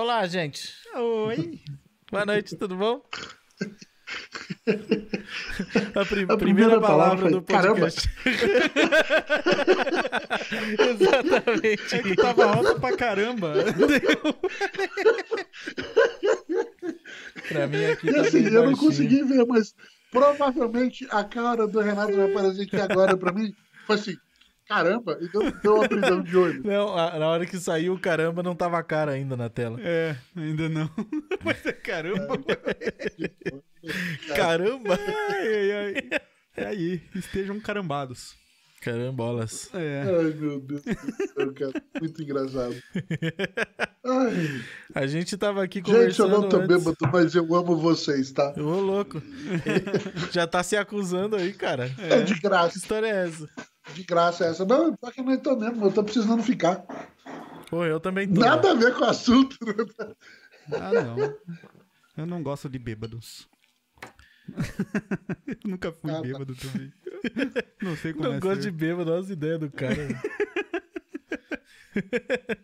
Olá, gente. Oi. Boa noite, tudo bom? A, pri- A primeira, primeira palavra, palavra do podcast. Exatamente. É que tava alto pra caramba. Pra mim aqui tá assim, eu não baixinho. consegui ver, mas provavelmente a cara do Renato vai aparecer aqui agora pra mim. Foi assim, caramba, e deu, deu uma prisão de olho. Não, a- na hora que saiu, caramba, não tava a cara ainda na tela. É, ainda não. Mas é caramba. Caramba! Ai, ai, ai. E aí, estejam carambados. Carambolas. É. Ai, meu Deus do céu, cara. Muito engraçado. Ai, A gente tava aqui gente, eu conversando não tô antes. bêbado, mas eu amo vocês, tá? Ô, louco. Já tá se acusando aí, cara. É, de Que graça, história é essa? De graça essa. Não, só que eu não tô mesmo, eu tô precisando ficar. Pô, eu também tô. Nada a ver com o assunto. né? Ah, não. Eu não gosto de bêbados. Eu nunca fui Ah, tá. bêbado também. Não sei como Não é gosto de ser. bêbado, olha as ideias do cara.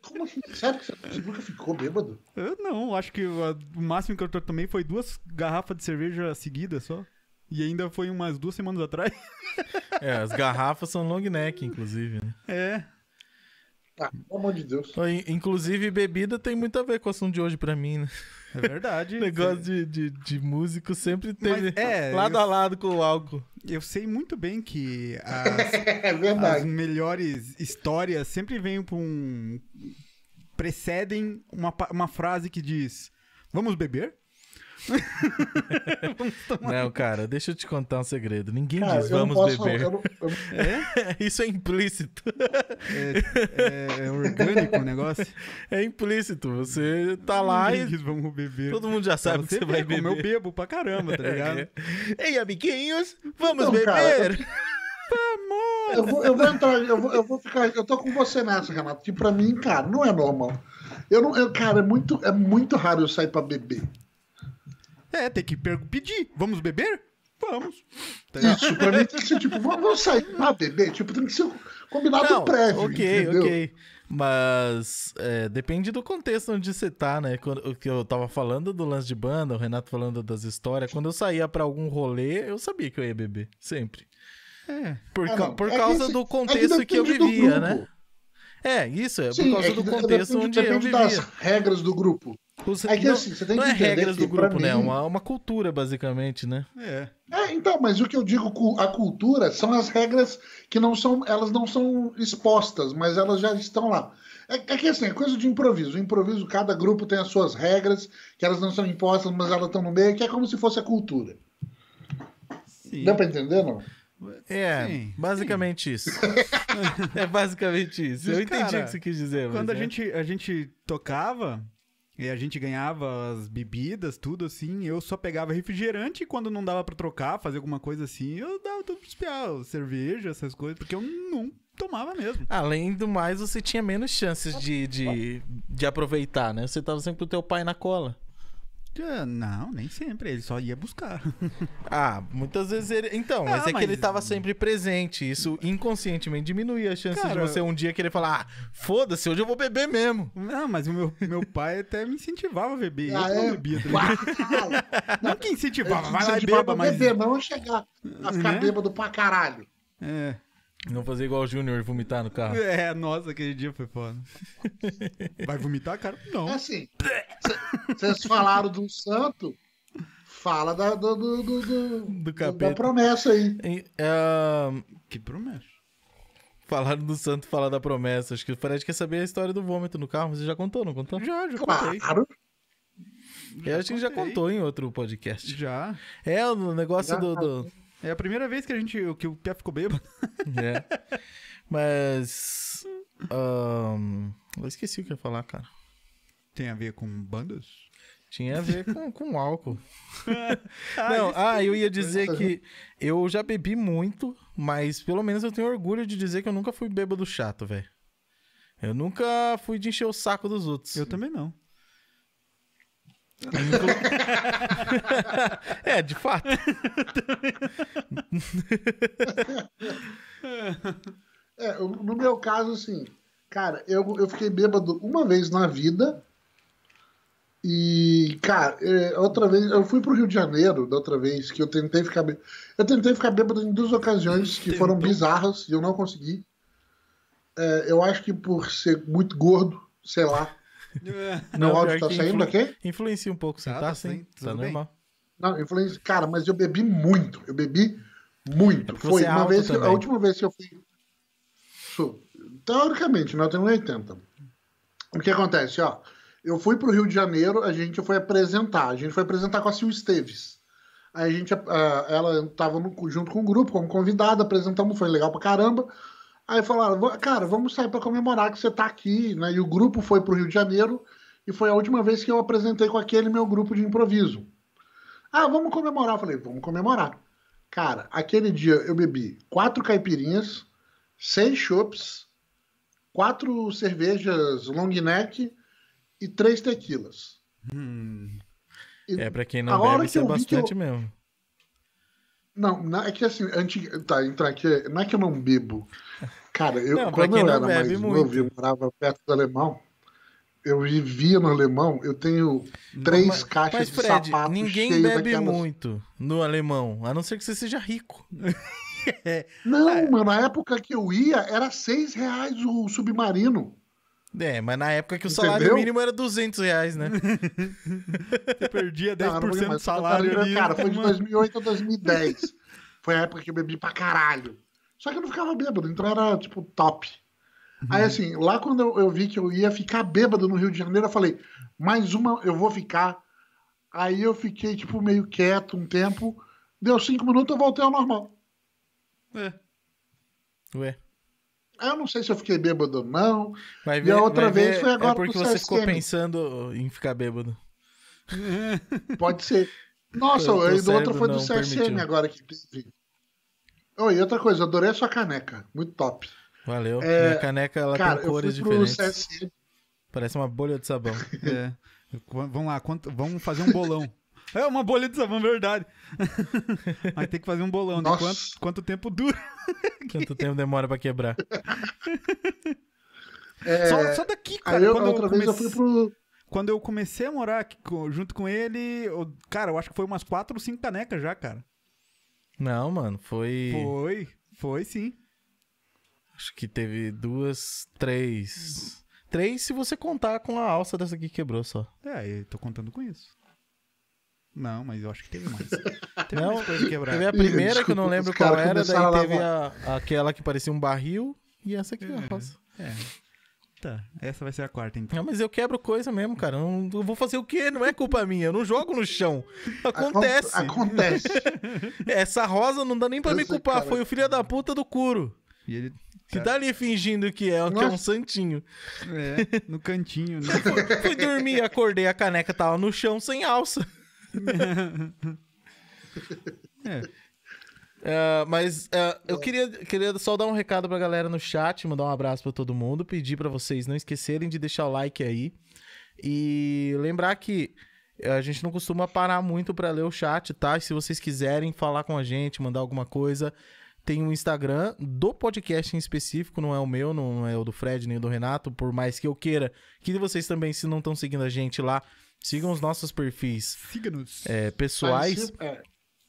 Como assim? Sério que você nunca ficou bêbado? Eu não, acho que o o máximo que eu tomei foi duas garrafas de cerveja seguidas só. E ainda foi umas duas semanas atrás. É, as garrafas são long neck, inclusive. Né? É. Ah, pelo amor de Deus. Inclusive, bebida tem muito a ver com o assunto de hoje pra mim, né? É verdade. O negócio de, de, de músico sempre teve Mas, é, lado eu- a lado com o álcool. Eu sei muito bem que as, É as melhores histórias sempre vêm pra um. precedem uma, uma frase que diz: Vamos beber? Não, cara, deixa eu te contar um segredo. Ninguém Cara, diz vamos posso beber. eu não- eu não- Isso é implícito. É, é orgânico o negócio. É implícito. Você tá lá Ninguém e diz, Vamos beber. todo mundo já sabe que você vai vê como beber. eu bebo pra caramba, tá ligado? Ei, amiguinhos, vamos Então, cara, beber? Eu vou, eu vou entrar, eu vou, eu vou ficar. Eu tô com você nessa, Renato, que pra mim, cara, não é normal. Eu não, eu, cara, é muito, é muito raro eu sair pra beber. É, tem que per- pedir. Vamos beber? Vamos. Tá? Isso, pra mim tem que ser tipo, vamos sair pra beber. Tipo, tem que ser combinado Não, prévio. ok, entendeu? ok. Mas é, depende do contexto onde você tá, né? Quando, o que eu tava falando do lance de banda, o Renato falando das histórias. Quando eu saía pra algum rolê, eu sabia que eu ia beber. Sempre. É. Por, Ah, ca- por é causa esse- do é que contexto que, eu vivia, né? É, isso, é Sim, por causa é do contexto depende, onde eu depende vivia. das regras do grupo. Os- É que não, assim, você tem não que é entender regras que do grupo, né? É mim- uma, uma cultura, basicamente, né? É. É, então, mas o que eu digo a cultura são as regras que não são, elas não são expostas, mas elas já estão lá. É, é que assim, é coisa de improviso. O improviso, cada grupo tem as suas regras, que elas não são impostas, mas elas estão no meio, que é como se fosse a cultura. Sim. Dá pra entender, não? É, Sim, basicamente isso. é basicamente isso. Eu Mas, entendi cara, o que você quis dizer. Quando a mas é. gente, a gente tocava e a gente ganhava as bebidas, tudo assim, eu só pegava refrigerante quando não dava pra trocar, fazer alguma coisa assim, eu dava tudo pro espiar, cerveja, essas coisas, porque eu não tomava mesmo. Além do mais, você tinha menos chances de, de, de aproveitar, né? Você tava sempre com o teu pai na cola. Ah, Não, nem sempre, ele só ia buscar. Ah, muitas vezes ele. Então, mas Ah, é que mas- ele tava sempre presente. Isso inconscientemente diminuía a chance de Cara- você um dia querer falar: ah, foda-se, hoje eu vou beber mesmo. Não, mas o meu, meu pai até me incentivava a beber. Ah, eu não é? bebia, tá? Uau! Não que incentivava, vai lá e beba, a mas... beber, não chegar a ficar Né? bêbado pra caralho. É. Não fazer igual o Júnior vomitar no carro. É, nossa, aquele dia foi foda. Vai vomitar, cara? Não. É assim, vocês falaram do santo, fala da, do, do, do, do- Do da capeta. promessa aí. E, ah, Que promessa. falaram do santo, falar da promessa. Acho que o Fred quer saber a história do vômito no carro. Você já contou, não contou? Já, já contei. Claro. Eu acho que já contou em outro podcast. Já. É, o negócio Já do- do, É a primeira vez que a gente, que o Pé ficou bêbado. É. Mas. ahn, eu esqueci o que eu ia falar, cara. Tem a ver com bandas? Tinha a ver com, com álcool. Ah, Não, ah, eu ia dizer que eu já bebi muito, mas pelo menos eu tenho orgulho de dizer que eu nunca fui bêbado chato, velho. Eu nunca fui de encher o saco dos outros. Eu também não. É, de fato. É, no meu caso, assim, cara, eu, eu fiquei bêbado uma vez na vida, E, cara, é, outra vez, eu fui pro Rio de Janeiro da outra vez, que eu tentei ficar bêbado. Eu tentei ficar bêbado em duas ocasiões que foram bizarras e eu não consegui. É, eu acho que por ser muito gordo, sei lá. Não, Meu áudio pior tá saindo aqui? Influencia um pouco, sim, Tá, tá, tá sim. sim, Tá tudo bem. normal. Não, influência. Cara, mas eu bebi muito. Eu bebi muito. É Foi você é uma vez que, a última vez que eu fui. Teoricamente, né? Eu tenho 1,80. O que acontece, ó? Eu fui pro Rio de Janeiro, a gente foi apresentar. A gente foi apresentar com a Sil Esteves. Aí a gente, ah, ela tava no- junto com o grupo, como convidada, apresentamos, foi legal pra caramba. Aí falaram, "Va- cara, vamos sair pra comemorar que você tá aqui, né? E o grupo foi pro Rio de Janeiro e foi a última vez que eu apresentei com aquele meu grupo de improviso. Ah, vamos comemorar. Eu falei, vamos comemorar. Cara, aquele dia eu bebi quatro caipirinhas, seis chopps, quatro cervejas long neck e três tequilas. Hum, É, pra quem não bebe, isso é que eu- bastante mesmo. Não, não, é que assim, antiga, tá, então aqui, não é que eu não bebo. Cara, eu, Não, quando eu não era mais muito. novo, eu morava perto do alemão, eu vivia no alemão, eu tenho três Mas, caixas mas de Fred, sapato ninguém cheio bebe daquelas... muito no alemão, a não ser que você seja rico. Não, É. mano, na época que eu ia, era seis reais o submarino. É, mas na época que o Entendeu? salário mínimo era 200 reais, né? você perdia 10% Não, não do salário cara, ali. Cara, foi de uma- 2008 a 2010. Foi a época que eu bebi pra caralho. Só que eu não ficava bêbado, então era, tipo, top. Aí, assim, lá quando eu, eu vi que eu ia ficar bêbado no Rio de Janeiro, eu falei, mais uma eu vou ficar. Aí eu fiquei, tipo, meio quieto um tempo. Deu cinco minutos, eu voltei ao normal. É. Ué. Eu não sei se eu fiquei bêbado ou não. Vai E ver, a outra vez ver, foi agora É porque você ficou pensando em ficar bêbado. Pode ser. Nossa, e do foi do CSM permitiu. agora que teve. Oh, e outra coisa, eu adorei a sua caneca. Muito top. Valeu. É, Minha caneca ela Cara, tem eu cores diferentes. Parece uma bolha de sabão. É. Vamos lá, quanto- vamos fazer um bolão. É uma bolha de sabão, verdade. Mas tem que fazer um bolão. De Nossa. quanto, quanto tempo dura? Quanto tempo demora pra quebrar? É, Só, só daqui, cara. eu, quando, eu eu comecei, fui pro. quando eu comecei a morar aqui junto com ele, eu- cara, eu acho que foi umas quatro ou cinco canecas já, cara. Não, mano, foi. Foi, foi sim. Acho que teve duas, três. Três se você contar com a alça dessa aqui que quebrou só. É, eu tô contando com isso. Não, mas eu acho que teve mais. Teve Não, mais coisa quebrada. Teve a primeira que eu não Desculpa, lembro qual era, daí teve a, aquela que parecia um barril e essa aqui, a roça. É. Tá, essa vai ser a quarta, então. Não, mas eu quebro coisa mesmo, cara. Eu, não, eu vou fazer o quê? Não é culpa minha. Eu não jogo no chão. Acontece. Acon- Acontece. Essa rosa não dá nem pra Eu me sei, culpar. cara. Foi o filho da puta do Curo. E ele. Que tá ali fingindo que é, que é um santinho. É, no cantinho, né? Fui dormir, acordei, a caneca tava no chão sem alça. É. É, mas é, eu queria, queria só dar um recado pra galera no chat, mandar um abraço pra todo mundo, pedir pra vocês não esquecerem de deixar o like aí. E lembrar que a gente não costuma parar muito pra ler o chat, tá? E se vocês quiserem falar com a gente, mandar alguma coisa, tem o Instagram do podcast em específico, não é o meu, não é o do Fred nem o do Renato, por mais que eu queira que vocês também, se não estão seguindo a gente lá, sigam os nossos perfis Siga-nos. é, pessoais. É,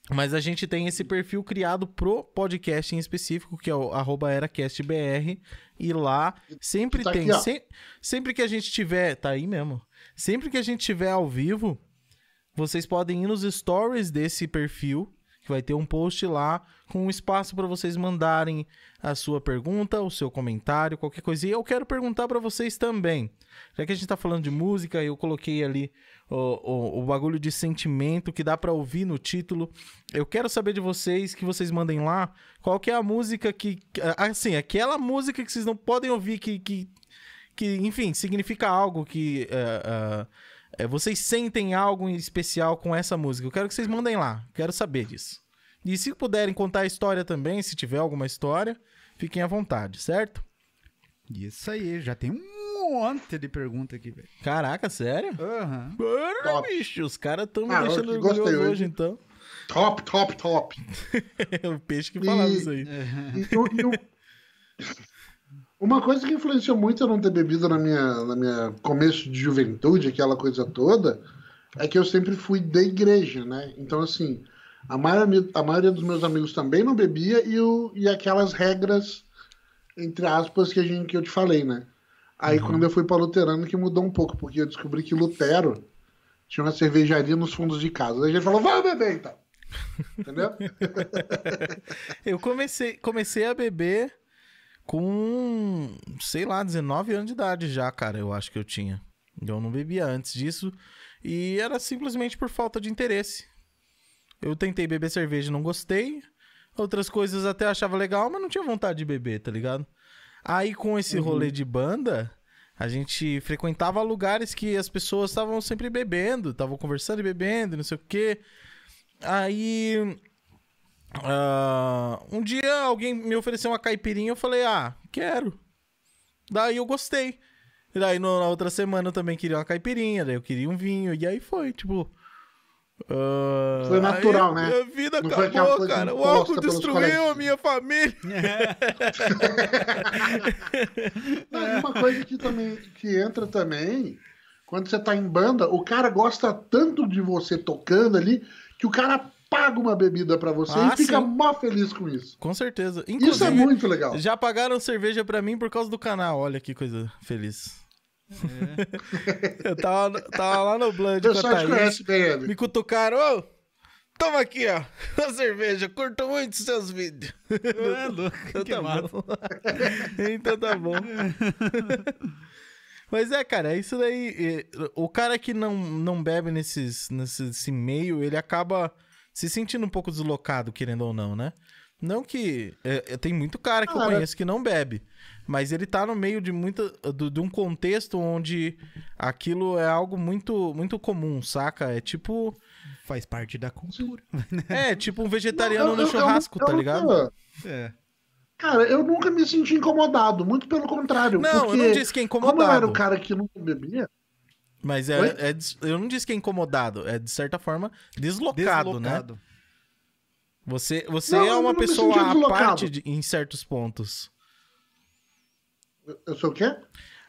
Mas a gente tem esse perfil criado pro podcast em específico, que é o arroba eracastbr. E lá sempre Tá tem. aqui, ó. sem- sempre que a gente tiver. Tá aí mesmo. Sempre que a gente tiver ao vivo, vocês podem ir nos stories desse perfil. Que vai ter um post lá com um espaço para vocês mandarem a sua pergunta, o seu comentário, qualquer coisa. E eu quero perguntar para vocês também. Já que a gente tá falando de música, eu coloquei ali o, o, o bagulho de sentimento que dá pra ouvir no título. Eu quero saber de vocês, que vocês mandem lá, qual que é a música que... Assim, aquela música que vocês não podem ouvir, que, que, que enfim, significa algo que... é, é, é, vocês sentem algo em especial com essa música. Eu quero que vocês mandem lá, quero saber disso. E se puderem contar a história também, se tiver alguma história, fiquem à vontade, certo? Isso aí, já tem um monte de pergunta aqui, velho. Caraca, sério? Aham. Top. bicho, os caras estão me Ah, deixando eu gostei orgulhoso hoje. hoje, então. top, top, top. É o peixe que falava E- isso aí. E, e Uma coisa que influenciou muito eu não ter bebido na minha, na minha começo de juventude, aquela coisa toda, é que eu sempre fui da igreja, né? Então, assim, a maioria, a maioria dos meus amigos também não bebia e, o, e aquelas regras, entre aspas, que, a gente, que eu te falei, né? Aí, quando eu fui para Luterano, que mudou um pouco, porque eu descobri que Lutero tinha uma cervejaria nos fundos de casa. Aí a gente falou, vai beber então. Entendeu? Eu comecei, comecei a beber com, sei lá, 19 anos de idade já, cara, eu acho que eu tinha. Eu não bebia antes disso e era simplesmente por falta de interesse. Eu tentei beber cerveja e não gostei. Outras coisas até achava legal, mas não tinha vontade de beber, tá ligado? Aí com esse rolê de banda, a gente frequentava lugares que as pessoas estavam sempre bebendo, estavam conversando e bebendo, não sei o quê. Aí. Ah, um dia alguém me ofereceu uma caipirinha, eu falei, ah, quero. Daí eu gostei. E daí no- na outra semana eu também queria uma caipirinha, daí eu queria um vinho, e aí foi, tipo. ah, Foi natural, aí né? Minha vida Não acabou, cara. O álcool destruiu a minha família. Não, e uma coisa que também que entra também, quando você tá em banda, o cara gosta tanto de você tocando ali que o cara paga uma bebida pra você Ah, e fica sim. mó feliz com isso. Com certeza. Isso é Inclusive, muito legal. já pagaram cerveja pra mim por causa do canal. Olha que coisa feliz. eu tava, tava lá no O Blood com a pessoal te conhece bem. Me cutucaram, ô! Toma aqui, ó. A cerveja. Curto muito os seus vídeos. É louco, Então que tá massa. bom. então tá bom. Mas é, cara, é isso daí. O cara que não, não bebe nesses, nesse meio, ele acaba se sentindo um pouco deslocado, querendo ou não, né? Não que. é, é, tem muito cara que eu Cara. conheço que não bebe. Mas ele tá no meio de muita. do- de um contexto onde aquilo é algo muito, muito comum, saca? É tipo. Faz parte da cultura. É, tipo um vegetariano Eu- no eu- eu- churrasco, eu tá ligado? É. Cara, eu nunca me senti incomodado, muito pelo contrário. Não, porque eu não disse que é Como eu era incomodado. o cara que nunca bebia, Mas é, é eu não disse que é incomodado, é de certa forma deslocado, né? Deslocado. Você, você Não, é uma pessoa à parte de- em certos pontos. eu- eu sou o quê?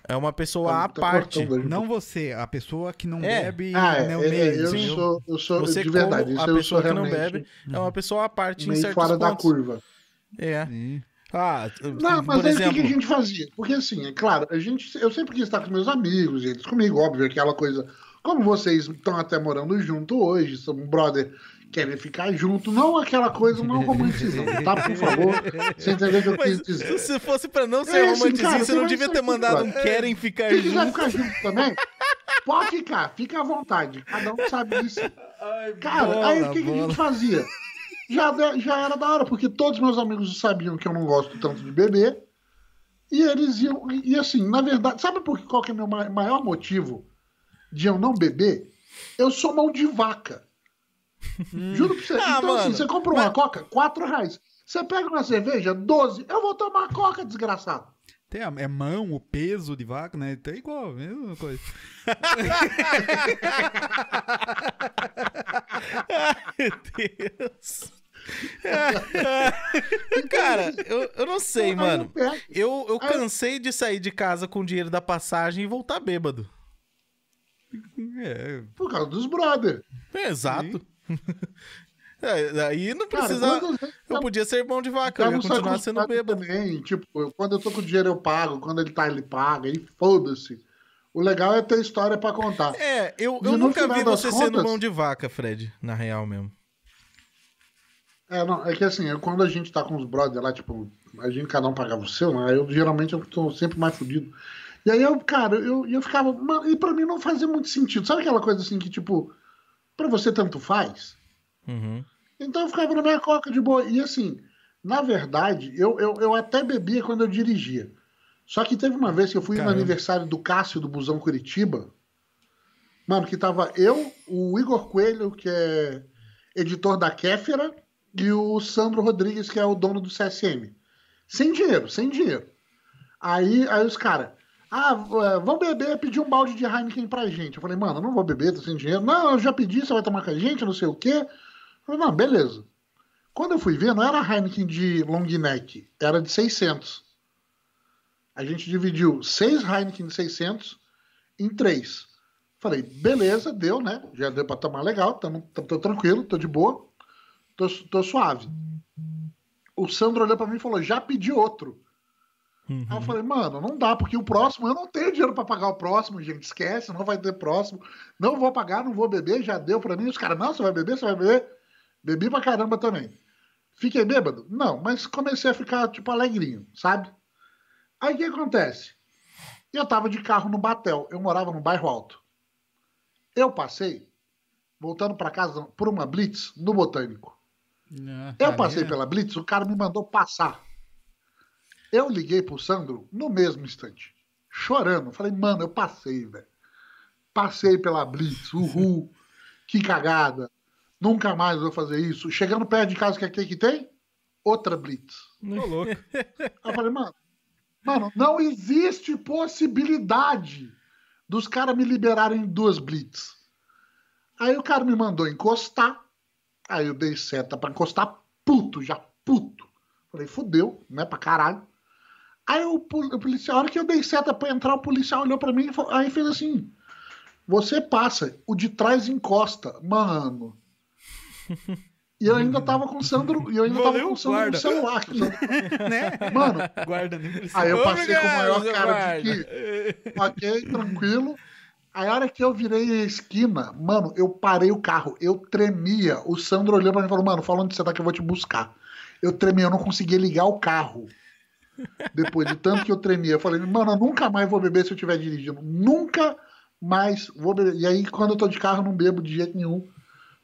É uma pessoa Tá- à tá parte. Não você, a pessoa que não É. bebe Ah, é, né, é, eu sou, eu sou Você de verdade. como a eu sou pessoa que não bebe é uma pessoa à parte em certos fora da pontos. curva. É. Sim. Ah, Não, mas aí o que exemplo, a gente fazia? Porque assim, é claro, a gente, eu sempre quis estar com meus amigos, eles comigo, óbvio, aquela coisa. Como vocês estão até morando junto hoje, são um brother, querem ficar junto, não aquela coisa, não romantizam, tá? Por favor, você entendeu o que eu quis dizer. se fosse pra não ser É, assim, romantizinho, cara, você não devia ter mandado um querem ficar Se quiser junto. ficar junto também, pode ficar, fica à vontade, cada um sabe disso. Cara, bola, aí o que, que a gente fazia? Já, já era da hora, porque todos meus amigos sabiam que eu não gosto tanto de beber. E eles iam. E e assim, na verdade, sabe por que- qual que é o meu ma- maior motivo de eu não beber? Eu sou mão de vaca. Juro pra você. Ah, então, assim, mano, você compra uma coca, 4 reais. Você pega uma cerveja, 12. Eu vou tomar coca, desgraçado. Tem a, é mão, o peso de vaca, né? Tá igual, mesma coisa. Meu Deus. Cara, eu, eu não sei, mano. Eu, eu cansei de sair de casa com o dinheiro da passagem e voltar bêbado. É, Por causa dos brothers. É, exato. É, aí não Cara, precisa. quando eu- Eu podia ser bom de vaca, eu ia continuar sendo bêbado. também. Tipo, eu- quando eu tô com dinheiro eu pago, quando ele tá ele paga, e foda-se. O legal é ter história pra contar. É, eu, eu nunca vi você sendo contas- mão de vaca, Fred, na real mesmo. É, não, é que assim, eu- quando a gente tá com os brothers lá, tipo, a gente cada um pagava o seu, né? Eu geralmente eu tô sempre mais fudido. E aí eu, cara, eu, eu ficava. Mano, e pra mim não fazia muito sentido. Sabe aquela coisa assim que, tipo, pra você tanto faz? Uhum. Então eu ficava na minha coca de boa. E assim, na verdade, eu, eu, eu até bebia quando eu dirigia. Só que teve uma vez que eu fui Caramba. no aniversário do Cássio do Busão Curitiba. Mano, que tava eu, o Igor Coelho, que é editor da Kéfera, e o Sandro Rodrigues, que é o dono do CSM. Sem dinheiro, sem dinheiro. Aí, aí os caras, ah, é, vamos beber, pedir um balde de Heineken pra gente. Eu falei, mano, eu não vou beber, tô sem dinheiro. Não, eu já pedi, você vai tomar com a gente, não sei o quê. Eu falei, não, beleza. Quando eu fui ver, não era Heineken de long neck, era de 600. A gente dividiu seis Heineken de 600 em três. Falei, beleza, deu, né? Já deu pra tomar legal, tamo, tô, tô tranquilo, tô de boa, tô, tô suave. O Sandro olhou pra mim e falou, já pedi outro. Uhum. Aí eu falei, mano, não dá, porque o próximo, eu não tenho dinheiro pra pagar o próximo, gente, esquece, não vai ter próximo. Não vou pagar, não vou beber, já deu pra mim. Os caras, não, você vai beber, você vai beber. Bebi pra caramba também. Fiquei bêbado? Não, mas comecei a ficar, tipo, alegrinho, sabe? Aí o que acontece? Eu tava de carro no Batel, eu morava no bairro alto. Eu passei, voltando pra casa, por uma blitz no Botânico. Eu passei pela blitz, o cara me mandou passar. Eu liguei pro Sandro no mesmo instante, chorando. Falei, mano, eu passei, velho. Passei pela blitz, uhul, que cagada. Nunca mais vou fazer isso. Chegando perto de casa, o que, é que tem? Outra blitz. Tô louco. Aí eu falei, mano, mano, não existe possibilidade dos caras me liberarem duas blitz. Aí o cara me mandou encostar. Aí eu dei seta pra encostar, puto, já puto. Falei, fudeu, né, pra caralho. Aí o, pol- o policial, a hora que eu dei seta pra entrar, o policial olhou pra mim e falou- aí fez assim: Você passa, o de trás encosta. Mano. E eu ainda tava com o Sandro, e eu ainda tava Valeu, com o Sandro no celular. né? Mano, Guarda, nem precisa. aí eu passei com o Obrigado, maior cara de guarda. que, ok, tranquilo. Aí a hora que eu virei a esquina, mano, eu parei o carro, eu tremia. O Sandro olhou pra mim e falou, mano, fala onde você tá que eu vou te buscar. Eu tremia, eu não conseguia ligar o carro. Depois de tanto que eu tremia. Eu falei, mano, eu nunca mais vou beber se eu estiver dirigindo. Nunca mais vou beber. E aí, quando eu tô de carro, eu não bebo de jeito nenhum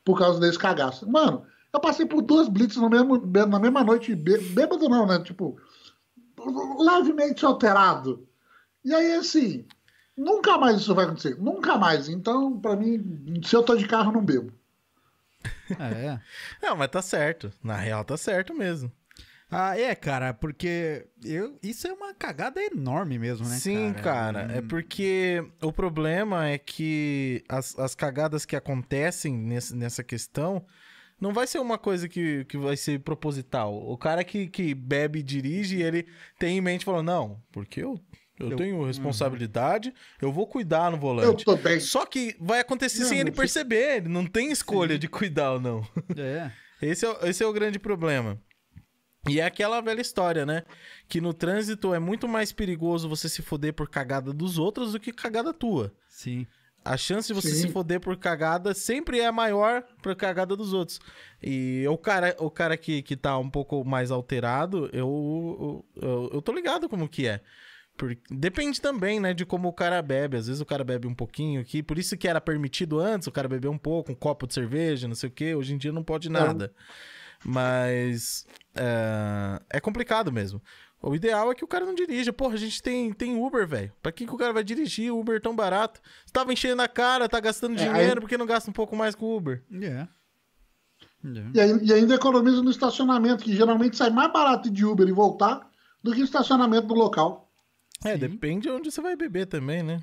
por causa desse cagaço. Mano, eu passei por duas blitz no mesmo, na mesma noite, bê- bêbado não, né? Tipo, levemente alterado. E aí, assim, nunca mais isso vai acontecer. Nunca mais. Então, pra mim, se eu tô de carro, não bebo. É. Não, mas tá certo. Na real, tá certo mesmo. Ah, é, cara, porque eu, isso é uma cagada enorme mesmo, né, Sim, cara. É Hum, porque o problema é que as, as cagadas que acontecem nesse- nessa questão não vai ser uma coisa que, que vai ser proposital. O cara que, que bebe e dirige, ele tem em mente falando, não, porque eu, eu, Eu- tenho responsabilidade, eu vou cuidar no Eu volante. tô bem. Só que vai acontecer Não, sem ele perceber, ele não tem escolha de cuidar ou não. É. Esse é, o- esse é o grande problema. E é aquela velha história, né? Que no trânsito é muito mais perigoso você se foder por cagada dos outros do que cagada tua. Sim. A chance de você Sim. se foder por cagada sempre é maior por cagada dos outros. E o cara, o cara que, que tá um pouco mais alterado, eu, eu, eu tô ligado como que é. Por- depende também, né, de como o cara bebe. Às vezes o cara bebe um pouquinho aqui. Por isso que era permitido antes o cara beber um pouco, um copo de cerveja, não sei o quê. Hoje em dia não pode nada. Mas é, é complicado mesmo. O ideal é que o cara não dirija. Porra, a gente tem, tem Uber, velho. Pra que, que o cara vai dirigir Uber tão barato? Você tava enchendo a cara, tá gastando É, dinheiro, aí- por que não gasta um pouco mais com o Uber? É. É. E, aí- e ainda economiza no estacionamento, que geralmente sai mais barato de Uber e voltar do que o estacionamento do local. É, Sim. depende de onde você vai beber também, né?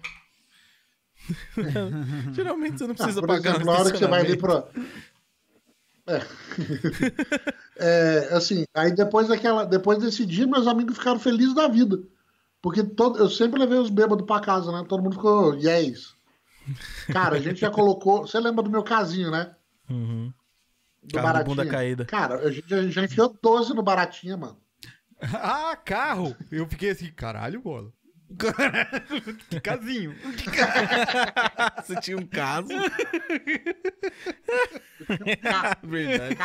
Geralmente você não Ah, precisa por pagar exemplo, hora que você vai ali pro. É. É, assim, aí depois daquela, depois desse dia, meus amigos ficaram felizes da vida. Porque todo, eu sempre levei os bêbados pra casa, né? Todo mundo ficou, yes. Cara, a gente já colocou. Você lembra do meu casinho, né? Uhum. Do de Baratinha. bunda caída. Cara, a gente já, já enfiou 12 no Baratinha, mano. Ah, carro! Eu fiquei assim, caralho, bola. que casinho. você tinha um caso? Ca- Verdade.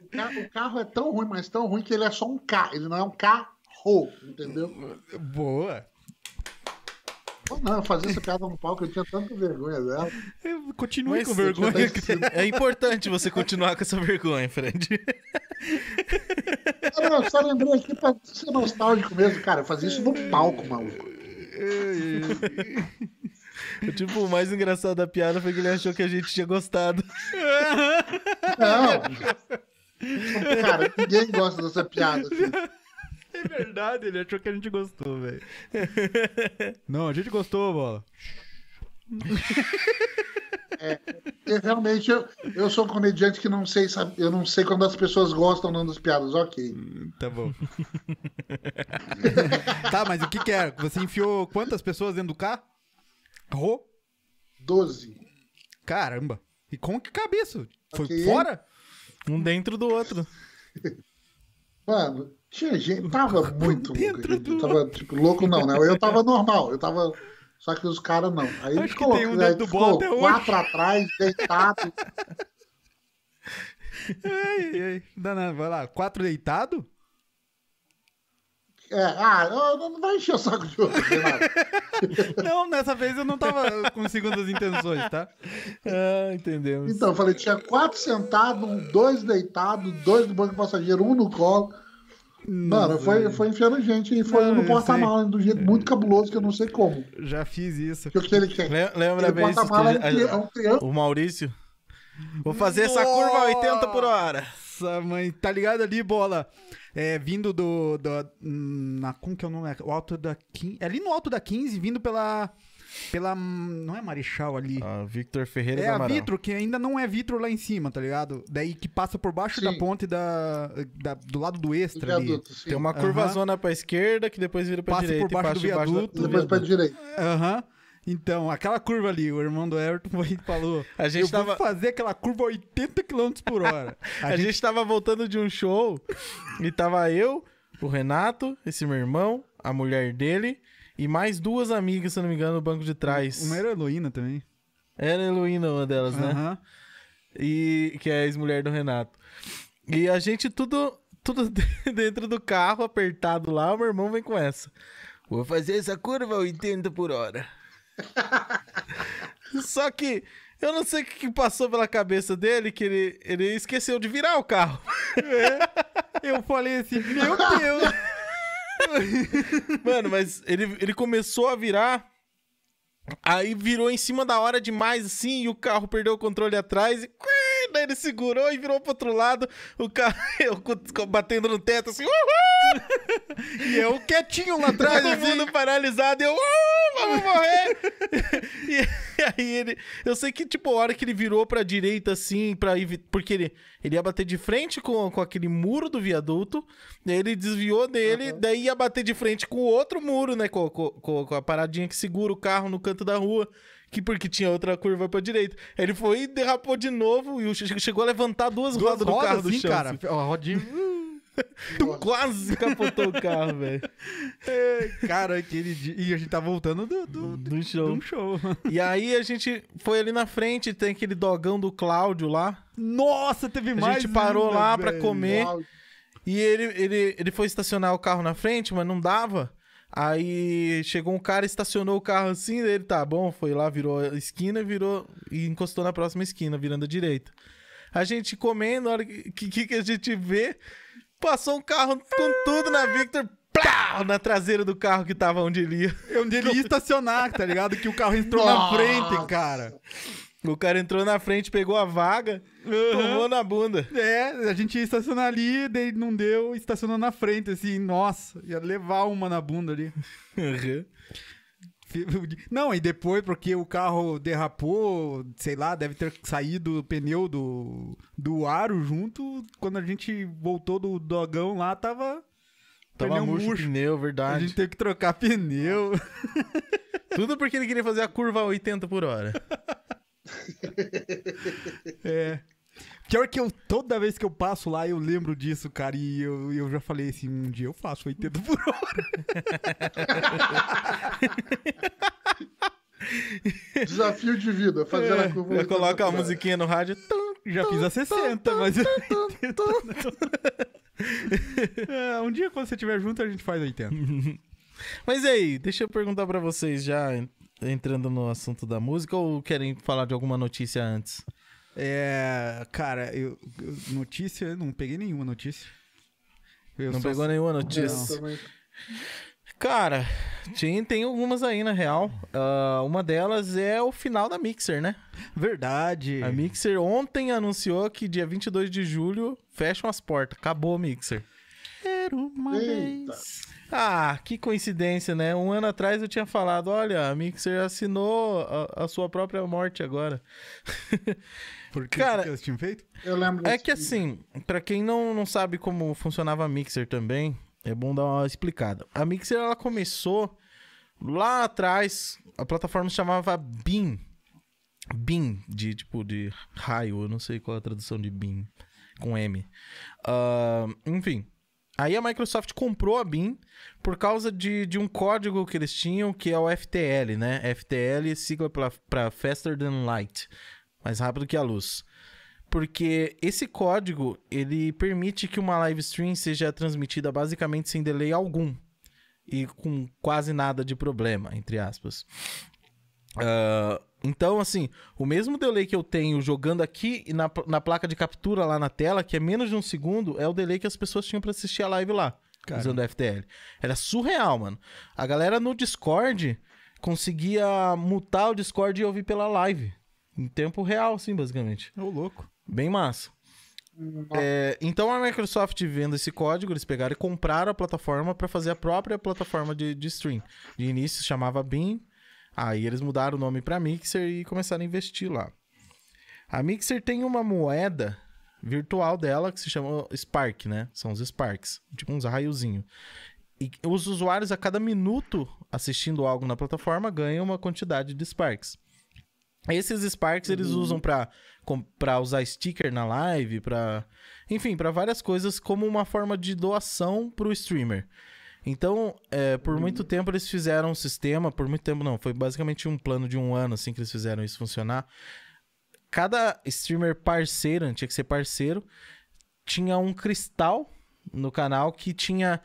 O ca- o carro é tão ruim, mas tão ruim que ele é só um carro. Ele não é um carro, entendeu? Boa. Não, fazer essa piada no palco, eu tinha tanta vergonha dela. Eu Continue Mas com vergonha. É importante você continuar com essa vergonha, Fred. Eu não, só lembrei aqui pra ser nostálgico mesmo, cara. Eu fazia isso no palco, maluco. tipo, o mais engraçado da piada foi que ele achou que a gente tinha gostado. Não. Cara, ninguém gosta dessa piada. Assim. É verdade, ele achou que a gente gostou, velho. Não, a gente gostou, bola. E realmente eu, eu sou um comediante que não sei, sabe, eu não sei quando as pessoas gostam ou não das piadas. Ok. Tá bom. tá, mas o que que era? Você enfiou quantas pessoas dentro do carro? Ro? 12. Caramba. E como que cabe isso? Foi Ok. fora? Um dentro do outro. Mano, tinha gente, tava muito louco. do- Tava, tipo, louco não, né? Eu tava normal, eu tava. Só que os caras não. Aí Acho que colocou- tem um aí do ficou até hoje. quatro atrás, deitado. Ai, ai. Danado, vai lá. Quatro deitado? É, ah, não, não vai encher o saco de outro. Não, nessa vez eu não tava com segundas intenções, tá? Ah, entendemos. Então, eu falei, tinha quatro sentados, dois deitados, dois no banco passageiro, um no colo. Mano, foi, foi enfiando gente e foi Não, no eu porta-mala do jeito muito cabuloso que eu não sei como. Já fiz isso. Que o que ele quer. Le- Lembra a Aquele vez que é um, é um o Maurício? Vou fazer essa curva a 80 por hora. Nossa, mãe, tá ligado ali, bola? É, vindo do. do na, como que é o nome? O alto da 15. É ali no alto da 15, vindo pela. Pela. Não é Marechal ali. Ah, Victor Ferreira é do a Amaral. Vitro, que ainda não é Vitro lá em cima, tá ligado? Daí que passa por baixo da Sim. ponte da, da- do lado do do extra ali. viaduto, sim. Tem uma Aham. curva zona pra esquerda que depois vira pra Passa por direita baixo e do passa debaixo viaduto. da- Depois pra direita. Aham. Então, aquela curva ali, o irmão do Everton foi e falou: A gente Eu tava- vou fazer aquela curva a 80 km por hora. A, gente... tava voltando de um show e tava eu, o Renato, esse meu irmão, a mulher dele e mais duas amigas, se não me engano, no banco de trás. Uma era Heloína também. Era Heloína uma delas, né? Aham. E que é a ex-mulher do Renato. E a gente tudo tudo dentro do carro, apertado lá, o meu irmão vem com essa. Vou fazer essa curva a 80 por hora. Só que eu não sei o que passou pela cabeça dele, que ele, ele esqueceu de virar o carro. Eu falei assim: Meu Deus! Mano, mas ele, ele começou a virar, aí virou em cima da hora demais, assim, e o carro perdeu o controle atrás, e daí ele segurou e virou pro outro lado, o carro batendo no teto, assim, uhul! E eu quietinho lá atrás, Todo assim. mundo paralisado, e eu, uh, vamos morrer! e aí ele, eu sei que, tipo, a hora que ele virou pra direita, assim, pra ir, porque ele, ele ia bater de frente com, com aquele muro do viaduto, daí ele desviou dele, daí ia bater de frente com o outro muro, né, com, com, com- a paradinha que segura o carro no canto da rua, que porque tinha outra curva pra direita. Aí Ele foi e derrapou de novo, e o- chegou a levantar duas, Duas rodas do carro do assim, chão. cara. assim. A rodinha. Tum, quase capotou o carro, velho. É, cara, aquele dia. E a gente tá voltando do, do, Do show. um show. E aí a gente foi ali na frente, tem aquele dogão do Cláudio lá. Nossa, teve A mais. gente parou ainda, lá pra velho. comer. Uau, E ele, ele, ele foi estacionar o carro na frente, mas não dava. Aí chegou um cara, estacionou o carro assim, ele tá bom, foi lá, virou a esquina, virou e encostou na próxima esquina, virando a direita. A gente comendo, na hora que, que, que a gente vê, passou um carro com tudo na Victor, plá, na traseira do carro que tava onde ele ia. É onde ele ia estacionar, tá ligado? Que o carro entrou na Nossa. frente, cara. O cara entrou na frente, pegou a vaga, tomou na bunda. É, a gente ia estacionar ali, daí não deu, estacionou na frente, assim, nossa, ia levar uma na bunda ali. Não, e depois, porque o carro derrapou, sei lá, deve ter saído o pneu do, do aro junto. Quando a gente voltou do dogão lá, tava. Tava pneu murcho, o murcho. pneu, A verdade. gente teve que trocar pneu. Tudo porque ele queria fazer a curva a 80 por hora. É. Pior que eu, toda vez que eu passo lá, eu lembro disso, cara. E eu, eu já falei assim: um dia eu faço 80 por hora. Desafio de vida, fazer a curva. Já 80 coloca a musiquinha no rádio. tum, Já fiz a 60, mas. É, um dia quando você estiver junto, a gente faz 80. Mas e aí, deixa eu perguntar pra vocês já, en- entrando no assunto da música, ou querem falar de alguma notícia antes? É. Cara, eu. eu- Notícia, eu não peguei nenhuma notícia. Eu Não só- pegou nenhuma notícia? também. Cara, tem, tem algumas aí, na real. Ah, uma delas é o final da Mixer, né? Verdade. A Mixer ontem anunciou que dia 22 de julho fecham as portas. Acabou o Mixer. viver uma Eita. vez. Ah, que coincidência, né? Um ano atrás eu tinha falado: olha, a Mixer assinou a, a sua própria morte agora. Por que, Cara, que eles tinham feito? Eu lembro É que assim, pra quem não, não sabe como funcionava a Mixer também, é bom dar uma explicada. A Mixer ela começou lá atrás, a plataforma se chamava Beam. Beam, de tipo de raio, eu não sei qual é a tradução de Beam com M. Ah, enfim. Aí a Microsoft comprou a Beam por causa de, de um código que eles tinham, que é o FTL, né? FTL, sigla para Faster Than Light, mais rápido que a luz. Porque esse código, ele permite que uma live stream seja transmitida basicamente sem delay algum. E com quase nada de problema, entre aspas. Ah, então, assim, o mesmo delay que eu tenho jogando aqui e na, na placa de captura lá na tela, que é menos de um segundo, é o delay que as pessoas tinham pra assistir a live lá, Cara. usando o FTL. Era surreal, mano. A galera no Discord conseguia mutar o Discord e ouvir pela live. Em tempo real, assim, basicamente. Ô, louco. Bem massa. É, então a Microsoft vendo esse código, eles pegaram e compraram a plataforma para fazer a própria plataforma de, de stream. De início se chamava Beam, aí eles mudaram o nome para Mixer e começaram a investir lá. A Mixer tem uma moeda virtual dela que se chama Spark, né? São os Sparks, tipo uns raiozinhos. E os usuários a cada minuto assistindo algo na plataforma ganham uma quantidade de Sparks. Esses Sparks eles usam pra para usar sticker na live, pra enfim, pra várias coisas como uma forma de doação pro streamer. Então, é, por muito tempo eles fizeram um sistema, por muito tempo não, foi basicamente um plano de um ano assim que eles fizeram isso funcionar. Cada streamer parceiro, tinha que ser parceiro, tinha um cristal no canal que tinha.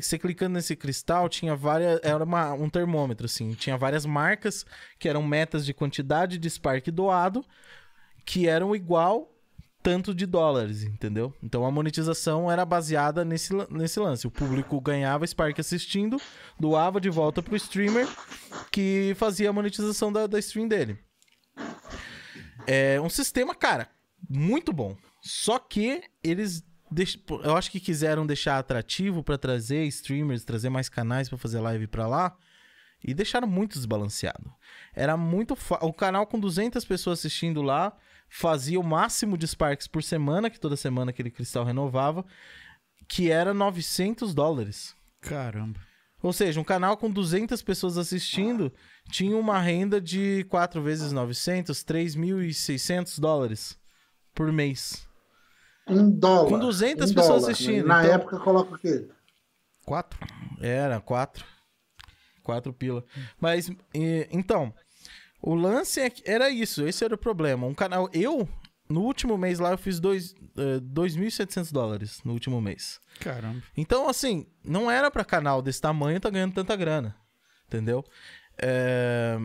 Você clicando nesse cristal, tinha várias. Era uma- um termômetro, assim. Tinha várias marcas que eram metas de quantidade de Spark doado, que eram igual tanto de dólares, entendeu? Então a monetização era baseada nesse, nesse lance. O público ganhava Spark assistindo, doava de volta pro streamer, que fazia a monetização da, da stream dele. É um sistema, cara, muito bom. Só que eles eu acho que quiseram deixar atrativo pra trazer streamers, trazer mais canais pra fazer live pra lá e deixaram muito desbalanceado. Era muito o canal com 200 pessoas assistindo lá fazia o máximo de Sparks por semana, que toda semana aquele cristal renovava, que era 900 dólares. Caramba. Ou seja, um canal com 200 pessoas assistindo tinha uma renda de 4 vezes 900, 3.600 dólares por mês. Um dólar. Com 200 um pessoas dólar. assistindo, Na então- época, coloca o quê? Quatro? Era, 4. 4 pila. Mas, e- então, o lance é que era isso, esse era o problema. Um canal, eu, no último mês lá, eu fiz dois, eh, 2.700 dólares no último mês. Caramba. Então, assim, não era pra canal desse tamanho tá ganhando tanta grana. Entendeu? É,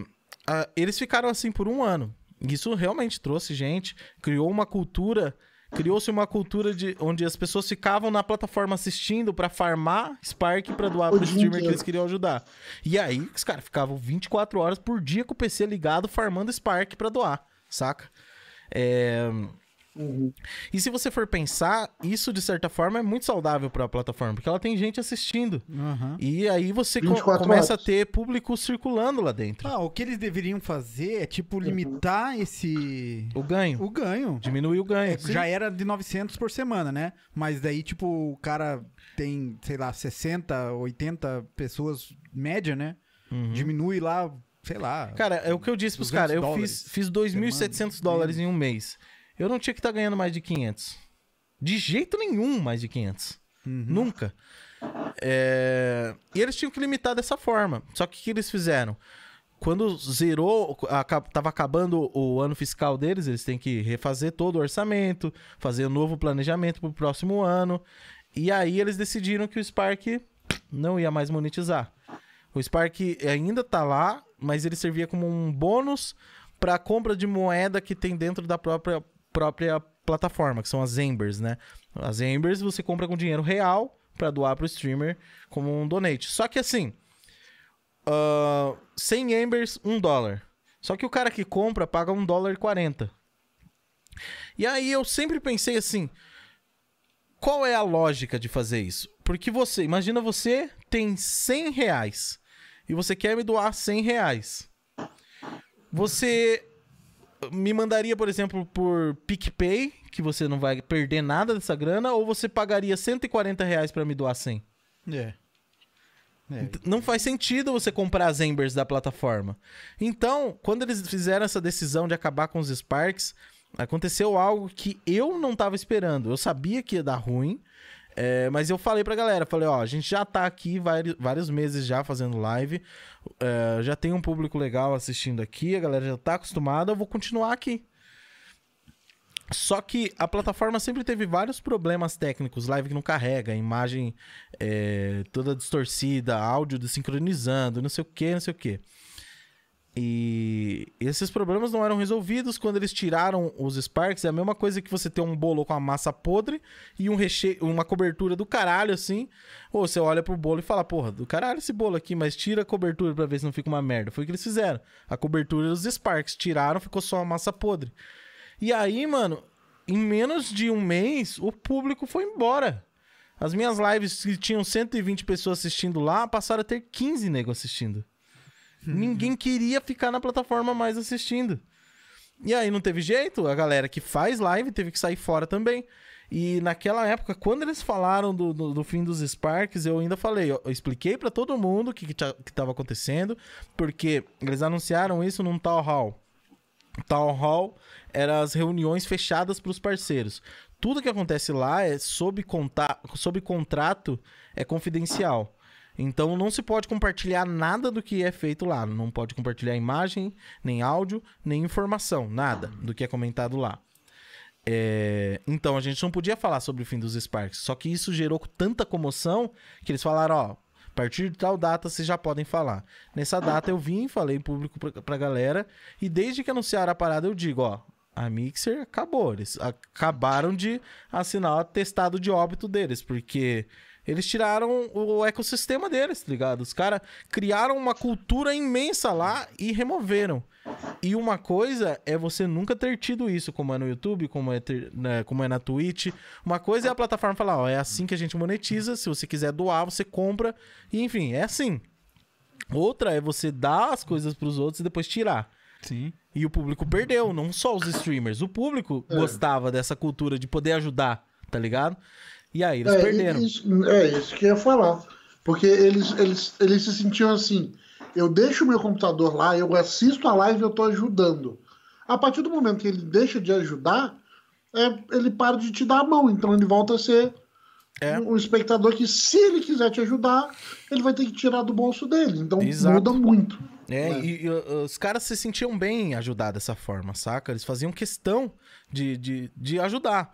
a- eles ficaram assim por um ano. Isso realmente trouxe gente, criou uma cultura. Criou-se uma cultura de onde as pessoas ficavam na plataforma assistindo pra farmar Spark pra doar pro streamer que eles queriam ajudar. E aí, os caras ficavam 24 horas por dia com o PC ligado, farmando Spark pra doar, saca? É, Uhum. E se você for pensar, isso de certa forma é muito saudável pra plataforma, porque ela tem gente assistindo. Aham. E aí você co- 24 começa horas. a ter público circulando lá dentro. Ah, o que eles deveriam fazer é, tipo, limitar esse... O ganho. O ganho. Diminuir o ganho. É, já era de 900 por semana, né? Mas daí, tipo, o cara tem, sei lá, 60, 80 pessoas média, né? Uhum. Diminui lá, sei lá. Cara, é o que eu disse pros 200 caras. Eu fiz, fiz 2.700 semana, dólares em um mês. Eu não tinha que estar ganhando mais de 500. De jeito nenhum mais de 500. Uhum. Nunca. É, E eles tinham que limitar dessa forma. Só que o que eles fizeram? Quando zerou, aca- tava acabando o ano fiscal deles, eles têm que refazer todo o orçamento, fazer um novo planejamento pro próximo ano. E aí eles decidiram que o Spark não ia mais monetizar. O Spark ainda tá lá, mas ele servia como um bônus para compra de moeda que tem dentro da própria, própria plataforma, que são as Embers, né? As Embers você compra com dinheiro real para doar pro streamer como um donate. Só que assim, ah, 100 Embers, 1 dólar. Só que o cara que compra paga 1 dólar e 40. E aí eu sempre pensei assim, qual é a lógica de fazer isso? Porque você, imagina você tem 100 reais e você quer me doar 100 reais. Você me mandaria, por exemplo, por PicPay, que você não vai perder nada dessa grana, ou você pagaria 140 reais pra me doar 100? É. É. Não faz sentido você comprar as Embers da plataforma. Então, quando eles fizeram essa decisão de acabar com os Sparks, aconteceu algo que eu não tava esperando. Eu sabia que ia dar ruim, é, mas eu falei pra galera, falei, ó, a gente já tá aqui vários meses já fazendo live, é, já tem um público legal assistindo aqui, a galera já tá acostumada, eu vou continuar aqui. Só que a plataforma sempre teve vários problemas técnicos, live que não carrega, imagem é, toda distorcida, áudio desincronizando, não sei o que, não sei o que. E esses problemas não eram resolvidos quando eles tiraram os Sparks. É a mesma coisa que você ter um bolo com a massa podre e um recheio, uma cobertura do caralho, assim. Ou você olha pro bolo e fala, porra, do caralho esse bolo aqui, mas tira a cobertura pra ver se não fica uma merda. Foi o que eles fizeram. A cobertura dos Sparks. Tiraram, ficou só a massa podre. E aí, mano, em menos de um mês, o público foi embora. As minhas lives que tinham 120 pessoas assistindo lá, passaram a ter 15 nego assistindo. Ninguém queria ficar na plataforma mais assistindo. E aí não teve jeito, a galera que faz live teve que sair fora também. E naquela época, quando eles falaram do, do, do fim dos Sparks, eu ainda falei, eu, expliquei pra todo mundo o que, que, ta- que tava acontecendo, porque eles anunciaram isso num Town Hall. Town Hall eram as reuniões fechadas para os parceiros. Tudo que acontece lá é sob, conta sob contrato, é confidencial. Então não se pode compartilhar nada do que é feito lá. Não pode compartilhar imagem, nem áudio, nem informação, nada do que é comentado lá. É, Então a gente não podia falar sobre o fim dos Sparks. Só que isso gerou tanta comoção que eles falaram: ó, a partir de tal data vocês já podem falar. Nessa data eu vim, falei em público pra, pra galera. E desde que anunciaram a parada, eu digo: ó, a Mixer acabou. Eles acabaram de assinar o atestado de óbito deles, porque. Eles tiraram o ecossistema deles, tá ligado? Os caras criaram uma cultura imensa lá e removeram. E uma coisa é você nunca ter tido isso, como é no YouTube, como é, ter- né, como é na Twitch. Uma coisa é a plataforma falar, ó, é assim que a gente monetiza, se você quiser doar, você compra. E, enfim, é assim. Outra é você dar as coisas pros outros e depois tirar. Sim. E o público perdeu, não só os streamers. O público É. gostava dessa cultura de poder ajudar, tá ligado? E aí eles É, perderam. Isso, é isso que eu ia falar. Porque eles, eles, eles se sentiam assim: eu deixo o meu computador lá, eu assisto a live, eu tô ajudando. A partir do momento que ele deixa de ajudar, é, ele para de te dar a mão. Então ele volta a ser É. um espectador que, se ele quiser te ajudar, ele vai ter que tirar do bolso dele. Então Exato. muda muito. É, É. e, e, os caras se sentiam bem em ajudar dessa forma, saca? Eles faziam questão de, de, de ajudar,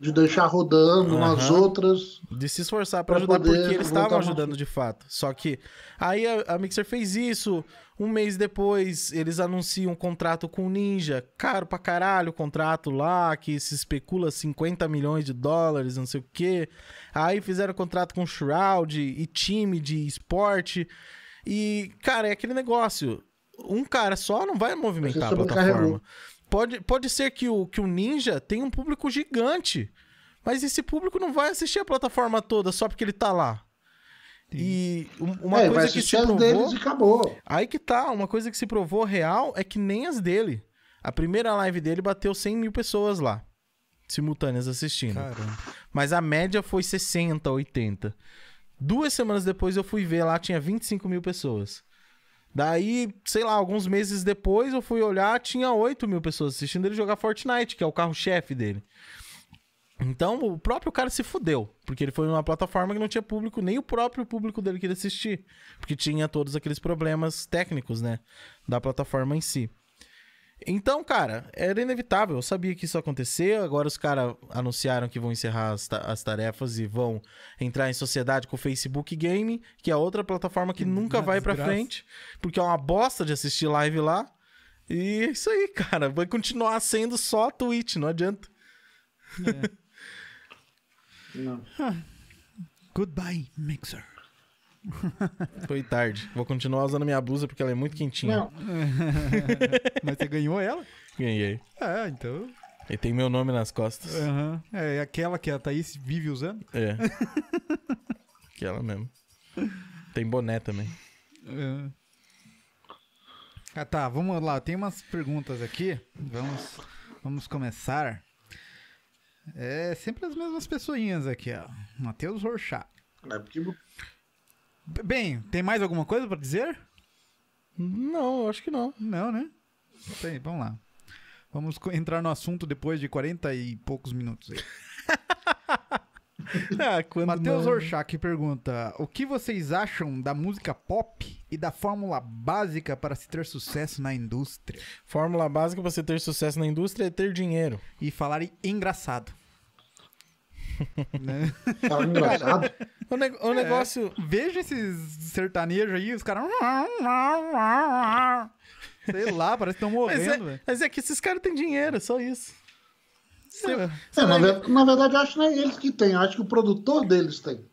De deixar rodando nas Aham. outras. de se esforçar pra Pra ajudar, porque eles estavam ajudando de fato. Só que aí a, a Mixer fez isso, um mês depois eles anunciam um contrato com o Ninja, caro pra caralho o contrato lá, que se especula 50 milhões de dólares, não sei o quê. Aí fizeram contrato com o Shroud e time de esporte. E, cara, é aquele negócio. Um cara só não vai movimentar a plataforma. Pode, pode ser que o, que o Ninja tenha um público gigante. Mas esse público não vai assistir a plataforma toda só porque ele tá lá. E um- uma é, coisa que se assistir as deles provou. e acabou. Aí que tá, uma coisa que se provou real é que nem as dele. A primeira live dele bateu 100 mil pessoas lá, simultâneas assistindo. Caramba. Mas a média foi 60, 80. Duas semanas depois eu fui ver lá, tinha 25 mil pessoas. Daí, sei lá, alguns meses depois eu fui olhar, tinha 8 mil pessoas assistindo ele jogar Fortnite, que é o carro-chefe dele. Então, o próprio cara se fudeu, porque ele foi numa plataforma que não tinha público, nem o próprio público dele queria assistir, porque tinha todos aqueles problemas técnicos, né, da plataforma em si. Então, cara, era inevitável, eu sabia que isso ia acontecer, agora os caras anunciaram que vão encerrar as, ta- as tarefas e vão entrar em sociedade com o Facebook Game, que é outra plataforma que nunca uma vai pra desgraça. frente, porque é uma bosta de assistir live lá. E é isso aí, cara, vai continuar sendo só a Twitch, não adianta. Não. Goodbye, Mixer. Foi tarde. Vou continuar usando minha blusa porque ela é muito quentinha. Não, Mas você ganhou ela? Ganhei. É, então. E tem meu nome nas costas. Aham. É aquela que a Thaís vive usando. É. Aquela mesmo. Tem boné também. É. Ah, tá, vamos lá. Tem umas perguntas aqui. Vamos, vamos começar. É sempre as mesmas pessoinhas aqui, ó. Matheus Rorschach. É porque Bem, tem mais alguma coisa pra dizer? Não, acho que não. Não, né? Tem, vamos lá. Vamos entrar no assunto depois de 40 e poucos minutos. Ah, Matheus. Orchak pergunta: O que vocês acham da música pop e da fórmula básica para se ter sucesso na indústria? Fórmula básica pra você ter sucesso na indústria é ter dinheiro. E falar engraçado. Né? engraçado. O, ne- o negócio. Veja esses sertanejos aí, os caras. Sei lá, parece que estão Mas morrendo, é, velho. mas é que esses caras têm dinheiro, é só isso. Você- É. você É, na, ver- na verdade, acho que não é eles que têm, acho que o produtor deles tem.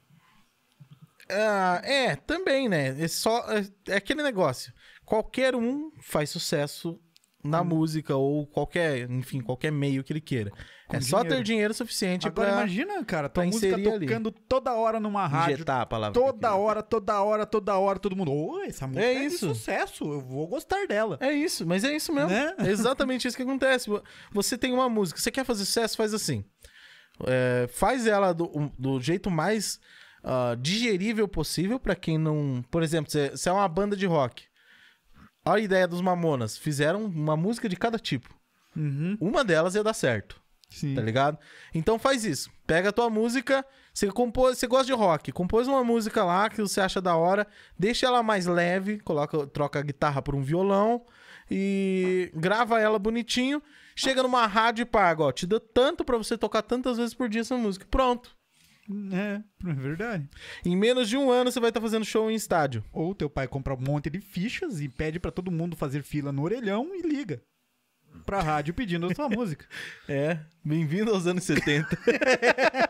Ah, é, também, né? É só é, é aquele negócio. Qualquer um faz sucesso na música ou qualquer, enfim, qualquer meio que ele queira. é só dinheiro. ter dinheiro suficiente Agora pra imagina, cara, tua música inserir ali. tocando toda hora numa rádio. injetar a palavra. Toda hora, toda hora, toda hora, todo mundo. Ô, essa música É é, isso. sucesso, eu vou gostar dela. É isso, mas é isso mesmo. Né? É exatamente isso que acontece. Você tem uma música, você quer fazer sucesso, faz assim. É, faz ela do, do jeito mais ah, digerível possível pra quem não. Por exemplo, você, você é uma banda de rock. Olha a ideia dos Mamonas. Fizeram uma música de cada tipo. Uhum. Uma delas ia dar certo, Sim. tá ligado? Então faz isso. Pega a tua música, você compôs, você gosta de rock, compôs uma música lá que você acha da hora, deixa ela mais leve, coloca, troca a guitarra por um violão e grava ela bonitinho. Chega numa rádio e paga, ó, te dá tanto pra você tocar tantas vezes por dia essa música. Pronto. É, é verdade. Em menos de um ano você vai estar fazendo show em estádio. Ou teu pai compra um monte de fichas e pede pra todo mundo fazer fila no orelhão e liga pra rádio pedindo a sua música. É, bem-vindo aos anos 70.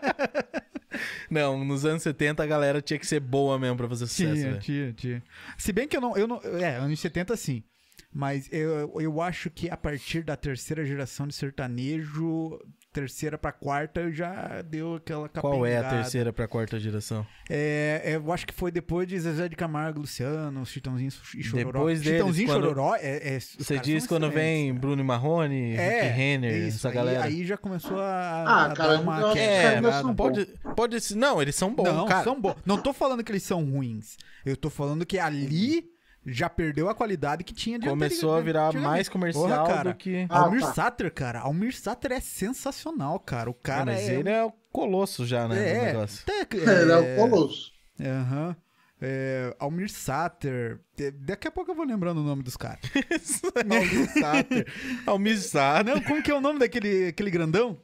não, nos anos 70 a galera tinha que ser boa mesmo pra fazer sucesso, Tinha, tinha, tinha. Se bem que eu não, eu não. É, anos 70 sim. Mas eu, eu acho que a partir da terceira geração de sertanejo, terceira pra quarta, já deu aquela Qual é a capengada. terceira pra quarta geração? É, é, eu acho que foi depois de Zezé de Camargo, Luciano, Chitãozinho e Chororó. Depois deles, Chitãozinho e quando- Chororó é, é Você diz quando vem cara. Bruno e Marrone, É, Rick Renner, isso, essa aí- galera. Aí, já começou a, Ah, a cara, dar uma que é, são pode, pode ser. Não, eles são bons, Não, cara. são bons. Não tô falando que eles são ruins. Eu tô falando que ali já perdeu a qualidade que tinha de Começou a anteri- virar mais comercial Porra, cara. do que. Ah, Almir tá. Sater, cara. Almir Sater é sensacional, cara. O Cara, cara mas é... ele é o colosso já, né? É, negócio. até- Ele é o Colosso. Aham. É, Almir Sater. É, Daqui a pouco eu vou lembrando o nome dos caras. Almir Sater. Almir Sater. Não, como que é o nome daquele aquele grandão?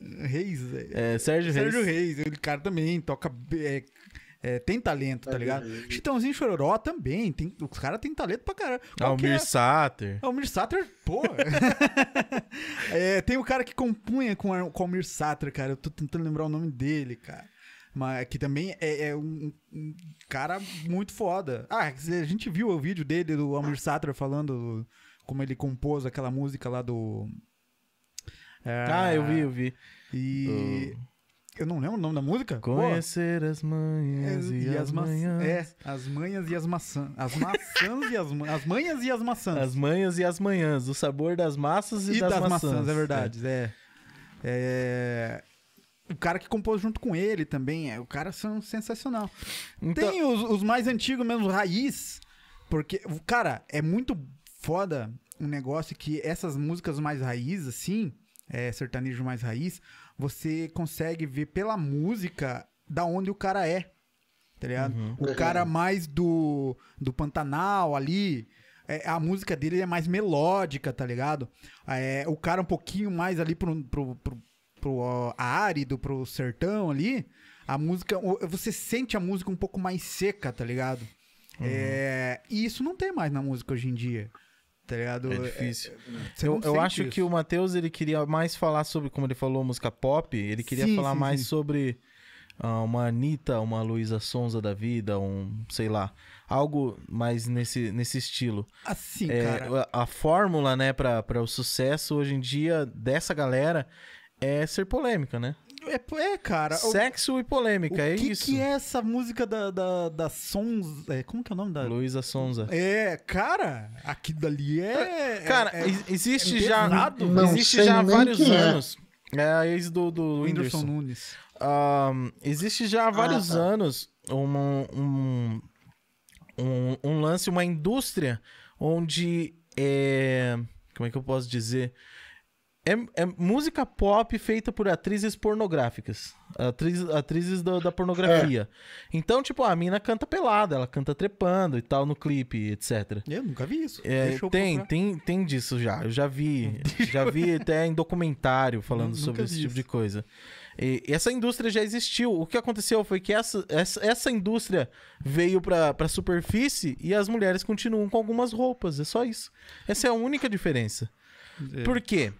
Reis. é- É, Sérgio, Sérgio Reis. Reis. Ele cara também toca. é, é, tem talento, tá ligado? Chitãozinho e Chororó também. Tem, os caras têm talento pra que Almir é? Sater. Almir Sater, pô. É, tem o cara que compunha com, a- com o Almir Sater, cara. Eu tô tentando lembrar o nome dele, cara. Mas que também é, é um, um cara muito foda. Ah, a gente viu o vídeo dele, do Almir Sater, falando como ele compôs aquela música lá do. É, Ah, eu vi, eu vi. E. Eu não lembro o nome da música? Pô, Conhecer as é, manhãs e, as maçã- manhãs. É, as manhas e as maçãs. As maçãs e as, ma- as manhas e as maçãs. As manhãs e as manhãs. O sabor das massas e, E das, maçãs, é verdade. É. É, O cara que compôs junto com ele também, é, o cara são sensacional. Então, Tem os, os mais antigos mesmo, raiz, porque, cara, é muito foda um negócio que essas músicas mais raiz, assim, é, sertanejo mais raiz, você consegue ver pela música da onde o cara é, tá ligado? O Uhum. cara mais do, do Pantanal ali, é, a música dele é mais melódica, tá ligado? É, o cara um pouquinho mais ali pro, pro, pro, pro ó, árido, pro sertão ali, a música, você sente a música um pouco mais seca, tá ligado? Uhum. É, e isso não tem mais na música hoje em dia, tá ligado? é difícil. você Eu, eu acho isso. que o Matheus ele queria mais falar sobre, como ele falou, música pop, ele queria Sim, falar sim, mais sim. sobre ah, uma Anitta, uma Luísa Sonza da vida, um, sei lá, algo mais nesse, nesse estilo. Assim, É, cara. a, a fórmula, né, pra o sucesso hoje em dia dessa galera é ser polêmica, né? É, é, cara. o- Sexo e polêmica, o é que, isso. que é essa música da, da, da Sons. é, como que é o nome da. Luísa Sonza. É, cara, aquilo dali é. Cara, é, é ex- existe é já. Não existe já há vários é. anos. É a ex do, do Whindersson Whindersson. Nunes. Ahn, existe já há vários tá. anos uma- um, um, um lance, uma indústria onde é. Como é que eu posso dizer? É, é música pop feita por atrizes pornográficas. Atriz, atrizes da, da pornografia. Então, tipo, a mina canta pelada, ela canta trepando e tal no clipe, etc. Eu nunca vi isso. É, tem, procurar. tem, tem disso já. Eu já vi. já vi até em documentário falando sobre esse tipo isso. de coisa. E essa indústria já existiu. O que aconteceu foi que essa, essa, essa indústria veio pra, pra superfície e as mulheres continuam com algumas roupas. É só isso. Essa é a única diferença. É. Por quê?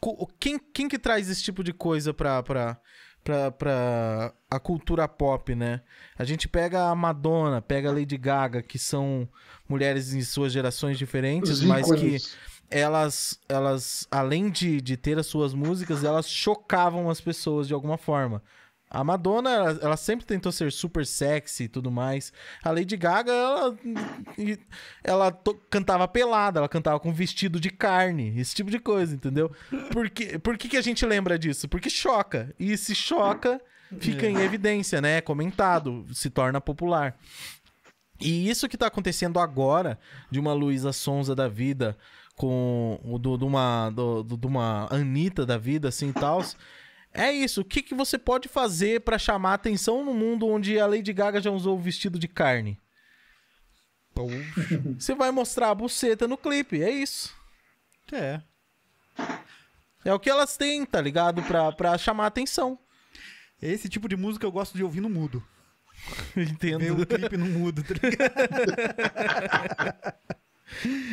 Co- quem, quem que traz esse tipo de coisa pra, pra, pra, pra a cultura pop, né? A gente pega a Madonna, pega a Lady Gaga, que são mulheres em suas gerações diferentes, Os mas que ícones. elas, elas além de, de ter as suas músicas, elas chocavam as pessoas de alguma forma. A Madonna, ela, ela sempre tentou ser super sexy e tudo mais. A Lady Gaga, ela, ela to- cantava pelada, ela cantava com vestido de carne, esse tipo de coisa, entendeu? Por que, por que, que a gente lembra disso? Porque choca. E se choca, fica em evidência, né? É comentado, se torna popular. E isso que tá acontecendo agora, de uma Luísa Sonza da vida, com o do, de uma, do, do- de uma Anitta da vida, assim e tal. É isso. O que, que você pode fazer pra chamar atenção no mundo onde a Lady Gaga já usou o vestido de carne? Você vai mostrar a buceta no clipe, é isso. É. É o que elas têm, tá ligado? Pra, pra chamar atenção. Esse tipo de música eu gosto de ouvir no mudo. Ver Entendo. o clipe no mudo, tá ligado?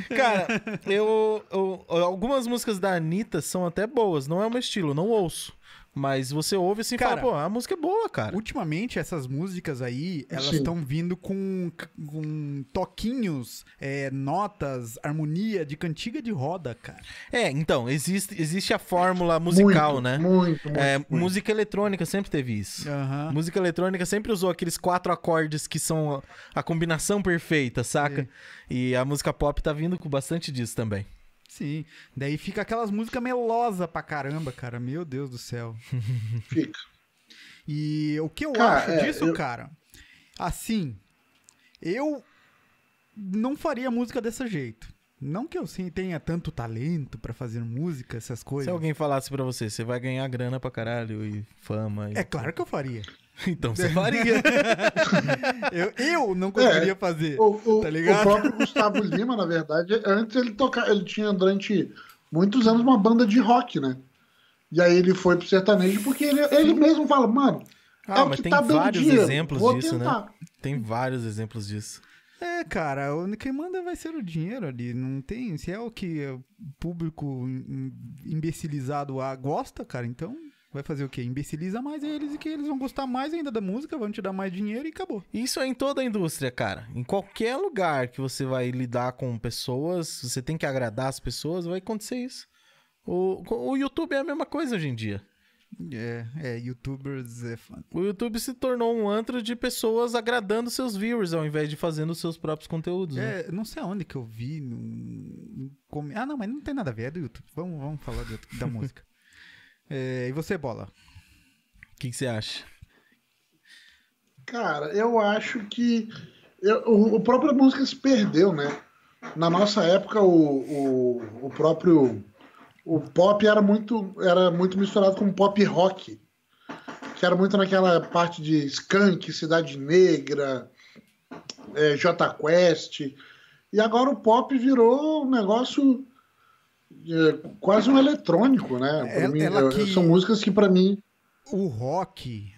Cara, eu, eu- Algumas músicas da Anitta são até boas. Não é o meu estilo, não ouço. Mas você ouve assim e Cara, fala, pô, a música é boa, cara. Ultimamente, essas músicas aí, elas estão vindo com, com toquinhos, é, notas, harmonia de cantiga de roda, cara. É, então, existe, existe a fórmula musical, muito, né? Muito, muito. É, muito. música eletrônica sempre teve isso. Aham. Música eletrônica sempre usou aqueles quatro acordes que são a, a combinação perfeita, saca? E a música pop tá vindo com bastante disso também. Sim. Daí fica aquelas músicas melosas pra caramba, cara. Meu Deus do céu. Fica. E o que eu Cara, acho é, disso, eu- cara, assim, eu não faria música desse jeito. Não que eu sim tenha tanto talento pra fazer música, essas coisas. Se alguém falasse pra você, você vai ganhar grana pra caralho e fama. e- É claro que eu faria. Então você faria. Eu, eu não conseguiria fazer. O, o- Tá ligado? o próprio Gustavo Lima, na verdade, antes ele tocava, ele tinha durante muitos anos uma banda de rock, né? E aí ele foi pro sertanejo porque ele, ele mesmo fala, mano, é Ah, o mas que tem tá vários dinheiro, exemplos vou disso, né? tentar. Tem vários exemplos disso. É, cara, o- quem manda vai ser o dinheiro ali. Não tem. Se é o que o público im- imbecilizado gosta, cara, então vai fazer o quê? Imbeciliza mais eles e que eles vão gostar mais ainda da música, vão te dar mais dinheiro e acabou. Isso é em toda a indústria, cara. Em qualquer lugar que você vai lidar com pessoas, você tem que agradar as pessoas, vai acontecer isso. O, o YouTube é a mesma coisa hoje em dia. É, é, youtubers é fã. O YouTube se tornou um antro de pessoas agradando seus viewers ao invés de fazendo os seus próprios conteúdos. né? É, não sei aonde que eu vi. num- Ah, não, mas não tem nada a ver, é do YouTube. Vamos, vamos falar do- da música. É, e você, Bola? O que, que você acha? Cara, eu acho que eu- o, o próprio música se perdeu, né? Na nossa época, o, o, o próprio o pop era muito, era muito misturado com pop rock, que era muito naquela parte de Skank, Cidade Negra, é, J Quest. E agora o pop virou um negócio é, quase um eletrônico, né? Ela- mim, ela eu- que- São músicas que para mim O rock,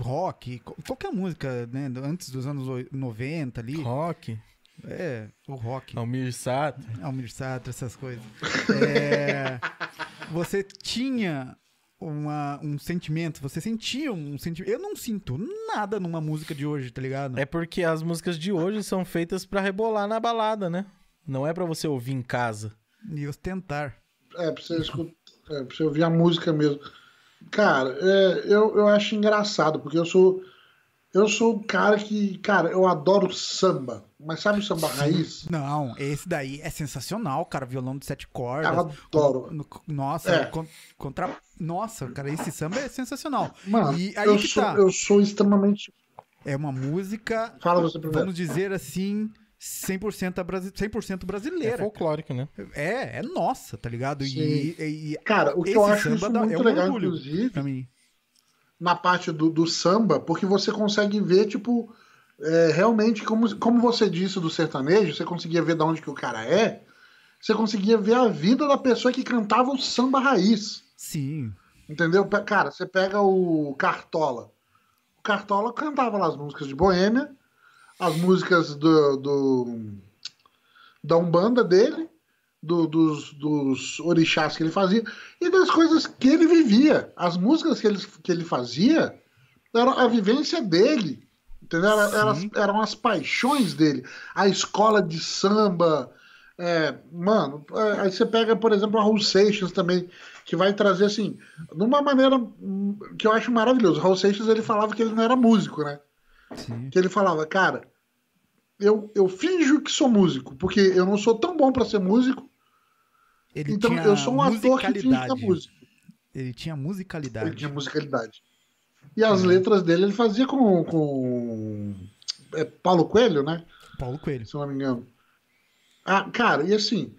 rock, qualquer música, né, antes dos anos oi- 90 ali, Rock, é, o rock, Almir Sater. Almir Sater, essas coisas. É, você tinha uma, um sentimento. Você sentia um sentimento. Eu não sinto nada numa música de hoje, tá ligado? É porque as músicas de hoje são feitas pra rebolar na balada, né? Não é pra você ouvir em casa. E ostentar. É, pra você, escutar, é, pra você ouvir a música mesmo. Cara, é, eu, eu acho engraçado, porque eu sou. Eu sou um cara que. Cara, eu adoro samba. Mas sabe o samba raiz? Não, esse daí é sensacional, cara. Violão de sete cordas. Eu adoro. No- Nossa, É. con- contra. Nossa, cara, esse samba é sensacional. Mano, E aí eu, que sou, tá. eu sou extremamente. É uma música, Fala você primeiro. vamos dizer assim, 100%, a brasi- 100 É brasileira. folclórico, né? É, é nossa, tá ligado? E, e, e Cara, o que eu acho samba isso muito é um legal, orgulho inclusive, na parte do, do samba, porque você consegue ver, tipo, é, realmente, como, como você disse do sertanejo, você conseguia ver de onde que o cara é, você conseguia ver a vida da pessoa que cantava o samba raiz. Sim. Entendeu? Cara, você pega o Cartola. O Cartola cantava lá as músicas de Boêmia, as músicas do, do- da Umbanda dele, do- dos, dos orixás que ele fazia, e das coisas que ele vivia. As músicas que ele, que ele fazia era a vivência dele. Entendeu? Era- Eram, Sim. eram as paixões dele. A escola de samba. é, mano, é, aí você pega, por exemplo, a Raul Seixas também, que vai trazer assim, de uma maneira hum, que eu acho maravilhoso. O Raul Seixas ele falava que ele não era músico, né? Sim. Que ele falava, cara, eu, eu finjo que sou músico, porque eu não sou tão bom pra ser músico, Ele então eu sou um ator que finge que é músico. Ele tinha musicalidade. Ele tinha musicalidade. E as Uhum. letras dele ele fazia com, com é, Paulo Coelho, né? Paulo Coelho. Se não me engano. Ah, cara, e assim,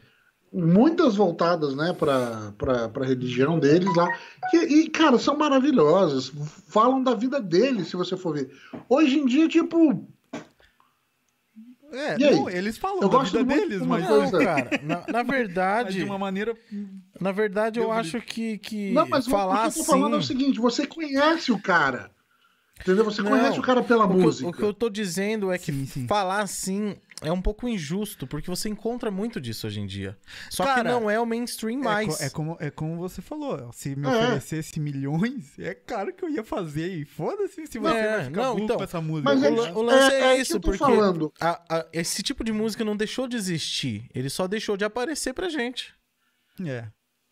muitas voltadas, né, pra, pra, pra religião deles lá. Que, e, cara, são maravilhosas. Falam da vida deles, se você for ver. Hoje em dia, tipo, É, E aí? não, eles falam Eu da gosto vida muito deles, de mas, coisa- Não, cara, na, na mas verdade, de uma maneira. na verdade eu Deus acho que, que Não, mas falar o que eu tô falando é o assim... seguinte: você conhece o cara. Entendeu? Você Não, conhece o cara pela O que, eu- música. o que eu tô dizendo é que Sim, sim. falar assim é um pouco injusto, porque você encontra muito disso hoje em dia. Só Cara, que não é o mainstream É, mais. co- é como, é como você falou. Se me É. oferecesse milhões, é claro que eu ia fazer. E foda-se se você É, vai ficar não, burro então, com essa música. Mas o, é- o lance é, é- é isso, porque falando. a- a- esse tipo de música não deixou de existir. Ele só deixou de aparecer pra gente. É,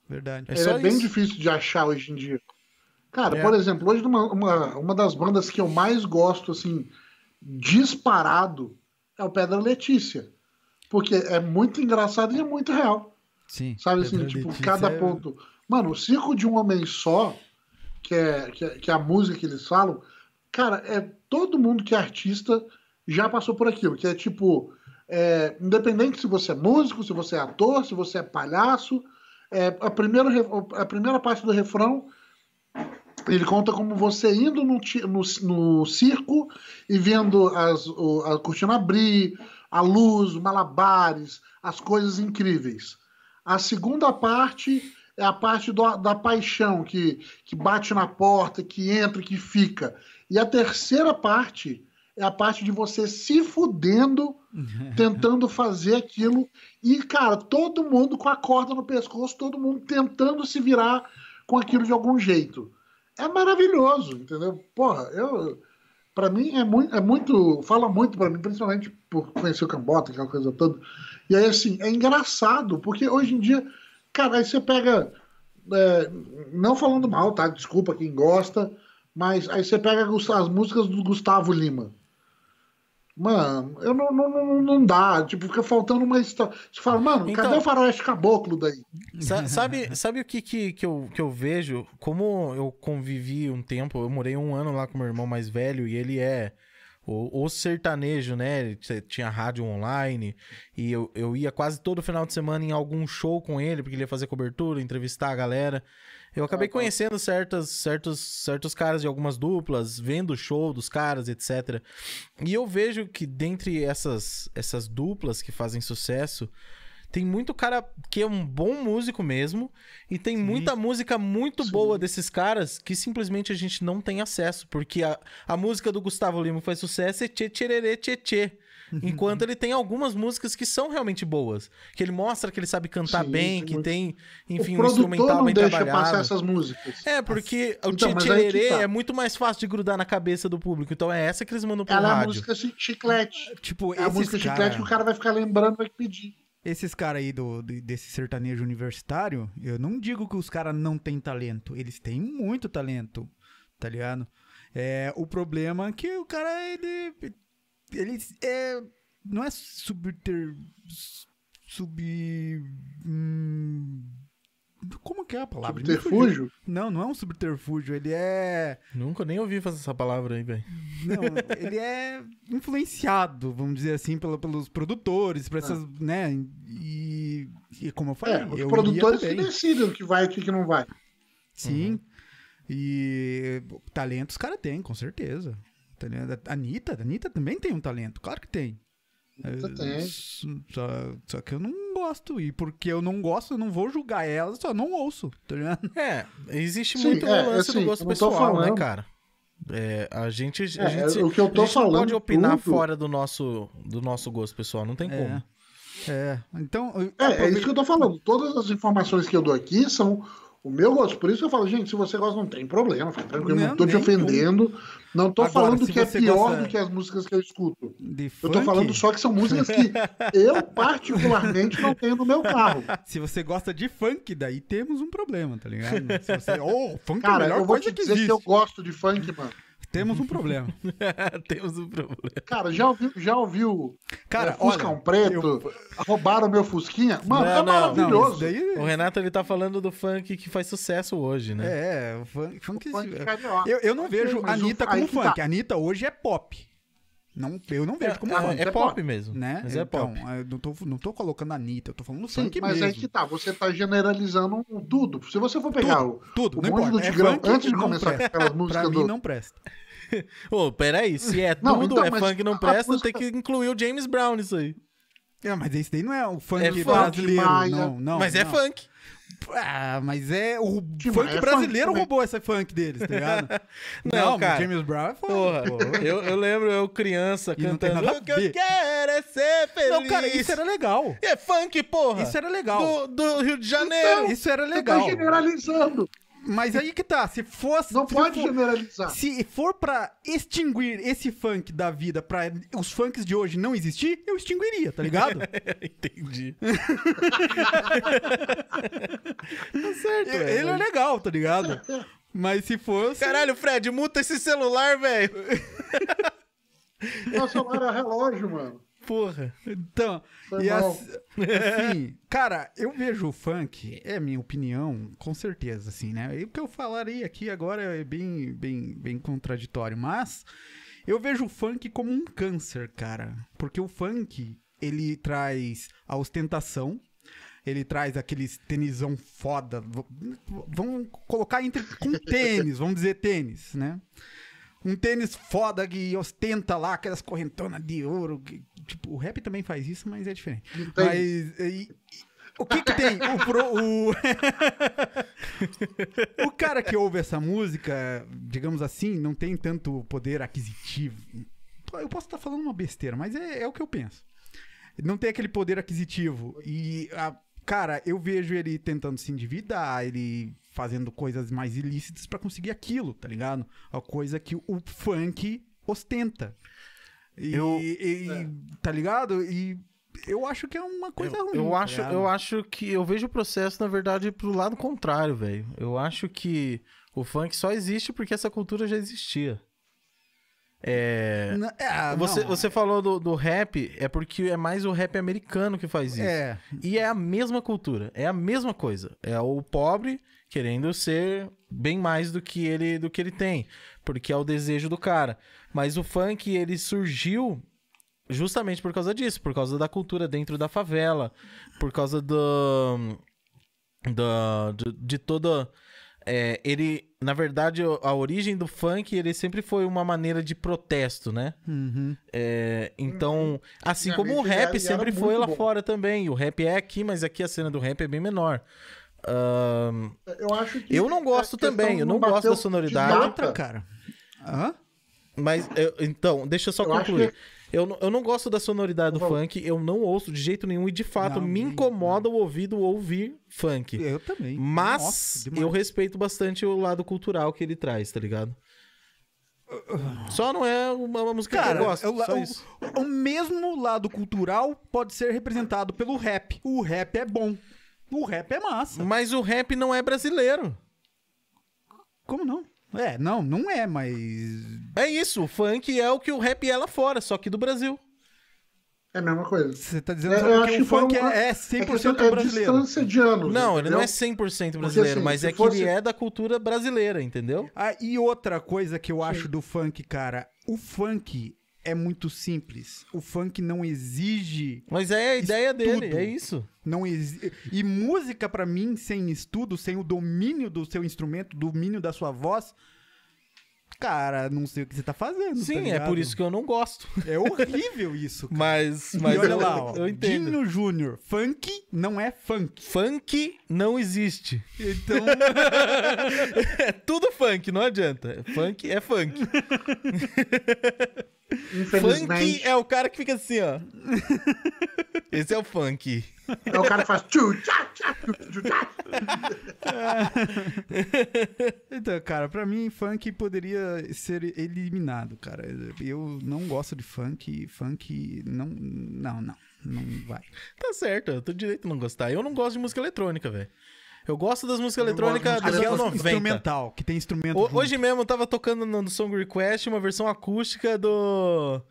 verdade. É é bem isso. difícil de achar hoje em dia. Cara, É. por exemplo, hoje uma, uma, uma das bandas que eu mais gosto, assim, disparado, é o Pedra Letícia. Porque é muito engraçado e é muito real. Sim. Sabe assim, Pedra tipo, Letícia cada é- ponto. Mano, o Circo de um Homem Só, que é, que é, que é a música que eles falam, cara, é todo mundo que é artista já passou por aquilo, que é tipo, é, independente se você é músico, se você é ator, se você é palhaço, é, a, primeira, a primeira parte do refrão ele conta como você indo no, no, no circo e vendo as, o- a cortina abrir, a luz, malabares, as coisas incríveis. A segunda parte é a parte do- da paixão, que, que bate na porta, que entra, que fica. E a terceira parte é a parte de você se fudendo, tentando fazer aquilo. E, cara, todo mundo com a corda no pescoço, todo mundo tentando se virar com aquilo de algum jeito. É maravilhoso, entendeu? Porra, eu. Pra mim é muito, é muito. Fala muito pra mim, principalmente por conhecer o Cambota, aquela coisa toda. E aí, assim, é engraçado, porque hoje em dia, cara, aí você pega. é, não falando mal, tá? Desculpa quem gosta, mas aí você pega as músicas do Gustavo Lima. Mano, eu não, não, não, dá. Tipo, fica faltando uma história. Você fala, mano, Então- cadê o faroeste caboclo daí? Sa- sabe, sabe o que, que, que, eu, que eu vejo? Como eu convivi um tempo, eu morei um ano lá com meu irmão mais velho e ele é o, o sertanejo, né? Ele tinha rádio online e eu, eu ia quase todo final de semana em algum show com ele, porque ele ia fazer cobertura, entrevistar a galera. Eu acabei tá. conhecendo certas, certos, certos caras de algumas duplas, vendo o show dos caras, etc. E eu vejo que dentre essas, essas duplas que fazem sucesso, Tem muito cara que é um bom músico mesmo, e tem muita música muito Sim. boa desses caras que simplesmente a gente não tem acesso, porque a, a música do Gustavo Lima faz sucesso é tchê tchererê tchê tchê. Enquanto ele tem algumas músicas que são realmente boas. Que ele mostra que ele sabe cantar Sim, bem, que tem, enfim, o um instrumental não bem deixa trabalhado. passar essas músicas. É, porque o Então, tá. é muito mais fácil de grudar na cabeça do público. Então é essa que eles mandam pro Ela é a rádio. música chi- chiclete. Tipo, É a música cara, chiclete que o cara vai ficar lembrando, vai pedir. esses caras aí do, de- desse sertanejo universitário, eu não digo que os caras não têm talento. Eles têm muito talento, tá ligado? É, o problema é que o cara, ele. Ele é. Não é subter. Sub. hum, como que é a palavra? Subterfúgio? Não, não é um subterfúgio. Ele é. Nunca nem ouvi fazer essa palavra aí, velho. Não, ele é influenciado, vamos dizer assim, pela- pelos produtores, por essas, né? E, e como eu falei, É, os eu produtores que decidem o que vai e o que não vai. Sim. E talento os caras têm, com certeza. Tá ligado? A Anitta, a Anitta também tem um talento, claro que tem. Anitta É, tem. Só, só que eu não gosto. E porque eu não gosto, eu não vou julgar ela, só não ouço, tá ligado? É, existe Sim, muito é, lance assim, do gosto não tô pessoal, né, falando. cara? É, a gente, a É, gente, o que eu tô a gente não falando pode opinar tudo- fora do nosso, do nosso gosto pessoal, não tem como. É. Então. É, é isso que eu tô falando. Todas as informações que eu dou aqui são o meu gosto. Por isso que eu falo, gente, se você gosta, não tem problema, fica tranquilo. Não, Não, tô te ofendendo. Não tô Agora, falando que é pior gosta- do que as músicas que eu escuto. de Eu funk, tô falando só que são músicas que eu, particularmente, não tenho no meu carro. Se você gosta de funk, daí temos um problema, tá ligado? Se você, oh, funk é a Cara, melhor eu vou te que dizer existe. que eu gosto de funk, mano. Temos um problema. Temos um problema. Cara, já ouviu, já ouviu Cara, é, Fuscão olha, Preto? eu- Roubaram meu Fusquinha? Mano, Não, é não, maravilhoso. isso daí O Renato, ele tá falando do funk que faz sucesso hoje, né? é, o funk, funk- Funk eu, eu não vejo a o- Anitta como funk. tá. A Anitta hoje é pop. Não, eu não vejo como é, funk. é é pop, mesmo. né? Mas é então, pop. eu não tô, não tô colocando a Anitta, eu tô falando Sim, funk mas mesmo. aí que tá, você tá generalizando tudo. Se você for pegar o, Tudo, o não do É Tigrão, funk, antes de começar com presta. aquelas Pra músicas mim do... não presta. Ô, peraí, se é Não, tudo então, é mas funk e não presta, música- tem que incluir o James Brown nisso aí. É, mas esse daí não é o funk, É funk, brasileiro. Maia. Não, não. Mas é não. funk. Ah, mas é. O Tim funk é brasileiro funk também. roubou essa funk deles, tá ligado? Não, mas cara. James Brown é funk. Porra, pô. eu, eu lembro eu criança E não tem cantando O que eu ver." quero é ser feliz. Não, cara, isso era legal. É funk, porra. Isso era legal. Do, do Rio de Janeiro. Isso era Você tá legal. generalizando. Mas aí que tá, se fosse. Não se pode for, generalizar. Se for pra extinguir esse funk da vida, pra os funks de hoje não existir, eu extinguiria, tá ligado? Entendi. tá certo, Ele velho. é legal, tá ligado? Mas se fosse. Caralho, Fred, muta esse celular, velho. Meu celular é relógio, mano. Porra. Então, Foi e mal. ass- assim, cara, eu vejo o funk, é minha opinião, com certeza, assim, né? E o que eu falarei aqui agora é bem, bem, bem contraditório, mas eu vejo o funk como um câncer, cara. Porque o funk, ele traz a ostentação, ele traz aqueles tenisão foda. Vamos colocar entre com tênis, vamos dizer tênis, né? Um tênis foda que ostenta lá aquelas correntonas de ouro. que- tipo, o rap também faz isso, mas é diferente. Mas e- o que que tem? O, pro- o... o cara que ouve essa música, digamos assim, não tem tanto poder aquisitivo. Eu posso estar falando uma besteira, mas é, é o que eu penso. Não tem aquele poder aquisitivo. E, a- cara, eu vejo ele tentando se endividar, ele fazendo coisas mais ilícitas pra conseguir aquilo, tá ligado? A coisa que o funk ostenta. E, Eu- e- tá ligado? E eu acho que é uma coisa Eu, ruim. eu tá acho, ligado? eu acho que eu vejo o processo, na verdade, pro lado contrário, velho. Eu acho que o funk só existe porque essa cultura já existia. É. É, Você, não, você falou do, do rap, é porque é mais o rap americano que faz isso. É, E é a mesma cultura, é a mesma coisa. É o pobre querendo ser bem mais do que ele do que ele tem, porque é o desejo do cara. Mas o funk ele surgiu justamente por causa disso, por causa da cultura dentro da favela, por causa do da de, de toda é, ele, na verdade, a origem do funk, ele sempre foi uma maneira de protesto, né? Uhum. É, então, assim como o rap era sempre foi lá bom. fora também. O rap é aqui, mas aqui a cena do rap é bem menor. Eu acho que. Eu não gosto também, eu não gosto da de sonoridade. Outra, cara. Hã? mas, eu- então, deixa eu só Eu concluir. que- Eu, não- eu não gosto da sonoridade do favor. funk, eu não ouço de jeito nenhum e de fato Não, me incomoda o ouvido ouvir funk. Eu também. Mas Nossa, eu respeito bastante o lado cultural que ele traz, tá ligado? Só não é uma, uma música Cara, que eu gosto, o, só o- isso. o mesmo lado cultural pode ser representado pelo rap. O rap é bom. O rap é massa. Mas o rap não é brasileiro. Como não? É, não, não é, mas. É isso, o funk é o que o rap é lá fora, só que do Brasil. É a mesma coisa. Você tá dizendo É, porque o que foi funk uma- é, é É, 100% questão- é brasileiro. distância de anos. Não, ele não é entendeu? 100% brasileiro, assim, mas é que fosse- ele é da cultura brasileira, entendeu? Ah, e outra coisa que eu acho do funk, cara, o funk é muito simples. O funk não exige, Mas é a ideia dele, Estudo. é isso. não exi... e música pra mim sem estudo, sem o domínio do seu instrumento, domínio da sua voz, cara, não sei o que você tá fazendo. tá Sim, é ligado? por isso que eu não gosto. é horrível isso. Cara. Mas, E mas olha eu, lá, ó, eu entendo. Dinho Júnior, funk não é funk. Funk não existe. Então, É tudo funk, não adianta. Funk é funk. Infelizmente. Funk é o cara que fica assim, ó. Esse é o funk. É o cara que faz tchu, tchá, tchá, tchu, tchu, tchá. Então, cara, pra mim, funk poderia ser eliminado, cara. Eu não gosto de funk, funk não, não, não, não vai. Tá certo, eu tô direito de não gostar. Eu não gosto de música eletrônica, velho. Eu gosto das músicas eletrônicas música dos anos eletrônica. 90. instrumental, que tem instrumento. O- hoje mesmo eu tava tocando no, no Song Request uma versão acústica do.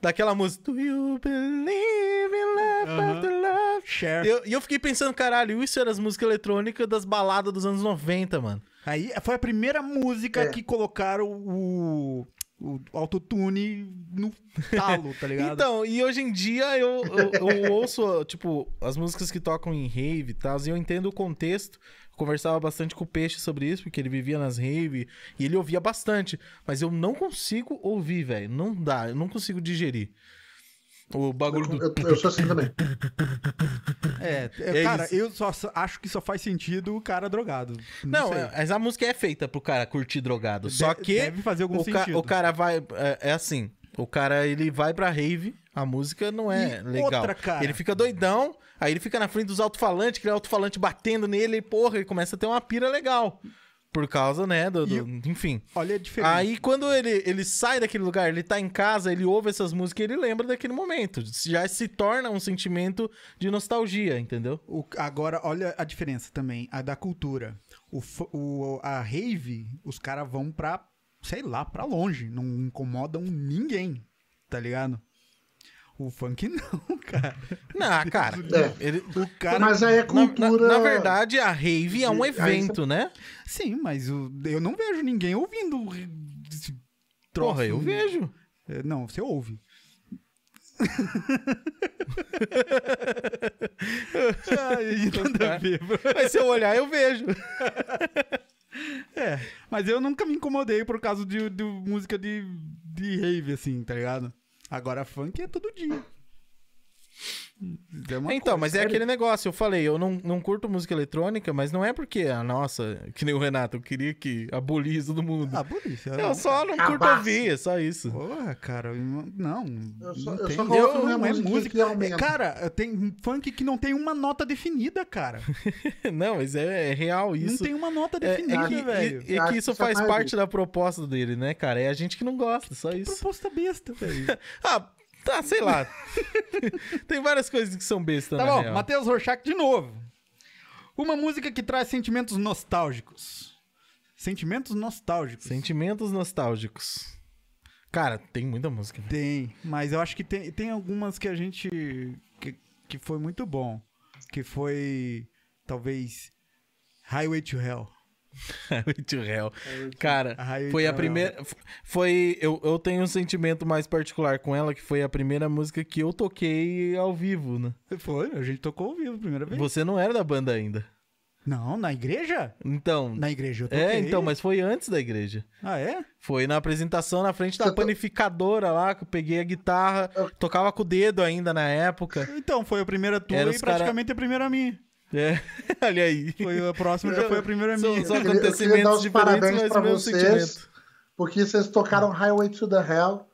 Daquela música. Do you believe in love after love? Share. E eu, e eu fiquei pensando, caralho, isso era as músicas eletrônicas das baladas dos anos 90, mano. Aí foi a primeira música É. que colocaram o, o autotune no talo, tá ligado? Então, e hoje em dia eu, eu, eu ouço, tipo, as músicas que tocam em rave e tal, e eu entendo o contexto. Conversava bastante com o Peixe sobre isso, porque ele vivia nas rave e ele ouvia bastante. Mas eu não consigo ouvir, velho. Não dá, eu não consigo digerir. O bagulho do. Eu, eu sou assim também. é, é, É cara, isso. eu só acho que só faz sentido o cara drogado. Não, é- mas a música é feita pro cara curtir drogado. Só que deve fazer algum o, ca- sentido. o cara vai. É, é assim. O cara, ele vai pra rave, a música não é E legal. outra, cara. Ele fica doidão, aí ele fica na frente dos alto-falantes, aquele alto-falante batendo nele, e porra, ele começa a ter uma pira legal. Por causa, né, do... do- enfim. Olha a diferença. Aí, quando ele, ele sai daquele lugar, ele tá em casa, ele ouve essas músicas e ele lembra daquele momento. Já se torna um sentimento de nostalgia, entendeu? O- agora, olha a diferença também, a da cultura. O, o- a rave, os caras vão pra, sei lá, pra longe. Não incomodam ninguém, tá ligado? O funk não, cara. Não, cara. É. ele- O cara. Mas aí é na, cultura. na- na verdade, a rave é um evento, né? Sim, mas o- eu não vejo ninguém ouvindo esse troço. Porra, eu vejo. É, Não, você ouve. Ai, nada a ver. Mas se eu olhar, eu vejo. É, mas eu nunca me incomodei por causa de, de música de, de rave, assim, tá ligado? Agora funk é todo dia. É uma Então, coisa, mas é aquele negócio, eu falei, eu não, não curto música eletrônica, mas não é porque, ah, nossa, que nem o Renato, eu queria que abolisse todo mundo. Ah, polícia. eu só não curto Acabasse. ouvir, é só isso. Porra, cara, não. Eu só- não eu só Eu- é música que aumenta. Cara, tem funk que não tem uma nota definida, cara. não, mas é, é real isso. Não tem uma nota É, é definida, que, velho. é- é Acho que que isso é faz parte da proposta dele, né, cara? É a gente que não gosta, só isso. Proposta besta, velho. Ah, tá, sei lá. Tem várias coisas que são bestas, Tá bom. Matheus Rorschach de novo. Uma música que traz sentimentos nostálgicos. Sentimentos nostálgicos. Sentimentos nostálgicos. Cara, tem muita música. né? Tem, mas eu acho que tem, tem algumas que a gente. Que, que foi muito bom. Que foi. Talvez. Highway to Hell. Highway to Hell. Cara, foi to a primeira. Foi. Eu, eu tenho um sentimento mais particular com ela, que foi a primeira música que eu toquei ao vivo, né? Foi, a gente tocou ao vivo a primeira vez. Você não era da banda ainda. Não, na igreja? Então. Na igreja eu toquei. É, então, mas foi antes da igreja. Ah, é? Foi na apresentação na frente da Você to- panificadora lá, que eu peguei a guitarra, tocava com o dedo ainda na época. Então, foi a primeira tua e os cara- praticamente a primeira minha. É, olha aí. Foi a próxima, já foi a primeira minha. são acontecimentos dar os diferentes, parabéns mas meu vocês. sentimento. Porque vocês tocaram Highway to the Hell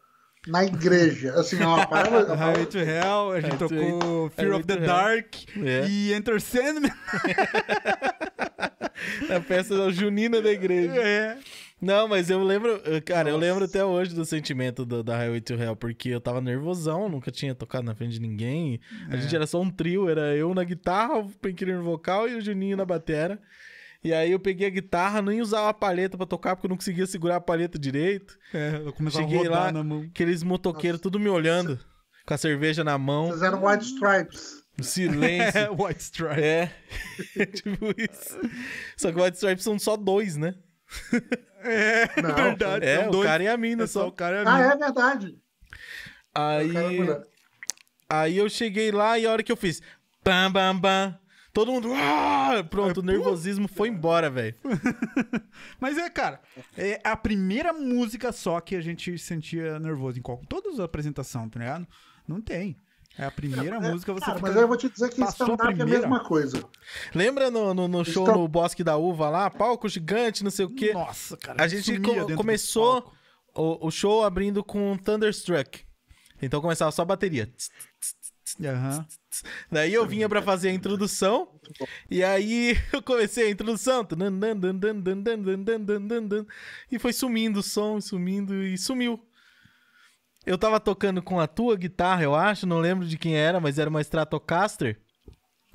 na igreja. Assim, ó, para, Highway to Hell, a gente tocou Fear Highway of the. Dark É. e Enter Sandman. Na festa junina da igreja. É. Não, mas eu lembro, cara, eu lembro até hoje do sentimento do- da Highway to Hell, porque eu tava nervosão, nunca tinha tocado na frente de ninguém. A É. gente era só um trio, era eu na guitarra, o Penqueiro no vocal e o Juninho na batera. E aí eu peguei a guitarra, nem usava a palheta pra tocar, porque eu não conseguia segurar a palheta direito. É, eu comecei Cheguei a rodar lá, na mão. aqueles motoqueiros tudo me olhando, com a cerveja na mão, vocês eram White Stripes. silêncio. É, White Stripe. É, tipo isso. Só que o White Stripes são só dois, né? É, Não, verdade. É, o dois. cara e a mina É só o cara e a Ah, mina. é verdade. Aí, Caramba. aí eu cheguei lá e a hora que eu fiz bam, bam, bam, todo mundo, ah! pronto, o nervosismo foi embora, velho. Mas é, cara, é a primeira música só que a gente sentia nervoso em qual, todas as apresentações, tá ligado? Não tem. É a primeira música você Cara, fica... mas aí eu vou te dizer que stand-up é a mesma coisa. Lembra no, no, no show Então- no Bosque da Uva lá, palco gigante, não sei o quê? Nossa, cara. A gente co- começou o, o show abrindo com Thunderstruck. Então começava só a bateria. Aham. Daí eu vinha pra fazer a introdução. E aí eu comecei a introdução. E foi sumindo o som, sumindo e sumiu. Eu tava tocando com a tua guitarra, eu acho, não lembro de quem era, mas era uma Stratocaster.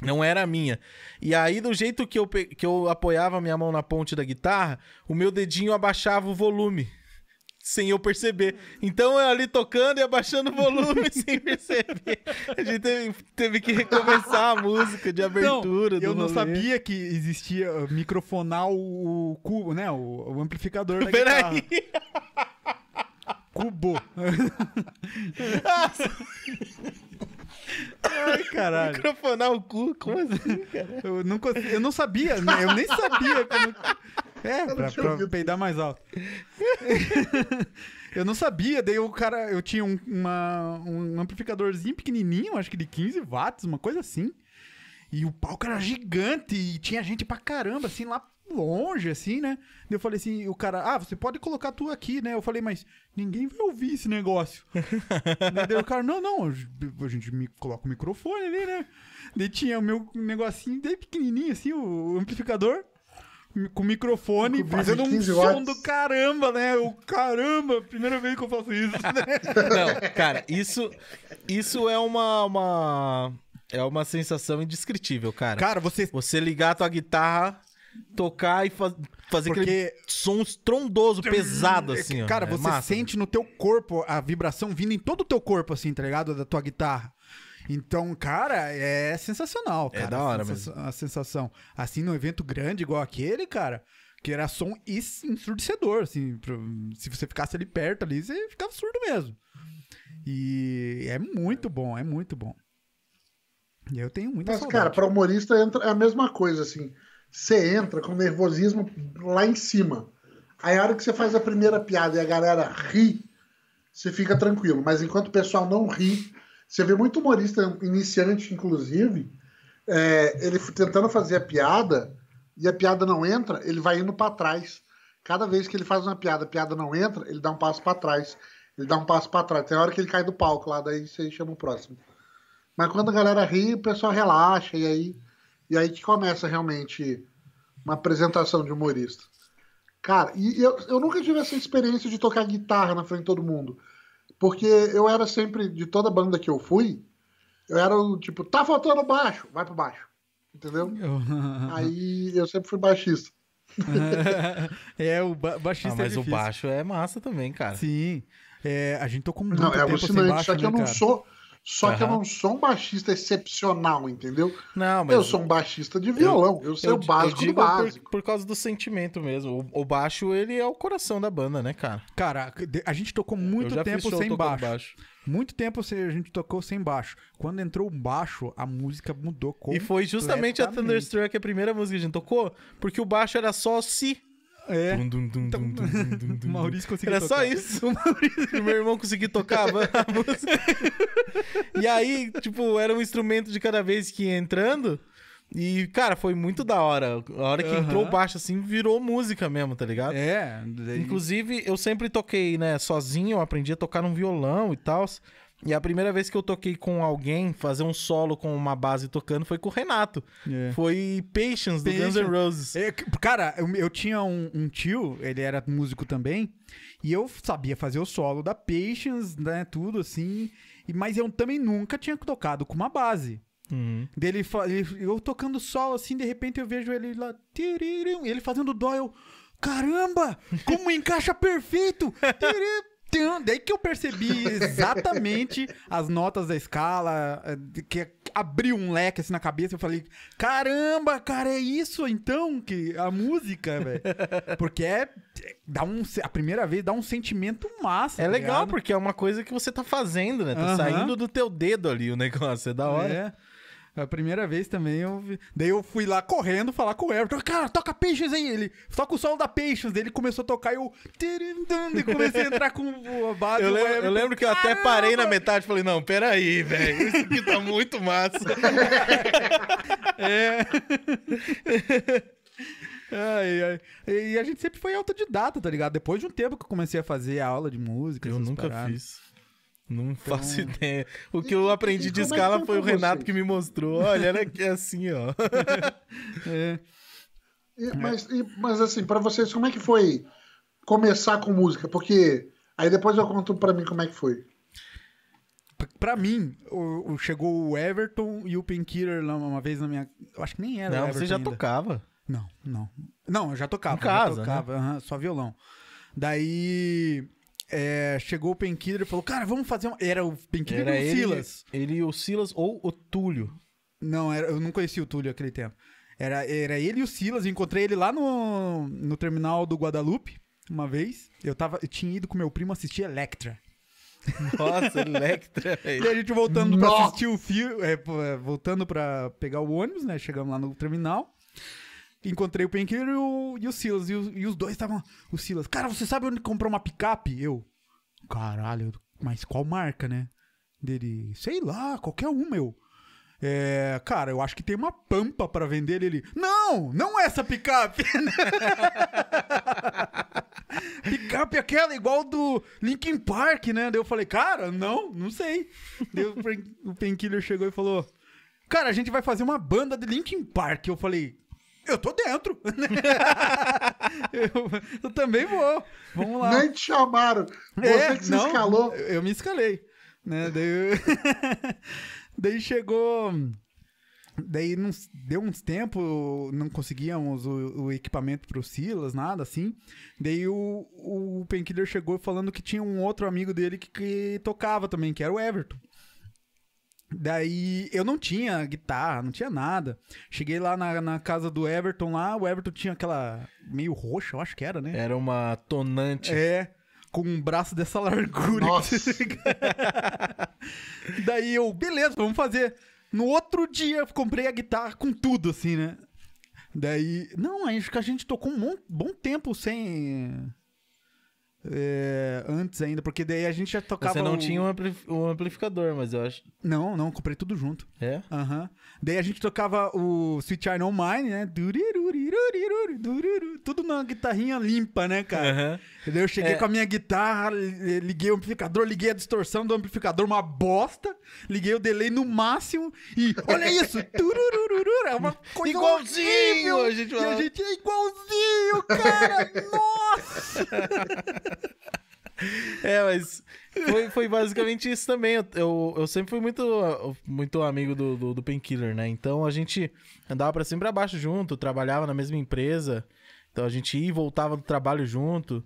Não era a minha. E aí, do jeito que eu, que eu apoiava a minha mão na ponte da guitarra, o meu dedinho abaixava o volume. Sem eu perceber. Então eu ali tocando e abaixando o volume sem perceber. A gente teve, teve que recomeçar a música de abertura. Não, eu não rolê. sabia que existia uh, microfonar o cubo, né? O, o amplificador da guitarra. Cubo. Ai, caralho. Microfonar o cu? Como assim, cara? Eu não, cons- eu não sabia, né? eu nem sabia como. É, não pra, pra peidar mais alto. eu não sabia, daí o cara, eu tinha um, uma- um amplificadorzinho pequenininho, acho que de 15 watts, uma coisa assim. E o palco era gigante e tinha gente pra caramba, assim, lá longe, assim, né? Eu falei assim, o cara, ah, você pode colocar tu aqui, né? Eu falei, mas ninguém vai ouvir esse negócio. daí o cara, não, não, a gente me coloca o microfone ali, né? Daí tinha o meu negocinho bem pequenininho, assim, o amplificador. Com o microfone, Com fazendo um 15 som watts. do caramba, né? O caramba, primeira vez que eu faço isso, né? Não, cara, isso, isso é uma, uma. É uma sensação indescritível, cara. Cara, você. Você ligar a tua guitarra, tocar e fa- fazer aquele Porque som estrondoso, pesado, assim, ó. Cara, É você massa, sente no teu corpo a vibração vindo em todo o teu corpo, assim, tá ligado? Da tua guitarra. Então, cara, é sensacional, É cara. da hora a sensa- A sensação. Assim, num evento grande igual aquele, cara, que era som ensurdecedor, assim. pro- Se você ficasse ali perto ali, você ficava surdo mesmo. E é muito bom, é muito bom. E eu tenho muita Mas, saudade. cara, para humorista entra, é a mesma coisa, assim. Você entra com nervosismo lá em cima. Aí a hora que você faz a primeira piada e a galera ri, você fica tranquilo. Mas enquanto o pessoal não ri, você vê muito humorista iniciante, inclusive, é, ele tentando fazer a piada e a piada não entra, ele vai indo para trás. Cada vez que ele faz uma piada, a piada não entra, ele dá um passo para trás. Ele dá um passo para trás. Tem hora que ele cai do palco lá, daí você chama o próximo. Mas quando a galera ri, o pessoal relaxa e aí, e aí que começa realmente uma apresentação de humorista. Cara, e eu, eu nunca tive essa experiência de tocar guitarra na frente de todo mundo. Porque eu era sempre, de toda banda que eu fui, eu era o tipo, tá faltando baixo, vai pro baixo. Entendeu? Aí eu sempre fui baixista. é, o ba baixista Ah, mas é o baixo é massa também, cara. Sim. É, a gente tocou muito Não, é tempo sem alucinante. baixo, Só que né, eu não cara? sou. Só que eu não sou um baixista excepcional, entendeu? Não, mas Eu sou um baixista de violão. Eu, sei o básico do digo básico. Por, por causa do sentimento mesmo. O, o baixo, ele é o coração da banda, né, cara? Cara, a gente tocou Eu muito tempo sem tocando baixo. Muito tempo sem- a gente tocou sem baixo. Quando entrou o baixo, a música mudou E foi justamente a completamente. Thunderstruck a primeira música que a gente tocou, porque o baixo era só si. É. Dum, dum, dum, O. Maurício conseguiu Era só isso. O meu irmão conseguiu tocar a música. E aí, tipo, era um instrumento de cada vez que ia entrando. E, cara, foi muito da hora. A hora que Aham. entrou o baixo, assim, virou música mesmo, tá ligado? É. Inclusive, eu sempre toquei, né, sozinho, eu aprendi a tocar num violão e tal. E a primeira vez que eu toquei com alguém, fazer um solo com uma base tocando, foi com o Renato. É. Foi Patience, do Guns N' Patience. Roses. É, cara, eu, eu tinha um, um tio, ele era músico também, e eu sabia fazer o solo da Patience, né, tudo assim, e- mas eu também nunca tinha tocado com uma base. Uhum. Dele, eu tocando solo assim, de repente eu vejo ele lá, ele fazendo dó, eu, caramba, como encaixa perfeito! Tum. Daí que eu percebi exatamente as notas da escala, eh, que abriu um leque assim na cabeça, eu falei, caramba, cara, é isso então que a música, velho. Porque é dá um a primeira vez dá um sentimento massa. É tá legal, ligado? porque é uma coisa que você tá fazendo, né? Tá Aham. saindo do teu dedo ali o negócio, é da hora. É. A primeira vez também eu vi. Daí eu fui lá correndo falar com o Everton. Cara, toca Patience aí. Ele toca o solo da Patience. Daí ele começou a tocar e eu. E comecei a entrar com a base. Eu o lembro, eu lembro que eu até parei na metade e falei, não, peraí, velho, isso aqui tá muito massa. É. ai, ai. E a gente sempre foi autodidata, tá ligado? Depois de um tempo que eu comecei a fazer a aula de música. Eu nunca paradas. fiz. Não faço ideia. O que eu aprendi e de é que escala foi o Renato vocês? que me mostrou. Olha, era aqui assim, ó. É. E- mas, e- mas assim, pra vocês, como é que foi começar com música? Porque aí depois eu conto pra mim como é que foi. Pra mim, o, o- chegou o Everton e o Painkiller lá uma vez na minha. Eu acho que nem era. Não, Everton você já ainda. tocava. Não, não. Não, eu já tocava. Em casa, né? já tocava, aham, só violão. Daí é, chegou o Painkiller e falou: Cara, vamos fazer uma. Era o Painkiller Era e o ele, Silas. ele e o Silas ou o Túlio. Não, era, eu não conhecia o Túlio naquele tempo. Era, era ele e o Silas. Eu encontrei ele lá no, no terminal do Guadalupe uma vez. Eu, tava, eu tinha ido com meu primo assistir Electra. Nossa, Electra, E a gente voltando pra Nossa! assistir o filme, é, é, voltando pra pegar o ônibus, né? Chegamos lá no terminal. Encontrei o Painkiller e o, e o Silas. E, o- e os dois estavam. O Silas, cara, você sabe onde comprou uma picape? Eu, caralho, mas qual marca, né? Dele, sei lá, qualquer uma, eu. É, cara, eu acho que tem uma pampa pra vender. Ele, não, não é essa picape. picape é aquela igual do Linkin Park, né? Daí eu falei, cara, não, não sei. Daí o Painkiller chegou e falou, cara, a gente vai fazer uma banda de Linkin Park. Eu falei, eu tô dentro. eu, eu também vou. Vamos lá. Nem te chamaram. Você É, que se não, escalou. Eu, eu me escalei. Né? Daí, eu- daí chegou. Daí deu uns tempos, não conseguíamos o, o equipamento pro Silas, nada assim. Daí o, o Painkiller chegou falando que tinha um outro amigo dele que, que tocava também, que era o Everton. Daí eu não tinha guitarra, não tinha nada. Cheguei lá na, na casa do Everton lá, o Everton tinha aquela meio roxa, eu acho que era, né? Era uma tonante. É, com um braço dessa largura. Nossa. Daí eu, beleza, vamos fazer. No outro dia, eu comprei a guitarra com tudo, assim, né? Daí. Não, acho que a gente tocou um bom tempo sem. É, antes ainda, porque daí a gente já tocava. Você não o- tinha um, ampli- um amplificador, mas eu acho. Não, não, comprei tudo junto. É? Aham. Daí a gente tocava o Sweet Know Mine, né? Tudo na guitarrinha limpa, né, cara? Aham. Daí eu cheguei É. com a minha guitarra, li- liguei o amplificador, liguei a distorção do amplificador, uma bosta. Liguei o delay no máximo e olha isso! É uma coisa Igualzinho, horrível. a gente E a gente é igualzinho, cara! Nossa! É, mas foi, foi basicamente isso também. Eu, eu, eu sempre fui muito, muito amigo do, do, do Painkiller, né? Então a gente andava pra cima e pra baixo junto, trabalhava na mesma empresa. Então a gente ia e voltava do trabalho junto.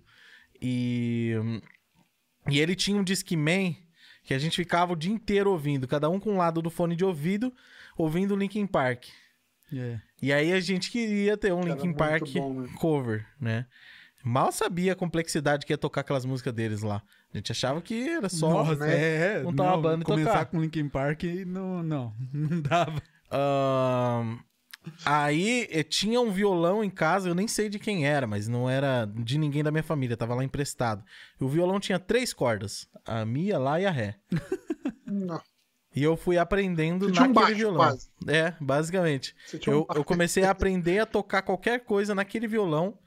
E, e ele tinha um Discman que a gente ficava o dia inteiro ouvindo, cada um com um lado do fone de ouvido, ouvindo Linkin Park. É. E aí a gente queria ter um Cara, Linkin Park bom, né? cover, né? Mal sabia a complexidade que ia tocar aquelas músicas deles lá. A gente achava que era só. Nossa, né? é. montar uma banda e começar tocar. com Linkin Park não, não, não dava. Ahn, aí eh, tinha um violão em casa, eu nem sei de quem era, mas não era de ninguém da minha família, tava lá emprestado. O violão tinha três cordas: a Mia, lá e a Ré. Não. E eu fui aprendendo Você tinha um naquele baixo, violão. quase. É, basicamente. Um Eu, eu comecei a aprender a tocar qualquer coisa naquele violão,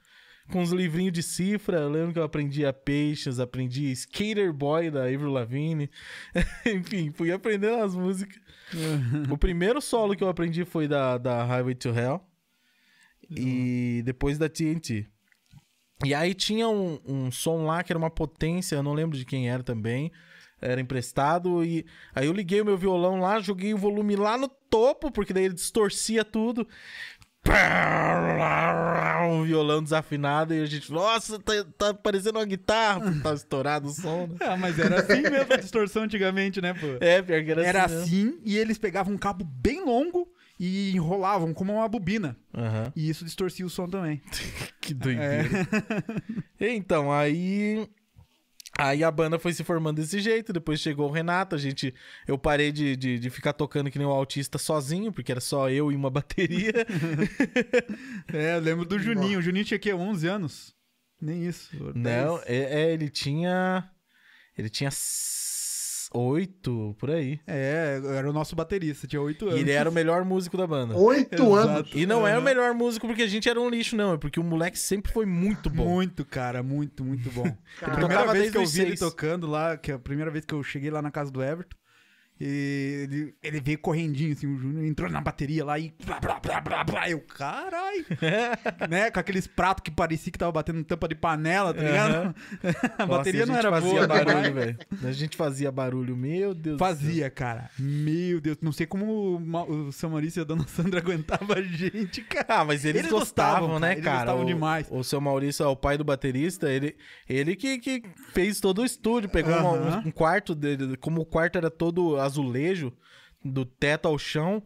com os livrinhos de cifra. Eu lembro que eu aprendi a Patience, aprendi Skater Boy da Avril Lavigne. Enfim, fui aprendendo as músicas. o primeiro solo que eu aprendi foi da, da Highway to Hell. E depois da TNT. E aí tinha um, um som lá que era uma potência, eu não lembro de quem era também. Era emprestado e aí eu liguei o meu violão lá, joguei o volume lá no topo, porque daí ele distorcia tudo. Um violão desafinado e a gente, nossa, tá, tá parecendo uma guitarra, tá estourado o som. Né? Ah, mas era assim mesmo a distorção antigamente, né, pô? É, pior que era, Era assim. mesmo. assim e eles pegavam um cabo bem longo e enrolavam como uma bobina. Aham. E isso distorcia o som também. Que doideira. Então, aí. Aí a banda foi se formando desse jeito, depois chegou o Renato, a gente. Eu parei de, de, de ficar tocando que nem o autista sozinho, porque era só eu e uma bateria. É, eu lembro do Juninho. O Juninho tinha aqui 11 anos. Nem isso. Não, 10. é, é, ele tinha. Ele tinha oito, por aí. É, era o nosso baterista, tinha 8 anos. E ele era o melhor músico da banda. Oito anos. E não era o Aham. melhor músico porque a gente era um lixo, não. É porque o moleque sempre foi muito bom. Muito, cara, muito, muito bom. A primeira vez que eu vi ele tocando lá, que é a primeira vez que eu cheguei lá na casa do Everton, e ele, ele veio correndinho, assim, o Júnior entrou na bateria lá e blá, blá, blá, blá, blá, eu, carai, né, com aqueles pratos que parecia que tava batendo tampa de panela, tá ligado? a Nossa, bateria a não gente era fazia boa barulho, demais. velho. A gente fazia barulho, meu Deus. Fazia, cara. Meu Deus, não sei como o, o Maurício e a Dona Sandra aguentavam a gente, cara. Ah, mas eles, Eles gostavam, gostavam, né, cara, eles gostavam o, demais. O seu Maurício, é o pai do baterista, ele, ele que, que fez todo o estúdio, pegou uma- Aham. um, um quarto dele, como o quarto era todo azulejo, do teto ao chão,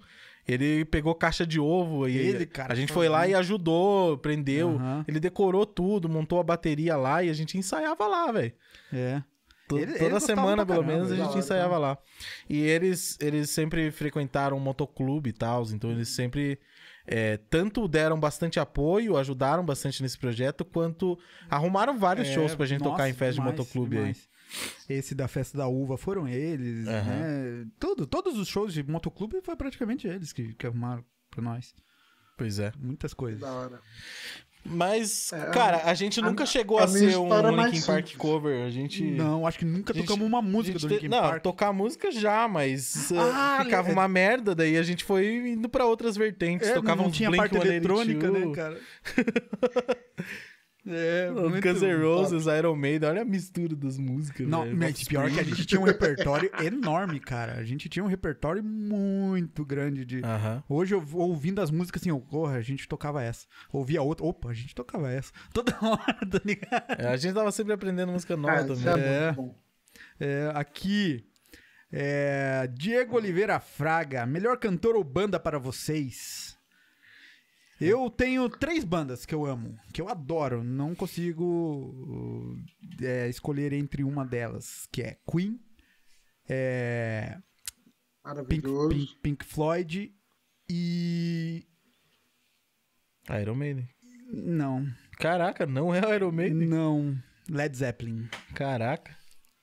ele pegou caixa de ovo e Ele, cara, a gente foi lá e ajudou, prendeu, Aham. ele decorou tudo, montou a bateria lá e a gente ensaiava lá, velho. É. To- Ele- Toda gostavam semana, pelo caramba, menos, a gente hora, ensaiava lá. E eles, eles sempre frequentaram um motoclube e tal, então eles sempre é, tanto deram bastante apoio, ajudaram bastante nesse projeto, quanto arrumaram vários É, shows pra gente tocar em nossa, festa demais, de motoclube demais. Esse da festa da uva foram eles, Aham. né? Tudo, todos os shows de motoclube foi praticamente eles que, que arrumaram pra nós. Pois é. Muitas coisas. Da hora. Mas, É, cara, a gente a- nunca chegou a a, ser um é Linkin Park simples. cover. A gente. Não, acho que nunca gente- tocamos uma música do te- Linkin Não, Park. tocar música já, mas uh, Ah, ficava é- uma merda, daí a gente foi indo pra outras vertentes. É, tocava não tinha Blink parte eletrônica, 182, né, cara? é, muito... Guns N' Roses, Iron Maiden, olha a mistura das músicas. Não, velho. mas pior que a gente tinha um repertório enorme, cara. A gente tinha um repertório muito grande de... Aham. Hoje, eu ouvindo as músicas assim, eu, porra, a gente tocava essa. Ouvia outra, opa, a gente tocava essa. Toda hora, tá ligado? É, a gente tava sempre aprendendo música nova Cara, isso também. é, É. É, aqui, é, Diego Oliveira Fraga, melhor cantor ou banda para vocês? Eu tenho três bandas que eu amo, que eu adoro. Não consigo uh, é, escolher entre uma delas, que é Queen, é, Pink. Pink- Pink Floyd e... Iron Maiden. Não, Caraca, não é Iron Maiden? não, Led Zeppelin. Caraca.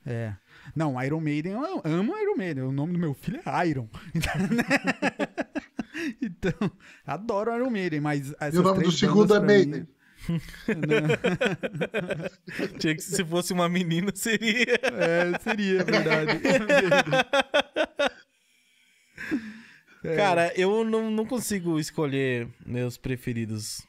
É. Não, Iron Maiden, eu amo Iron Maiden. O nome do meu filho é Iron. então, adoro Iron Maiden, mas. E o nome do segundo é Maiden. Tinha que se fosse uma menina seria. É, seria, é verdade. É. Cara, eu não, não consigo escolher meus preferidos.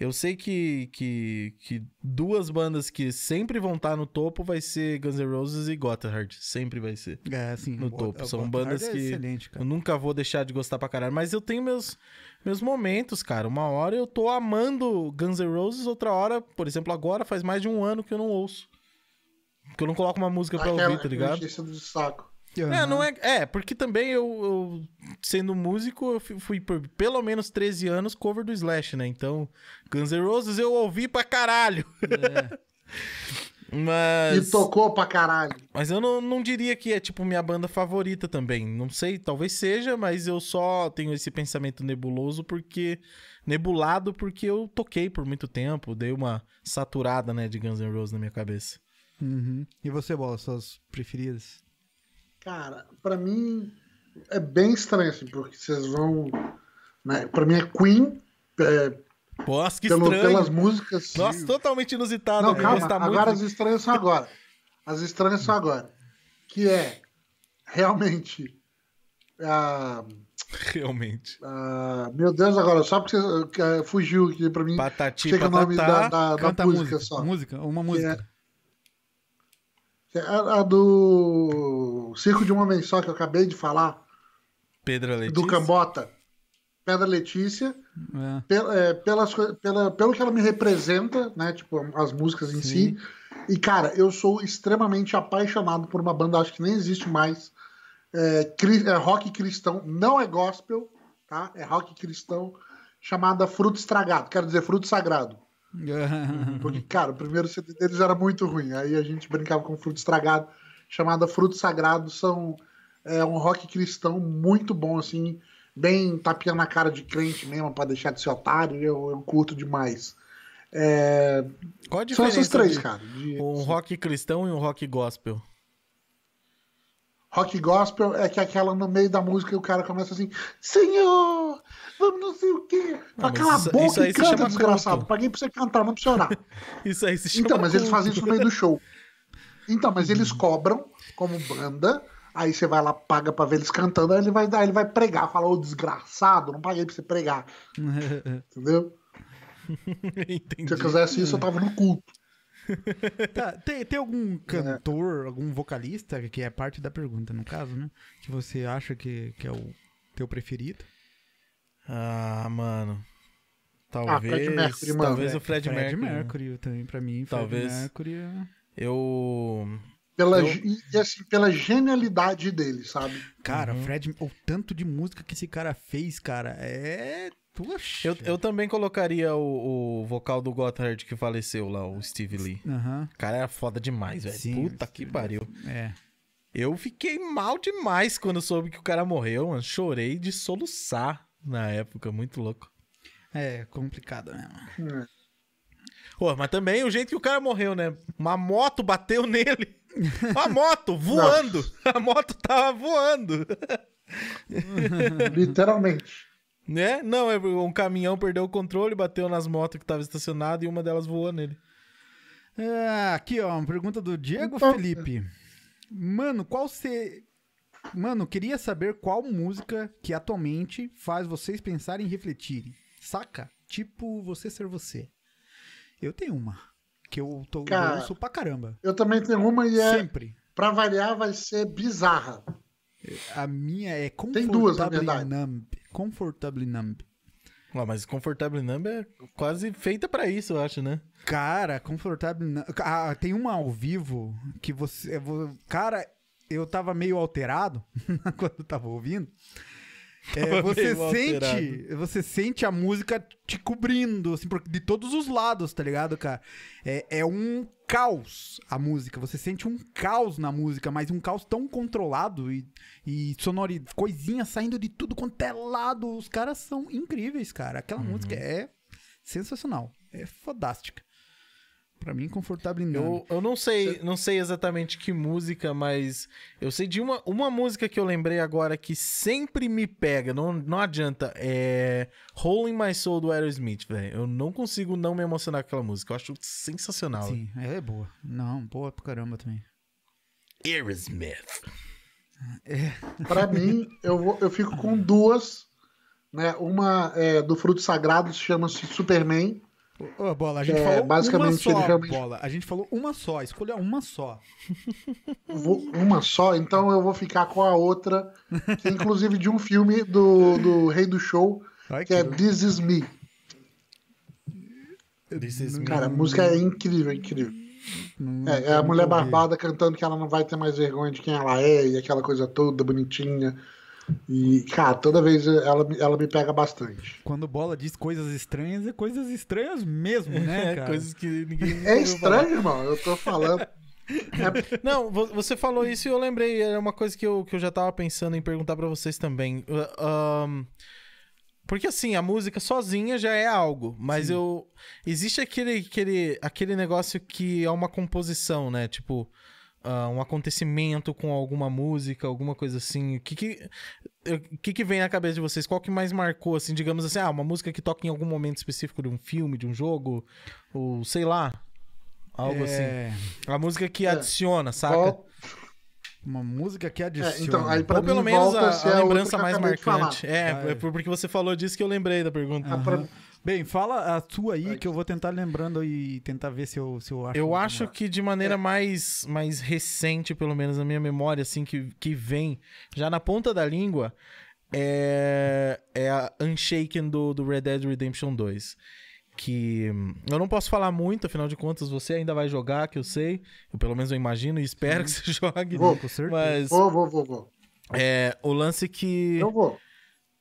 Eu sei que, que, que duas bandas que sempre vão estar no topo vai ser Guns N' Roses e Gotthard. Sempre vai ser. É, assim, No topo. São Gotthard bandas é que- Eu nunca vou deixar de gostar pra caralho. Mas eu tenho meus, meus momentos, cara. Uma hora eu tô amando Guns N' Roses, outra hora, por exemplo, agora faz mais de um ano que eu não ouço. Porque eu não coloco uma música pra Aquela ouvir, tá ligado? do saco. É, não é. É, porque também eu, eu, sendo músico, eu fui- fui por pelo menos 13 anos cover do Slash, né? Então, Guns N' Roses eu ouvi pra caralho. É. Mas. E tocou pra caralho. Mas eu não, não diria que é, tipo, minha banda favorita também. Não sei, talvez seja, mas eu só tenho esse pensamento nebuloso porque. Nebulado porque eu toquei por muito tempo, dei uma saturada, né, de Guns N' Roses na minha cabeça. Uhum. E você, Bola, suas preferidas? Cara, pra mim é bem estranho, assim, porque vocês vão. Né, pra mim é Queen, é, Nossa, que pelo- estranho. pelas músicas. Nossa, totalmente inusitado. Não, eu calma, gostar agora muito. as estranhas são agora. As estranhas são agora. Que é realmente. ah, Realmente. ah, meu Deus, agora, só porque você, ah, fugiu aqui pra mim. Patati Chega o nome da, patatá. da, da a música, música. só. Música? Uma música. É A, a do Circo de uma Vez Só, que eu acabei de falar, Pedro Letícia. do Cambota. Pedra Letícia. É. Pel- é, pelas, pela, pelo que ela me representa, né? Tipo, as músicas em si. E, cara, eu sou extremamente apaixonado por uma banda, acho que nem existe mais. É, cri- é rock cristão, não é gospel, tá? É rock cristão, chamada Fruto Estragado, quero dizer, Fruto Sagrado. Porque, cara, o primeiro CD deles era muito ruim. Aí a gente brincava com Fruto Estragado, chamada Fruto Sagrado. São é um rock cristão muito bom, assim, bem tapinha na cara de crente mesmo, pra deixar de ser otário. Eu, eu curto demais. É, Qual a são diferença essas três, de cara. de- um rock cristão e um rock gospel? Rock gospel é que aquela no meio da música o cara começa assim: Senhor, vamos não sei o quê. Não, Cala a boca isso aí e canta, desgraçado. culto. Paguei pra você cantar, não pra você orar. Isso aí se chama Então, mas eles fazem isso no meio do show. Então, mas eles cobram como banda. Aí você vai lá, paga pra ver eles cantando, aí ele vai dar, ele vai pregar, fala, ô desgraçado, não paguei pra você pregar. Entendeu? Entendi. Se eu quisesse isso, eu tava no culto. Tá, tem, tem algum cantor, algum vocalista, que é parte da pergunta, no caso, né? Que você acha que, que é o teu preferido? Ah, mano. Ah, Talvez. Fred Mercury, mano. talvez o Fred, Fred Mercury. Mercury também, pra mim. Talvez. Fred Mercury é... Eu. Pela, Eu- E assim, pela genialidade dele, sabe? Cara, Uhum. Fred, o tanto de música que esse cara fez, cara, é. Poxa. Eu, eu também colocaria o, o vocal do Gotthard que faleceu lá, o Steve Lee. Aham. O cara era foda demais, velho. Puta que pariu. É. Eu fiquei mal demais quando soube que o cara morreu, mano. Chorei de soluçar na época, muito louco. É complicado mesmo. É. Pô, mas também o jeito que o cara morreu, né? Uma moto bateu nele. Uma moto voando. A moto tava voando. Literalmente. Né? Não, é um caminhão perdeu o controle, bateu nas motos que tava estacionadas e uma delas voou nele. Ah, aqui, ó, uma pergunta do Diego Então- Felipe. Mano, qual você. Mano, queria saber qual música que atualmente faz vocês pensarem e refletirem. Saca? Tipo, você ser você. Eu tenho uma. Que eu tô Cara, eu ouço pra caramba. Eu também tenho uma e é, Sempre. pra variar, vai ser bizarra. A minha é Tem duas, na Comfortably verdade. Numb. Comfortably Numb. Ó, mas Comfortable Number é quase feita pra isso, eu acho, né? Cara, Comfortable Numb. Ah, tem uma ao vivo que você. Cara, eu tava meio alterado quando eu tava ouvindo. É, você sente, você sente a música te cobrindo, assim, de todos os lados, tá ligado, cara? É, é um caos a música. Você sente um caos na música, mas um caos tão controlado e, e sonori, coisinha saindo de tudo quanto é lado. Os caras são incríveis, cara. Aquela Uhum. música é sensacional, é fodástica. Pra mim, confortável não. Eu, eu não sei, não sei exatamente que música, mas eu sei de uma, uma música que eu lembrei agora que sempre me pega, não, não adianta. É Rolling My Soul do Aerosmith, velho. Eu não consigo não me emocionar com aquela música. Eu acho sensacional. Sim, ela é boa. Não, boa pra caramba também. Aerosmith. Pra mim, eu, vou- eu fico com duas. Né? Uma é do Fruto Sagrado, chama-se Superman. Ô, Bola, a gente É, falou basicamente, uma ele só, realmente- Bola. A gente falou uma só, escolha uma só. Vou- uma só, então eu vou ficar com a outra, que é inclusive de um filme do, do Rei do Show, Ai, que é que- This Is Me. This is me. Cara, a música é incrível, incrível. É, é a mulher barbada cantando que ela não vai ter mais vergonha de quem ela é e aquela coisa toda bonitinha. E, cara, toda vez ela, me- ela me pega bastante. Quando bola diz coisas estranhas, é coisas estranhas mesmo, né, É, cara? coisas que ninguém. É ouviu falar. estranho, irmão. Eu tô falando. Não, vo- você falou isso e eu lembrei. Era uma coisa que eu, que eu já tava pensando em perguntar pra vocês também. Uh, ahn, porque assim, a música sozinha já é algo, mas eu. Existe aquele, aquele, aquele negócio que é uma composição, né? Tipo. Ah, um acontecimento com alguma música, alguma coisa assim. O que que, o que que vem na cabeça de vocês? Qual que mais marcou, assim, digamos assim, ah, uma música que toca em algum momento específico de um filme, de um jogo, ou sei lá, algo assim. É, A música que É. adiciona, saca? Vol- uma música que É, adiciona. então, aí pra Ou pelo mim, menos a, a é outra lembrança mais marcante. É, Ah, é. é por- porque você falou disso que eu lembrei da pergunta. Ah, pra- Bem, fala a sua aí, que eu vou tentar lembrando e tentar ver se eu, se eu acho. Eu acho que de maneira mais, mais recente, pelo menos na minha memória, assim, que, que vem já na ponta da língua, é, é a Unshaken do, do Red Dead Redemption 2. Que hum, eu não posso falar muito, afinal de contas, você ainda vai jogar, que eu sei. Eu pelo menos eu imagino e espero que você jogue. Vou. Com certeza. Mas Vou, vou, vou, vou. é, o lance que. Eu vou.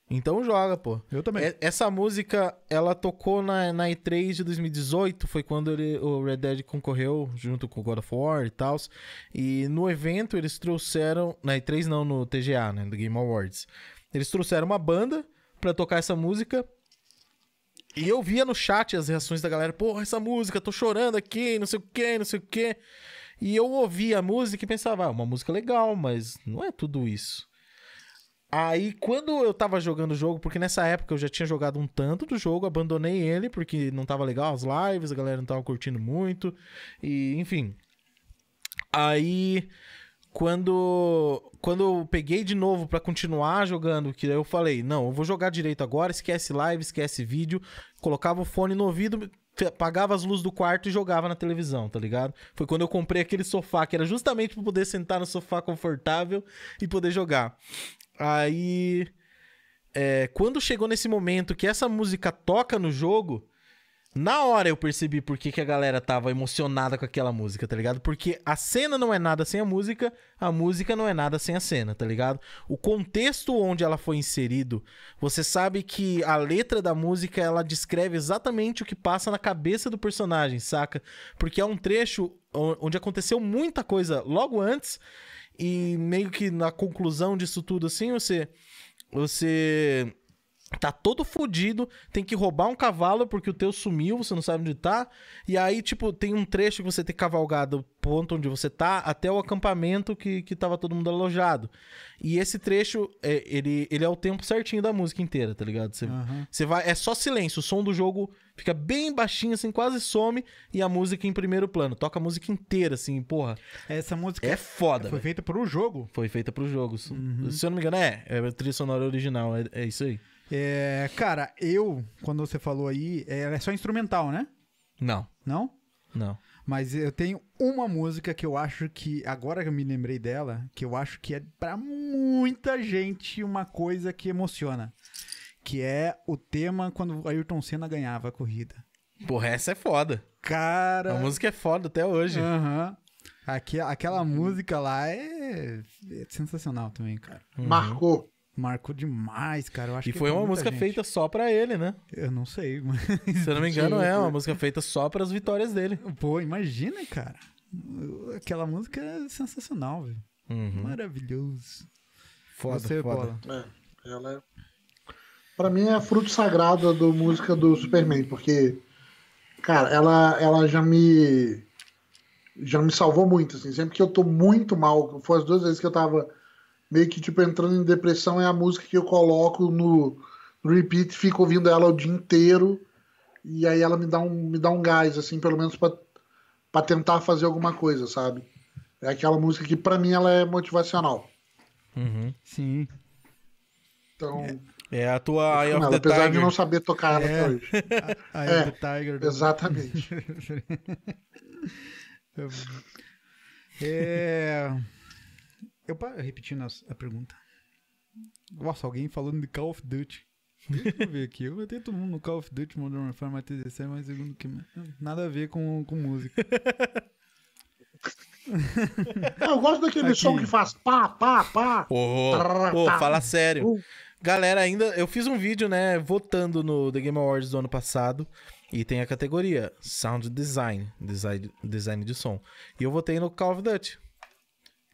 Então joga, pô. Eu também. É- Essa música, ela tocou na, na E3 de 2018, foi quando ele- o Red Dead concorreu junto com o God of War e tal. E no evento eles trouxeram, na E3 não, no TGA, né, do Game Awards. Eles trouxeram uma banda pra tocar essa música. E eu via no chat as reações da galera, porra, essa música, tô chorando aqui, não sei o que, não sei o que. E eu ouvia a música e pensava, ah, uma música legal, mas não é tudo isso. Aí, quando eu tava jogando o jogo, porque nessa época eu já tinha jogado um tanto do jogo, abandonei ele porque não tava legal as lives, a galera não tava curtindo muito, e enfim. Aí, quando quando eu peguei de novo pra continuar jogando, que eu falei, não, eu vou jogar direito agora, esquece live, esquece vídeo, colocava o fone no ouvido, apagava as luzes do quarto e jogava na televisão, tá ligado? Foi quando eu comprei aquele sofá, que era justamente pra poder sentar no sofá confortável e poder jogar. Aí, é, quando chegou nesse momento que essa música toca no jogo, na hora eu percebi por que, que a galera tava emocionada com aquela música, tá ligado? Porque a cena não é nada sem a música, a música não é nada sem a cena, tá ligado? O contexto onde ela foi inserido, você sabe que a letra da música ela descreve exatamente o que passa na cabeça do personagem, saca? Porque é um trecho onde aconteceu muita coisa logo antes e meio que na conclusão disso tudo assim, você você tá todo fudido, tem que roubar um cavalo porque o teu sumiu, você não sabe onde tá. E aí, tipo, tem um trecho que você tem que cavalgar do ponto onde você tá até o acampamento que, que tava todo mundo alojado. E esse trecho, é, ele, ele é o tempo certinho da música inteira, tá ligado? Você, Aham. você vai, é só silêncio, o som do jogo fica bem baixinho, assim, quase some, e a música em primeiro plano. Toca a música inteira, assim, porra. Essa música É foda, foi velho. feita pro jogo. Foi feita pro jogo. Se eu não me engano, é. É a trilha sonora original, é, é isso aí. É, cara, eu, quando você falou aí, é, ela é só instrumental, né? Não, Não? não. Mas eu tenho uma música que eu acho que, agora que eu me lembrei dela, que eu acho que é pra muita gente uma coisa que emociona. Que é o tema quando o Ayrton Senna ganhava a corrida. Porra, essa é foda. Cara. A música é foda até hoje. Aham. Aque- aquela música lá é, é sensacional também, cara. Marcou. Marcou demais, cara. Eu acho E que foi é uma música gente. feita só pra ele, né? Eu não sei, mas. Se eu não me engano, é uma música feita só pras vitórias dele. Pô, imagina, cara. Aquela música é sensacional, velho. Uhum. Maravilhoso. Foda, Você, foda. Bola. É, ela é... Pra mim é fruto sagrado da música do Superman, porque, cara, ela, ela já me. Já me salvou muito, assim. Sempre que eu tô muito mal, foi as duas vezes que eu tava meio que, tipo, entrando em depressão, é a música que eu coloco no, no repeat, fico ouvindo ela o dia inteiro, e aí ela me dá um, me dá um gás, assim, pelo menos pra, pra tentar fazer alguma coisa, sabe? É aquela música que, pra mim, ela é motivacional. Uhum. Sim. Então, É a tua Eye of ela, the apesar de Tiger. não saber tocar ela É. até hoje. Aí É, the Tiger. do- Exatamente. É. Eu repetindo as- a pergunta. Nossa, alguém falando de Call of Duty. Deixa eu ver aqui. Eu botei todo mundo no Call of Duty Modern Warfare, mas 17 mais segundo que. Nada a ver com, com música. Eu gosto daquele Aqui. som que faz pá, pá, pá. Ô, Trrr, ô, tá. fala sério. Uh. Galera, ainda. Eu fiz um vídeo, né, votando no The Game Awards do ano passado. E tem a categoria Sound Design, design, design de som. E eu votei no Call of Duty.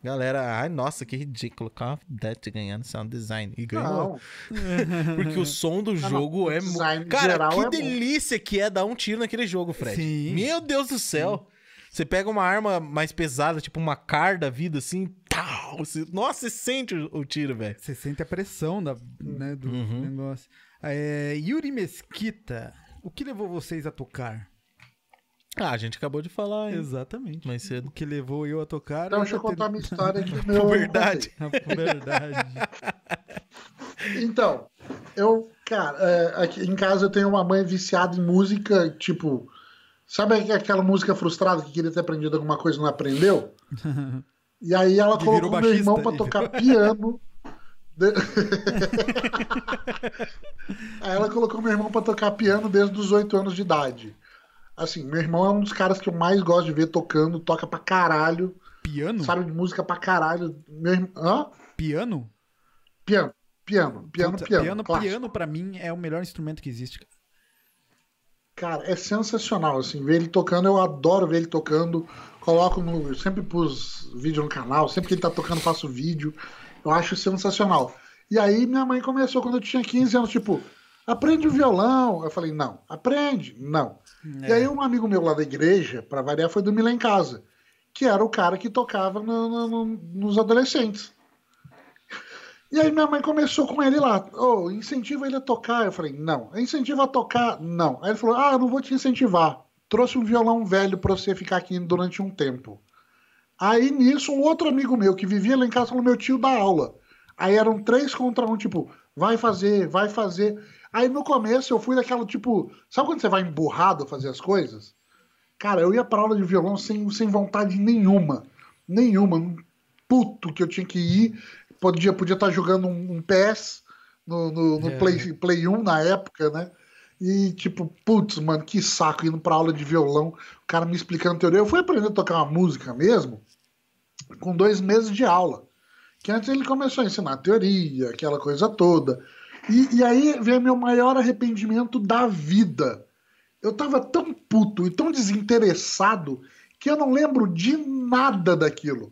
Galera, ai, nossa, que ridículo. Call of Duty ganhando Sound Design. E ganhou. Não, Porque o som do não, jogo é. mu- design Cara, que é bom. delícia que é dar um tiro naquele jogo, Fred. Sim. Meu Deus do céu. Você pega uma arma mais pesada, tipo uma car da vida, assim. Tal, você- nossa, você sente o, o tiro, velho. Você sente a pressão da, né, do Uhum. negócio. É, Yuri Mesquita, o que levou vocês a tocar? Ah, a gente acabou de falar, hein? Exatamente. Mais cedo. O que levou eu a tocar? Então, deixa eu era ter- contar minha história aqui. Meu, Verdade. A verdade. Então, eu, cara, é, aqui em casa eu tenho uma mãe viciada em música, tipo, sabe aquela música frustrada que queria ter aprendido alguma coisa e não aprendeu? E aí ela E colocou meu irmão pra tocar piano. De- aí ela colocou meu irmão pra tocar piano desde os 8 anos de idade. Assim, meu irmão é um dos caras que eu mais gosto de ver tocando, toca pra caralho, Piano? sabe de música pra caralho. Meu irmão, hã? Piano? Piano, piano, piano, Puta, piano. piano, clássico. piano pra mim é o melhor instrumento que existe. cara. Cara, é sensacional, assim, ver ele tocando, eu adoro ver ele tocando, coloco no, eu sempre pus vídeo no canal, sempre que ele tá tocando faço vídeo, eu acho sensacional. E aí minha mãe começou quando eu tinha 15 anos, tipo, aprende o violão, eu falei, não, aprende, não. E aí um amigo meu lá da igreja, pra variar, foi dormir lá em casa, que era o cara que tocava no- no- no- nos adolescentes. E aí minha mãe começou com ele lá, ô, incentiva ele a tocar. Eu falei, não. Incentiva a tocar? Não. Aí ele falou, ah, não vou te incentivar. Trouxe um violão velho pra você ficar aqui durante um tempo. Aí nisso, um outro amigo meu que vivia lá em casa falou, meu tio dá aula. Aí eram três contra um, tipo, vai fazer, vai fazer. Aí no começo eu fui daquela, tipo, sabe quando você vai emburrado fazer as coisas? Cara, eu ia pra aula de violão sem, sem vontade nenhuma. Nenhuma. Um puto que eu tinha que ir. Podia podia estar jogando um, um PS no, no, no É. Play, Play 1 na época, né? E tipo, putz, mano, que saco indo pra aula de violão, o cara me explicando teoria. Eu fui aprender a tocar uma música mesmo com dois meses de aula. Que antes ele começou a ensinar teoria, aquela coisa toda. E, e aí vem meu maior arrependimento da vida. Eu tava tão puto e tão desinteressado que eu não lembro de nada daquilo.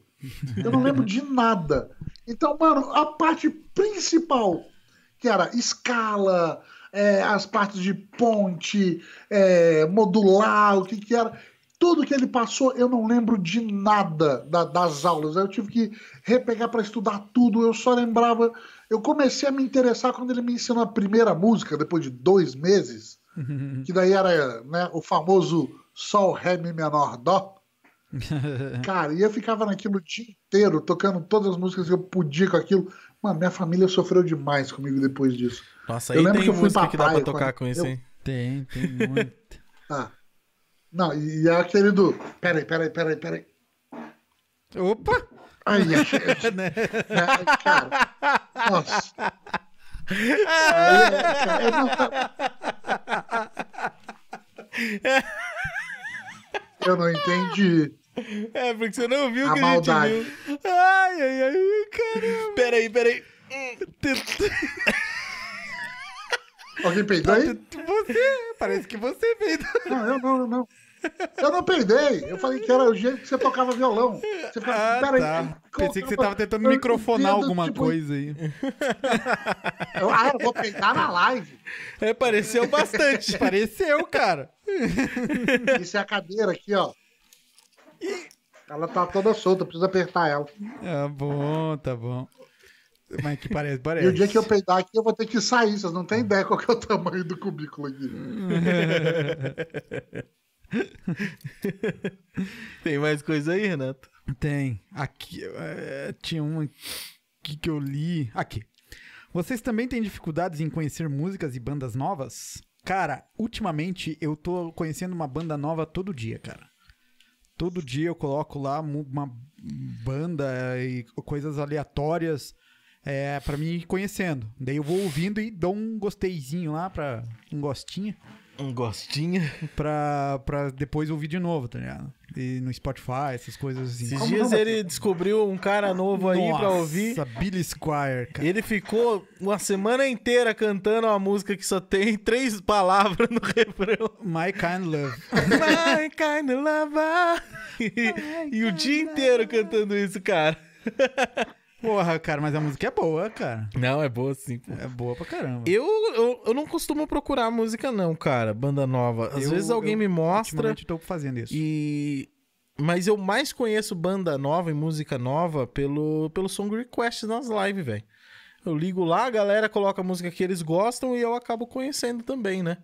Eu não lembro de nada. Então, mano, a parte principal, que era escala, é, as partes de ponte, é, modular, o que que era. Tudo que ele passou, eu não lembro de nada da- das aulas. Eu tive que repegar para estudar tudo. Eu só lembrava. Eu comecei a me interessar quando ele me ensinou a primeira música, depois de dois meses. Que daí era né, o famoso Sol, Ré, Mi menor, Dó. Cara, e eu ficava naquilo o dia inteiro, tocando todas as músicas que eu podia com aquilo. Mano, minha família sofreu demais comigo depois disso. Nossa, Eu aí lembro tem que eu fui música pra que dá pra tocar quando com isso, eu- hein? Tem, tem muito. Ah. Não, e é aquele do. Peraí, peraí, peraí, peraí. Opa! Ai, achei. Né? Ai, cara. Nossa. É, cara, eu não- Eu não entendi. É, porque você não viu A que maldade. a gente viu. Ai, ai, ai, caramba. Peraí, peraí. Alguém peidou aí? Você, parece que você fez. Não, eu não, eu não. Eu não peidei. Eu falei que era o jeito que você tocava violão. Você ficava, Ah, peraí, tá. Pensei que você tava tentando microfonar dedo, alguma tipo, coisa aí. Eu, ah, eu vou peidar na live. É, pareceu bastante. Pareceu, cara. Isso é a cadeira aqui, ó. Ela tá toda solta, precisa apertar ela. Tá bom, tá bom. Mas que parece, parece. E o dia que eu peidar aqui, eu vou ter que sair. Vocês não têm ideia qual que é o tamanho do cubículo aqui. Tem mais coisa aí, Renato? Tem. Aqui, é, tinha um aqui que eu li. Aqui. Vocês também têm dificuldades em conhecer músicas e bandas novas? Cara, ultimamente eu tô conhecendo uma banda nova todo dia, cara. Todo dia eu coloco lá uma banda e coisas aleatórias é, para mim conhecendo. Daí eu vou ouvindo e dou um gosteizinho lá, pra, um gostinho. Um gostinho. pra, pra depois ouvir de novo, tá ligado? E no Spotify, essas coisas assim. Esses Como dias não? ele descobriu um cara novo aí pra ouvir. Nossa, Billy Squire, cara. Ele ficou uma semana inteira cantando uma música que só tem três palavras no refrão. My Kind Love. My kind of lover. E, e o dia inteiro cantando isso, cara. Porra, cara, mas a música é boa, cara. Não, é boa sim, pô. É boa pra caramba. Eu, eu, eu não costumo procurar música, não, cara, banda nova. Às Eu- vezes alguém eu me mostra Ultimamente tô fazendo isso. e. Mas eu mais conheço banda nova e música nova pelo, pelo song request nas lives, velho. Eu ligo lá, a galera coloca a música que eles gostam e eu acabo conhecendo também, né?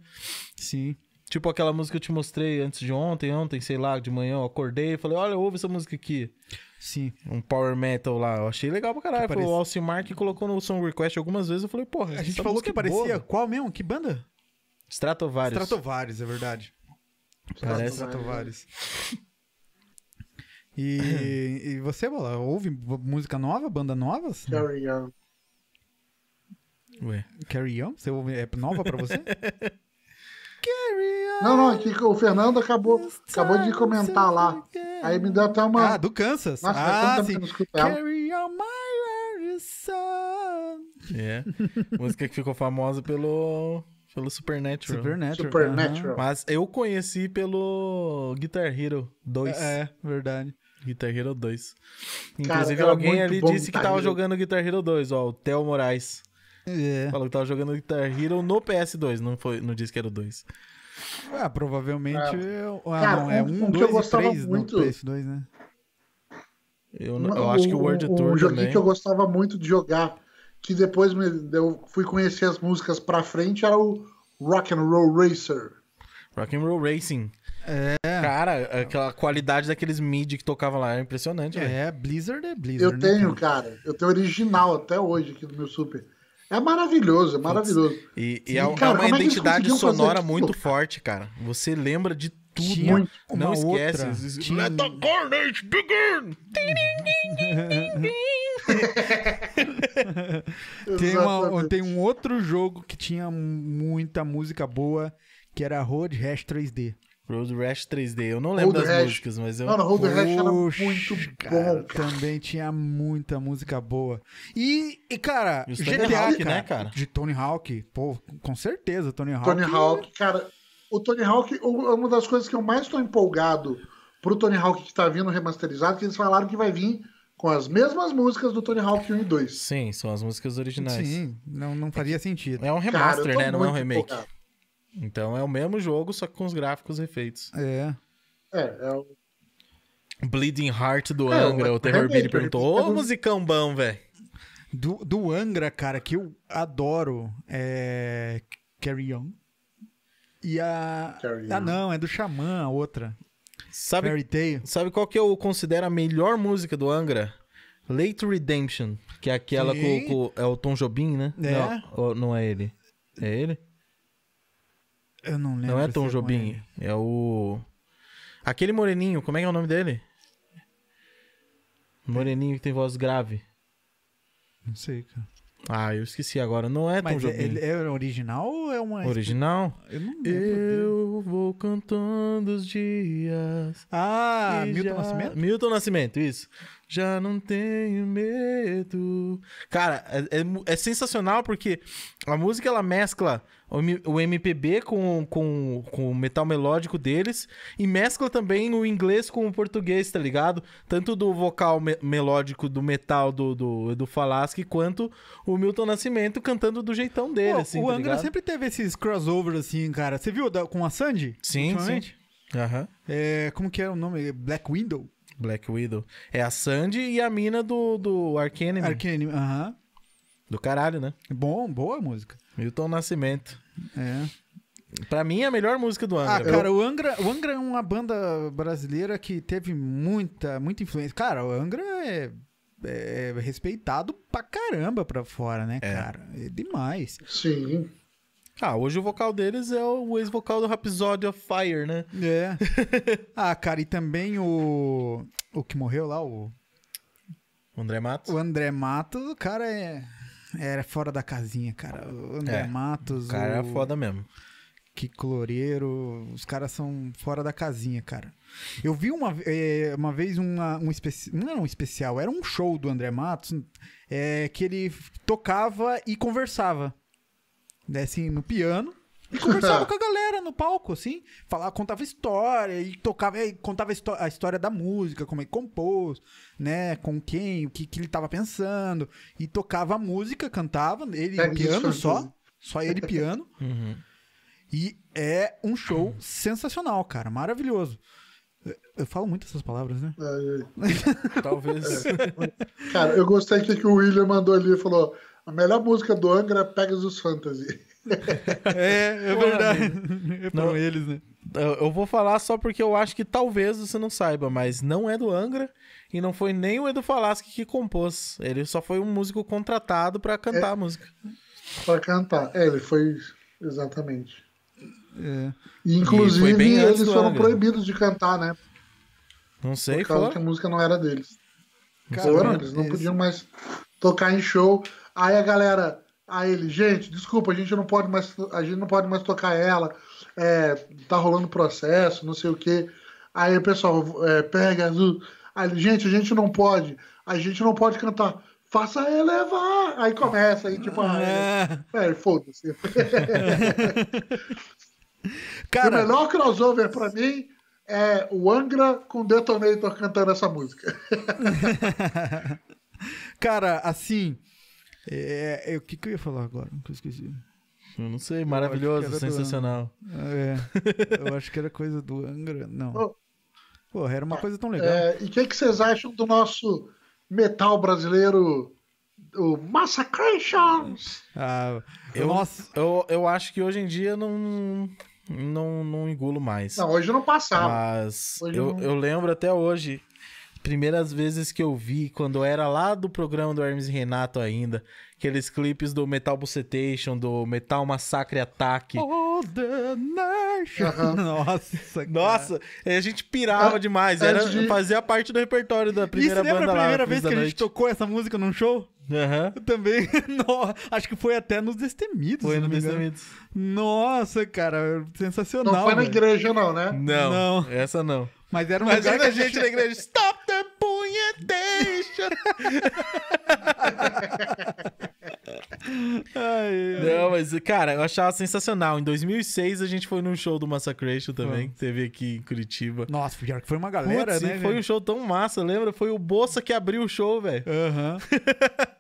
Sim. Tipo aquela música que eu te mostrei antes de ontem, ontem, sei lá, de manhã eu acordei e falei, olha, ouve essa música aqui. Sim. Um power metal lá. Eu achei legal pra caralho. Que Foi o parece- Alcimar que colocou no song request algumas vezes. Eu falei, porra, A gente falou que é parecia boa. qual mesmo? Que banda? Stratovarius. Stratovarius, é verdade. Parece. Stratovarius. E, e você, Bola, ouve música nova, banda nova? Carry on. Ué. Carry On? Você ouve, é nova pra você? Carry On. Não, não, aqui que o Fernando acabou, acabou de comentar lá. Aí me deu até uma. Ah, do Kansas. Nossa, ah, sim. Carry on my son. É. Música que ficou famosa pelo, pelo Supernatural. Supernatural. Supernatural. Mas eu conheci pelo Guitar Hero 2. aham. É, verdade. Guitar Hero 2. Cara, Inclusive, era alguém ali disse que tava jogando Guitar Hero 2, ó. O Theo Moraes. É. Falou que tava jogando Guitar Hero no PS2, não, foi, não disse que era o 2. Ah, provavelmente. eu- Ah, Cara, não, é um- um, que eu dois e gostava três muito- no PS2, né? Eu, não- eu acho que o World Tour Um joguinho também. que eu gostava muito de jogar, que depois me, eu fui conhecer as músicas pra frente, era o Rock and Roll Racer. Rock'n'Roll Racing. É. Cara, aquela qualidade daqueles MIDI que tocava lá é impressionante. É, Blizzard é Blizzard. Eu né, tenho, cara? cara. Eu tenho original até hoje aqui no meu Super. É maravilhoso, é maravilhoso. E, e Sim, é, cara, é uma é identidade sonora muito forte, cara. Você lembra de tudo. Tinha Muito. Não esquece. outra. Tinha... Let the carnage begin! Tem, uma- tem um outro jogo que tinha muita música boa, que era Road Rash 3D. Road Rash 3D. Eu não lembro Road das Rash. músicas, mas eu. Mano, Road Rash era muito cara, bom, cara. Também tinha muita música boa. E, e, cara, E os Tony GTA, Hawk, cara, né, cara? De Tony Hawk, pô, com certeza, Tony Hawk. Tony Hawk, cara, o Tony Hawk, o- uma das coisas que eu mais estou empolgado pro Tony Hawk que tá vindo remasterizado, que eles falaram que vai vir com as mesmas músicas do Tony Hawk 1 e 2. Sim, são as músicas originais. Sim, não, não faria sentido. É um Cara, remaster, tô né? Não é um remake. empolgado. Então é o mesmo jogo, só que com os gráficos refeitos. É. É, é o- Bleeding Heart do É, Angra, o Terror Billy perguntou: Ô, remake. musicão bom, velho. Do, do Angra, cara, que eu adoro é Carry On. E a. Carry ah, não, é do Xamã, a outra. Sabe, Fairy Tail. sabe qual que eu considero a melhor música do Angra? Late Redemption, que é aquela com, com- É o Tom Jobim, né? É. Não, ou- não é ele. É ele? Eu não lembro. Não é Tom com Jobim. É o. Aquele moreninho, como é que é o nome dele? Moreninho que tem voz grave. Não sei, cara. Ah, eu esqueci agora. Não é Tom Mas é, Jobim. ele é original ou é uma. Original? Eu não lembro. Eu vou cantando os dias. Ah, Milton já- Nascimento? Milton Nascimento, isso. Já não tenho medo. Cara, é, é é sensacional porque a música ela mescla o, MPB com, com, com o metal melódico deles e mescla também o inglês com o português, tá ligado? Tanto do vocal me- melódico do metal do, do, do Falaschi quanto o Milton Nascimento cantando do jeitão dele, Pô, assim, o tá Angra ligado? sempre teve esses crossovers assim, cara. Você viu da- com a Sandy? Sim, sim. Aham. É, como que é o nome? Black Window? Black Widow. É a Sandy e a mina do, do Ark Enemy. Arcane. Aham. Do caralho, né? Bom, boa música. Milton Nascimento. É. Pra mim, é a melhor música do Angra. Ah, cara, o Angra, o Angra é uma banda brasileira que teve muita, muita influência. Cara, o Angra é, é respeitado pra caramba pra fora, né, É. cara? É demais. Sim. Ah, hoje o vocal deles é o ex-vocal do Rhapsody of Fire, né? É. ah, cara, e também o. O que morreu lá, o. O André Matos. O André Matos, o cara é. Era fora da casinha, cara. O André É, Matos. O cara é o... foda mesmo. Kiko Loureiro, os caras são fora da casinha, cara. Eu vi uma, é, uma vez uma, um especial, não era um especial, era um show do André Matos, é, que ele tocava e conversava, né, assim, no piano, e conversava com a galera no palco, assim, falava, contava história, e tocava, e contava a, histó- a história da música, como ele compôs, né, com quem, o que, que ele tava pensando, e tocava a música, cantava, ele Pega piano isso, só, só ele piano, Uhum. e é um show sensacional, cara, maravilhoso. Eu- Eu falo muito essas palavras, né? É, Talvez. Cara, eu gostei que o William mandou ali e falou: a melhor música do Angra é Pegasus Fantasy. É, é verdade. É Não. pra eles, né? Eu vou falar só porque eu acho que talvez você não saiba, mas não é do Angra e não foi nem o Edu Falaschi que compôs. Ele só foi um músico contratado pra cantar a música. Pra cantar. É, ele foi. Exatamente. É. E, E inclusive, antes eles foram Angra. proibidos de cantar, né? Não sei, Por causa foi. que a música não era deles. Cara, Foram, eles não esse- podiam mais tocar em show. Aí a galera, aí ele, gente, desculpa, a gente não pode mais, a gente não pode mais tocar ela. É, tá rolando processo, não sei o quê. Aí o pessoal é, pega azul. Aí gente, a gente não pode, a gente não pode cantar. Faça elevar. Aí começa, aí tipo, ah, É. é, foda-se. E o Cara, melhor crossover pra mim é o Angra com Detonator cantando essa música. cara, assim. É, é, o que, que eu ia falar agora? Que eu esqueci. Eu não sei, Eu maravilhoso, do sensacional. É, eu acho que era coisa do Angra. Não. Oh. Porra, era uma coisa tão legal. É, e o que, que vocês acham do nosso metal brasileiro, o Massacrations? Ah, Eu, Nossa. eu, eu acho que hoje em dia não, não, não engulo mais. Não, hoje não passava. Mas Hoje eu, não- eu lembro até hoje, primeiras vezes que eu vi, quando era lá do programa do Hermes e Renato ainda, aqueles clipes do Metal Bucetation, do Metal Massacre Ataque. All the nation. Nossa, cara. Nossa, a gente pirava Ah, demais. Era, de- Fazia parte do repertório da E primeira você lembra banda a lá. primeira Cruz vez que a gente Noite. tocou essa música num show? Aham. Eu também. No- acho que foi até nos Destemidos. Foi se no não me engano. Destemidos. Nossa, cara, sensacional. não foi na igreja, não, né? Não, Não. essa não. Mas era um Mas lugar que a gente na igreja. Stop Ai, ai. Não, mas, cara, eu achava sensacional. Em 2006 a gente foi num show do Massacration também, que teve aqui em Curitiba. Nossa, pior que foi uma galera, Putz, né? foi um show tão massa, lembra? Foi o Bolsa que abriu o show, velho. Aham.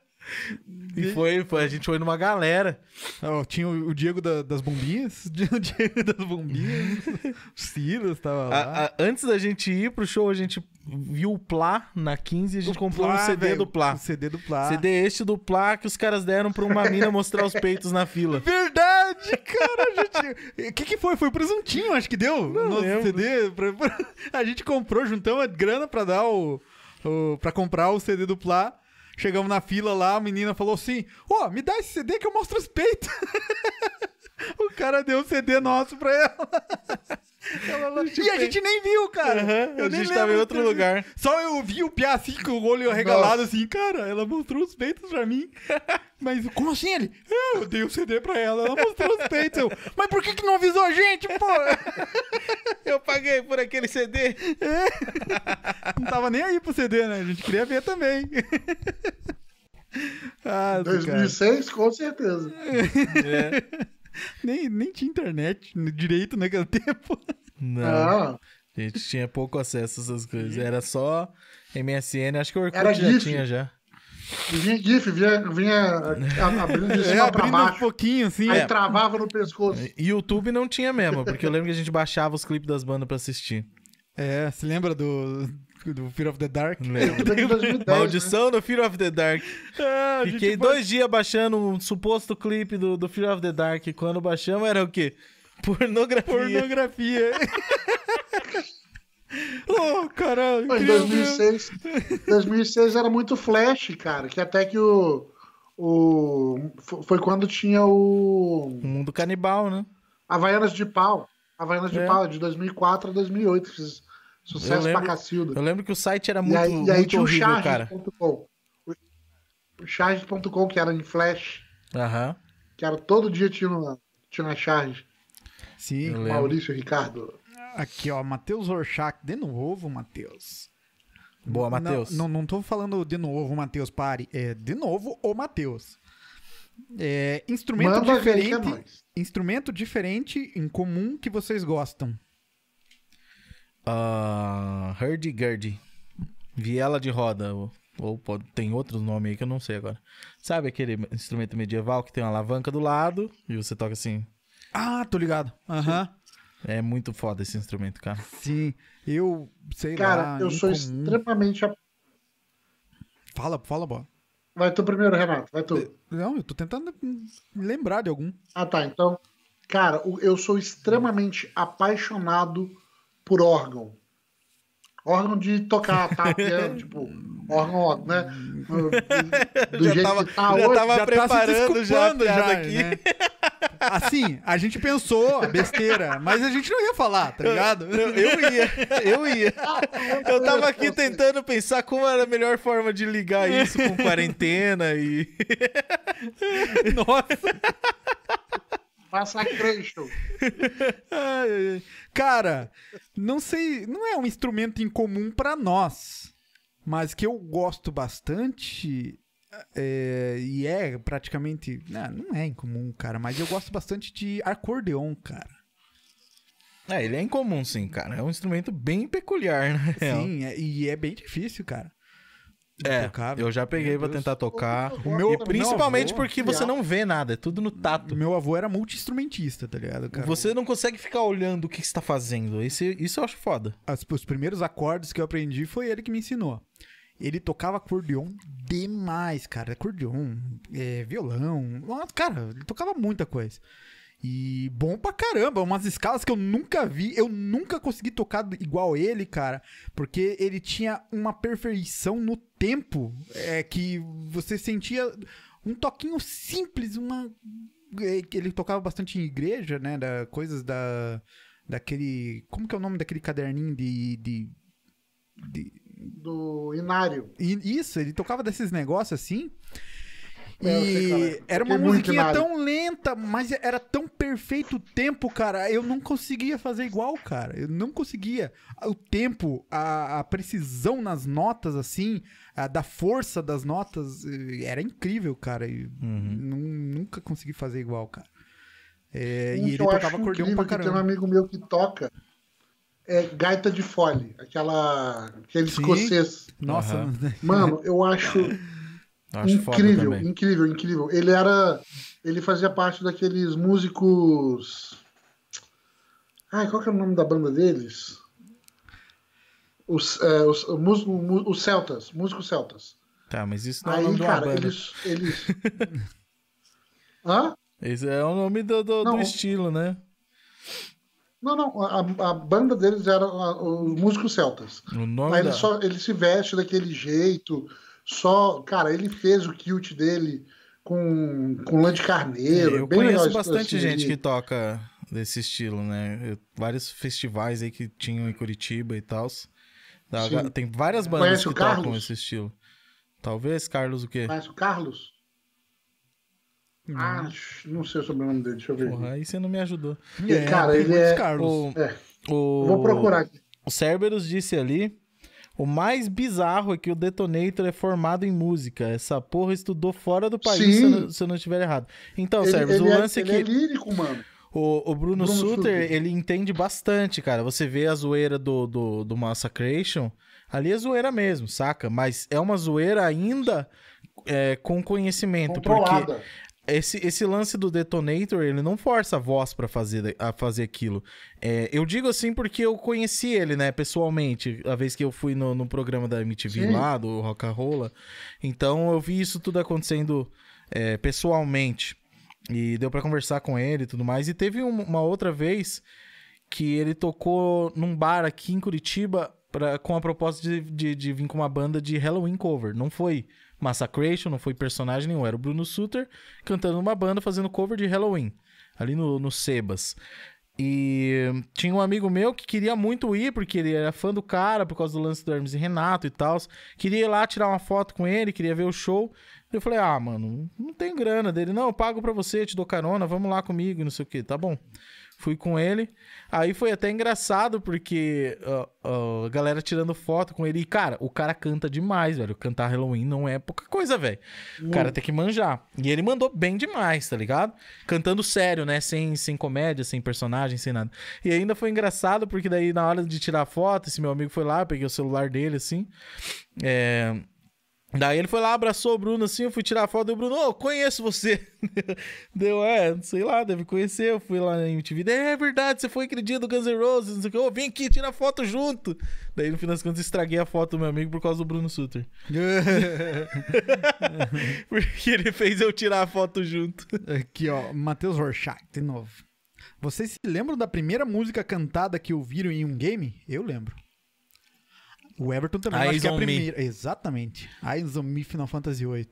E foi, foi, a gente foi numa galera. Ó, Tinha o o Diego da- das bombinhas. O Diego das bombinhas. o Silas tava lá. A- a- antes da gente ir pro show, a gente viu o Plá na 15 e a gente O comprou Plá, um CD velho, do Plá. O CD do Plá. CD este do Plá que os caras deram pra uma mina mostrar os peitos na fila. Verdade, cara. A gente... O que, que foi? Foi o presuntinho, acho que deu. Não no lembro. CD. pra- pra- A gente comprou, juntamos a grana pra dar o. o pra comprar o CD do Plá. Chegamos na fila lá, a menina falou assim: Ó, me dá esse CD que eu mostro os peitos. o cara deu o CD nosso pra ela. Ela E a gente nem viu, cara. Aham, Eu a nem gente tava em outro lugar. Só eu vi o Piá assim com o olho arregalado assim, cara, ela mostrou os peitos pra mim. Mas como assim ele? "É, Eu dei o CD pra ela, ela mostrou os peitos. Eu, Mas por que, que não avisou a gente, pô? Eu paguei por aquele CD. Não tava nem aí pro CD, né? A gente queria ver também. ah, cara. 2006, com certeza. É. Nem, nem tinha internet direito naquele tempo. Não. Ah, A gente tinha pouco acesso a essas coisas. Era só MSN, acho que o Orkut Era já GIF. tinha já. vinha GIF, vinha, vinha abrindo de É, cima pra abrindo um baixo. pouquinho assim. Aí é. travava no pescoço. E YouTube não tinha mesmo, porque eu lembro que a gente baixava os clipes das bandas pra assistir. É, se lembra do, do Fear of the Dark? Lembro. Desde 2010, né? Maldição do Fear of the Dark. Ah, gente Fiquei dois dias baixando um suposto clipe do, do Fear of the Dark. E quando baixamos era o quê? Pornografia. Pornografia. oh, caralho. Ver. 2006, 2006 era muito flash, cara. Que até que o. o fo- foi quando tinha o. O mundo canibal, né? Havaianas de Pau. Havaianas de É. Pau, de 2004 a 2008. Fez Eu sucesso lembro- pra Cacilda. Eu lembro que o site era E muito, aí, e aí muito tinha o horrível, cara. charges.com. O charges.com, que era em flash. Aham. Que era todo dia tinha uma, tinha uma charge. Sim. Maurício Ricardo. Aqui, ó, Matheus Rorschach. De novo, Matheus. Boa, Matheus. Não, não, não tô falando de novo, Matheus, pare. É de novo o Matheus. É, instrumento Manda é diferente. instrumento diferente em comum que vocês gostam. Ah, Hurdy-gurdy. Viela de roda. Ou, ou pode- tem outros nomes aí que eu não sei agora. Sabe aquele instrumento medieval que tem uma alavanca do lado e você toca assim? Ah, tô ligado. Aham. É muito foda esse instrumento, cara. Sim. Eu sei Cara, lá. eu sou extremamente. Fala, fala, boa. Vai tu primeiro, Renato. Vai tu. Não, eu tô tentando lembrar de algum. Ah, tá. Então, cara, eu sou extremamente apaixonado por órgão. Órgão de tocar, tá? Piano, tipo, órgão, né? Do Já jeito tava- que tá já hoje. tava- já tá preparando já desculpando piada já, aqui. né? Assim, a gente pensou besteira, mas a gente não ia falar, tá ligado? Eu, eu ia, eu ia. Eu tava aqui tentando pensar como era a melhor forma de ligar isso com quarentena e. Nossa. Massacration. Cara, não sei, não é um instrumento incomum pra nós, mas que eu gosto bastante é, e é praticamente, não, não é incomum, cara, mas eu gosto bastante de acordeon, cara. É, ele é incomum, sim, cara. É um instrumento bem peculiar, né? Sim, é- e é bem difícil, cara. É, tocar, eu já peguei pra tentar tocar. O meu- E principalmente avô, porque você não vê nada, é tudo no tato. meu avô era multi-instrumentista, tá ligado, cara? Você não consegue ficar olhando o que você tá fazendo. Esse, isso eu acho foda. As- os primeiros acordes que eu aprendi foi ele que me ensinou. Ele tocava acordeon demais, cara. Acordeon, é, violão. Cara, ele tocava muita coisa. E bom pra caramba, umas escalas que eu nunca vi, eu nunca consegui tocar igual ele, cara, porque ele tinha uma perfeição no tempo, é que você sentia um toquinho simples, uma é, que ele tocava bastante em igreja, né, da coisas da daquele, como que é o nome daquele caderninho de, de, de Do Inário. e isso, ele tocava desses negócios assim. É, eu sei qual E é. era uma musiquinha tão lenta, mas era tão perfeito o tempo, cara. Eu não conseguia fazer igual, cara. Eu não conseguia. O tempo, a, a precisão nas notas, assim, a da força das notas, era incrível, cara. E Uhum. nun- nunca consegui fazer igual, cara. É, Um e que ele eu tocava acordeão pra que tem um caramba. amigo meu que toca é gaita de fole, aquela aquele Sim. escocês. Nossa, Aham. Mano, eu acho acho incrível, incrível, incrível. Ele era ele fazia parte daqueles músicos Ai, qual que é o nome da banda deles? Os, é, os, o mus- o mu- os Celtas, músicos Celtas. Tá, mas isso não é o Aí, nome cara, banda. eles. eles... Hã? Esse é o nome do, do, do estilo, né? Não, não, a, a banda deles era os músicos celtas. O nome Aí da... ele, só, ele se veste daquele jeito, só. Cara, ele fez o kilt dele com, com lã de carneiro. Eu bem conheço bastante assim, gente ele- que toca desse estilo, né? Vários festivais aí que tinham em Curitiba e tal. Tem várias bandas Conhece que tocam Carlos? esse estilo. Talvez, Carlos, o quê? Conhece o Carlos? Ah, não sei o sobrenome dele, deixa eu ver. Porra, aí você não me ajudou. É, cara, ele é Carlos. O, É, o, vou procurar aqui. O Cerberus disse ali. O mais bizarro é que o Detonator é formado em música. Essa porra estudou fora do país, se eu, não, se eu não estiver errado. Então, Ele, ele o é, lance é ele que é lírico, mano. o, o Bruno, Bruno Suter, Suter. ele entende bastante, cara. Você vê a zoeira do, do, do Massacration, ali é zoeira mesmo, saca? Mas é uma zoeira ainda é, com conhecimento. Porque Controlada. Esse, esse lance do Detonator, ele não força a voz pra fazer, a fazer aquilo. É, eu digo assim porque eu conheci ele, né, pessoalmente, a vez que eu fui no, no programa da MTV Sim. lá, do Rock and Rolla. Então eu vi isso tudo acontecendo é, pessoalmente. E deu pra conversar com ele e tudo mais. E teve um- uma outra vez que ele tocou num bar aqui em Curitiba pra, com a proposta de, de, de vir com uma banda de Halloween cover. Não foi Massacration, não foi personagem nenhum. Era o Bruno Suter cantando numa banda fazendo cover de Halloween. Ali no, no Sebas. E tinha um amigo meu que queria muito ir, porque ele era fã do cara, por causa do lance do Hermes e Renato e tal. Queria ir lá tirar uma foto com ele, queria ver o show. Eu falei, ah, mano, não tem grana dele. Não, eu pago pra você, te dou carona, vamos lá comigo e não sei o que, tá bom. Fui com ele. Aí foi até engraçado, porque ó, ó, a galera tirando foto com ele. E, cara, o cara canta demais, velho. Cantar Halloween não é pouca coisa, velho. O cara tem que manjar. E ele mandou bem demais, tá ligado? Cantando sério, né? Sem, sem comédia, sem personagem, sem nada. E ainda foi engraçado, porque daí na hora de tirar foto, esse meu amigo foi lá, peguei o celular dele, assim. É. Daí ele foi lá, abraçou o Bruno assim, eu fui tirar a foto e o Bruno, ô, conheço você. Deu, é, sei lá, deve conhecer. Eu fui lá na MTV, é verdade, você foi aquele dia do Guns N' Roses, não sei o que, ô, vem aqui, tira foto junto. Daí no final das contas estraguei a foto do meu amigo por causa do Bruno Suter. Porque ele fez eu tirar a foto junto. Aqui, ó, Matheus Rorschach, de novo. Vocês se lembram da primeira música cantada que ouviram em um game? Eu lembro. O Everton também. eu acho Eyes que é a on Me. primeira. Exatamente. Eyes on Me Final Fantasy VIII.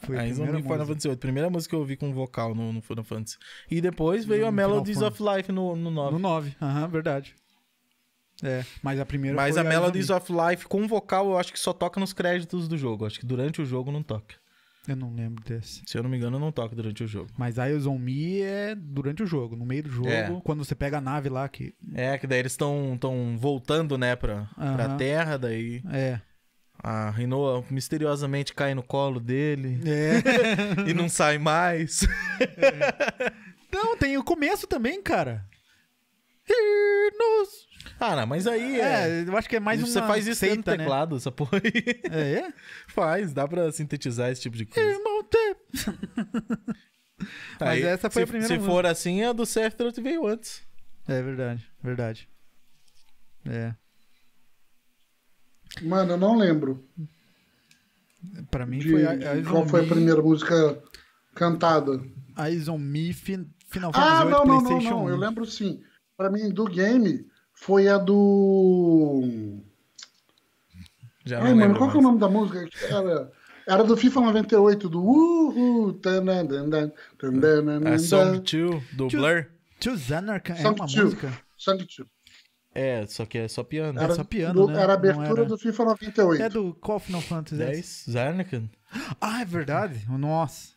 Foi a Aí primeira não Final. Fantasy VIII, primeira música que eu ouvi com vocal no, no Final Fantasy. E depois veio No a Melodies of Life no, no 9. No 9. Aham, verdade. É, mas a primeira Mas a Eyes on Melodies Me. of Life com vocal eu acho que só toca nos créditos do jogo. Acho que durante o jogo não toca. Eu não lembro desse. Se eu não me engano, não toca durante o jogo. Mas Eyes on Me é durante o jogo, no meio do jogo, É. quando você pega a nave lá que... É, que daí eles estão tão voltando, né, pra, pra Aham. Terra, daí É. a Rinoa misteriosamente cai no colo dele É. e não sai mais. não, tem o começo também, cara. Irnos. Ah, não, mas aí é... É, eu acho que é mais uma Você faz isso seita, né? teclado, essa porra aí. É, é? Faz, dá pra sintetizar esse tipo de coisa. Irmão T. Mas essa foi se, a primeira Se música. for assim, a do Sephiroth veio antes. É verdade, verdade. É. Mano, eu não lembro Pra mim de, foi a, Eyes qual foi a Me- primeira música cantada. Eyes on Me fin, Final Fantasy Ah, VIII não, não, não, PlayStation não. 1. Eu lembro sim. Pra mim, do game, foi a do. Já Ai, não mano, qual que é o nome da música? Era, era do FIFA 98, do dan, A Song dan. 2 do Blur. Tio Zanarkand é Song uma Two. música? Song two. É, só que é só piano. Era Era, só piano, do- né? Era a abertura era. do FIFA 98. É do qual Final Fantasy? é esse? 10, Zarnakan. Ah, é verdade. Nossa.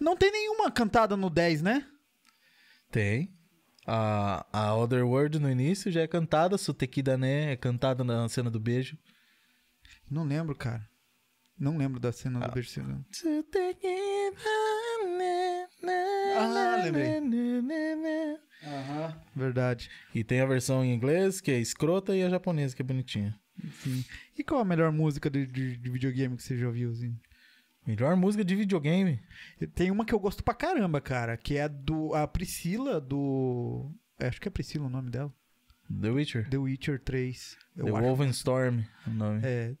Não tem nenhuma cantada no 10, né? Tem. A, a Otherworld no início já é cantada, Sutekida né é cantada na cena do beijo. Não lembro, cara. Não lembro da cena Ah. do Berserk. Ah, lembrei. Verdade. E tem a versão em inglês, que é escrota, e a japonesa, que é bonitinha. Sim. E qual a melhor música de, de- de videogame que você já ouviu? Assim? Melhor música de videogame. Tem uma que eu gosto pra caramba, cara, que é do a Priscila do é, acho que é Priscila o nome dela. The Witcher. The Witcher 3. Eu The. Wolfenstorm, o nome. É.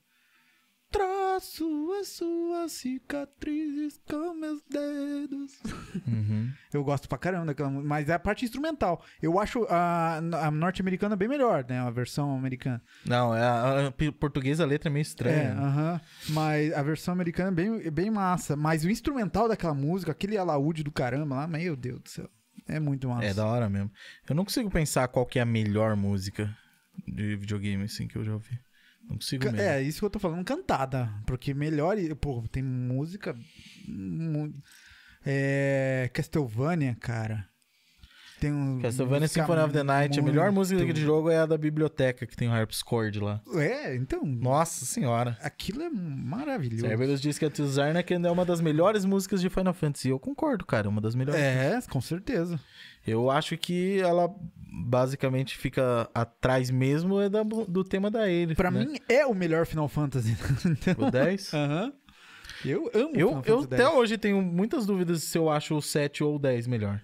Traço as suas cicatrizes com meus dedos. Uhum. Eu gosto pra caramba daquela música, mas é a parte instrumental. Eu acho a, a norte-americana bem melhor, né? A versão americana. Não, é a, a portuguesa a letra é meio É, estranha. né? aham. Mas a versão americana é bem, é bem massa. Mas o instrumental daquela música, aquele alaúde do caramba lá, meu Deus do céu. É muito massa. É da hora mesmo. Eu não consigo pensar qual que é a melhor música de videogame, assim, que eu já ouvi. Não consigo mesmo. É, isso que eu tô falando, cantada. Porque melhor. Pô, tem música. É. Castlevania, cara. Tem um. Castlevania Symphony of the Night, a melhor muito- música daquele jogo é a da biblioteca, que tem o Harpscord lá. É, então. Nossa senhora. Aquilo é maravilhoso. Cerberus diz que a Tio é uma das melhores músicas de Final Fantasy. Eu concordo, cara, é uma das melhores. É, com certeza. Eu acho que ela basicamente fica atrás mesmo é da- do tema da Aerith, Pra né? mim é o melhor Final Fantasy. Então- O 10. Aham. Eu amo eu Final eu Fantasy até 10. hoje tenho muitas dúvidas se eu acho o 7 ou o 10 melhor.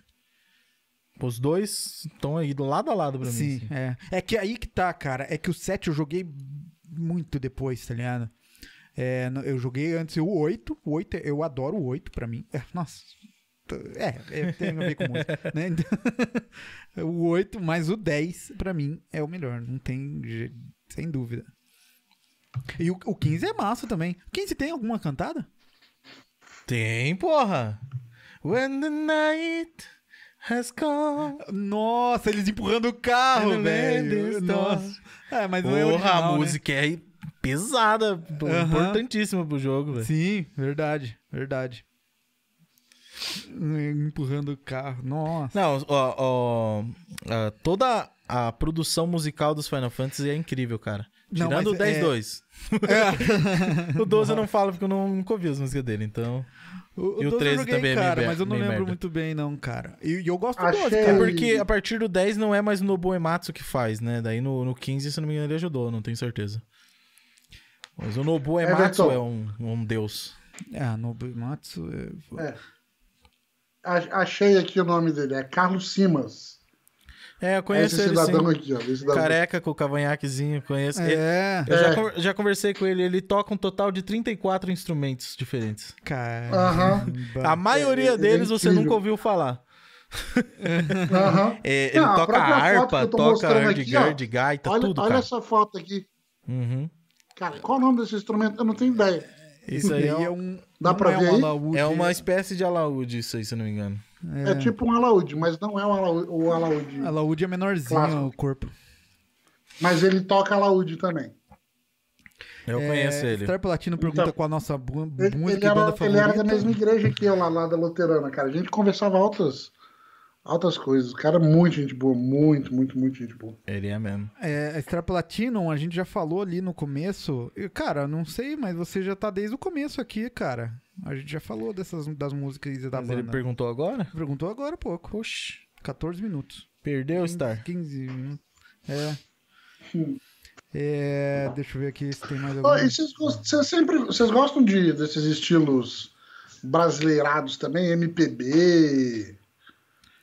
Os dois estão aí lado a lado pra mim. Sim, assim. é. É que aí que tá, cara. É que o 7 eu joguei muito depois, tá ligado? É, eu joguei antes o 8. O 8, é- eu adoro o 8 pra mim. É, nossa. É, é, tem a ver com música, né? Então, o 8, mas o 10, pra mim, é o melhor. Não tem. Sem dúvida. E o, o 15 é massa também. 15 tem alguma cantada? Tem, porra! When the night has come. Nossa, eles empurrando o carro, velho. Nossa. É, mas é Porra, original, a né? música é pesada, Aham. importantíssima pro jogo, velho. Sim, verdade, verdade. Empurrando o carro. Nossa. Não, ó, ó, ó, toda a produção musical dos Final Fantasy é incrível, cara. Não, Tirando o mas é- 10-2. É. O 12 eu não falo porque eu não, nunca ouvi as músicas dele, então. O, E o 12 eu 13 joguei, também é meio cara, mas eu não lembro merda. muito bem, não, cara. E, e eu gosto do Achei- 12, É cara. porque a partir do 10 não é mais o Nobuo Ematsu que faz, né? Daí no, no 15, se não me engano, ele ajudou, não tenho certeza. Mas o Nobuo Ematsu Everton. é um, um deus. Ah, no Matsu. É... É. Achei aqui o nome dele, é Carlos Simas. É, eu É conheço esse ele cidadão sim. aqui, ó. Esse cidadão. Careca com o cavanhaquezinho, conheço. Ele- É, Eu já, É. con- já conversei com ele, ele toca um total de 34 instrumentos diferentes. cara. Aham. A maioria ele é deles você incrível. nunca ouviu falar. Aham. É, ele Não, a toca harpa, eu toca hardgird, gaita, Olha, tudo, olha cara. essa foto aqui. Uhum. Cara, qual o nome desse instrumento? Eu não tenho ideia. Isso aí é, um. Dá não pra é ver um aí? alaúde, é uma espécie de alaúde, isso aí, se eu não me engano. É, tipo um alaúde, mas não é um alaúde, o alaúde. Alaúde é menorzinho Clássico. o corpo. Mas ele toca alaúde também. Eu conheço ele. Star Platino pergunta Então, qual a nossa Ele, música ele e era, ele era da mesma igreja que eu lá, lá da Luterana, cara. A gente conversava altas, altas coisas. O cara é muito gente boa, muito, muito, muito gente boa. Ele é mesmo. É, a Star Platinum, a gente já falou ali no começo. E, Cara, não sei, mas você já tá desde o começo aqui, cara. A gente já falou dessas das músicas da Mas ele banda. perguntou agora? Perguntou agora há pouco. Oxi, 14 minutos. perdeu, Star. 15 minutos. É. Hum. É, deixa eu ver aqui se tem mais Ô, algum. e vocês, gostam, vocês sempre, vocês gostam de, desses estilos brasileirados também? MPB?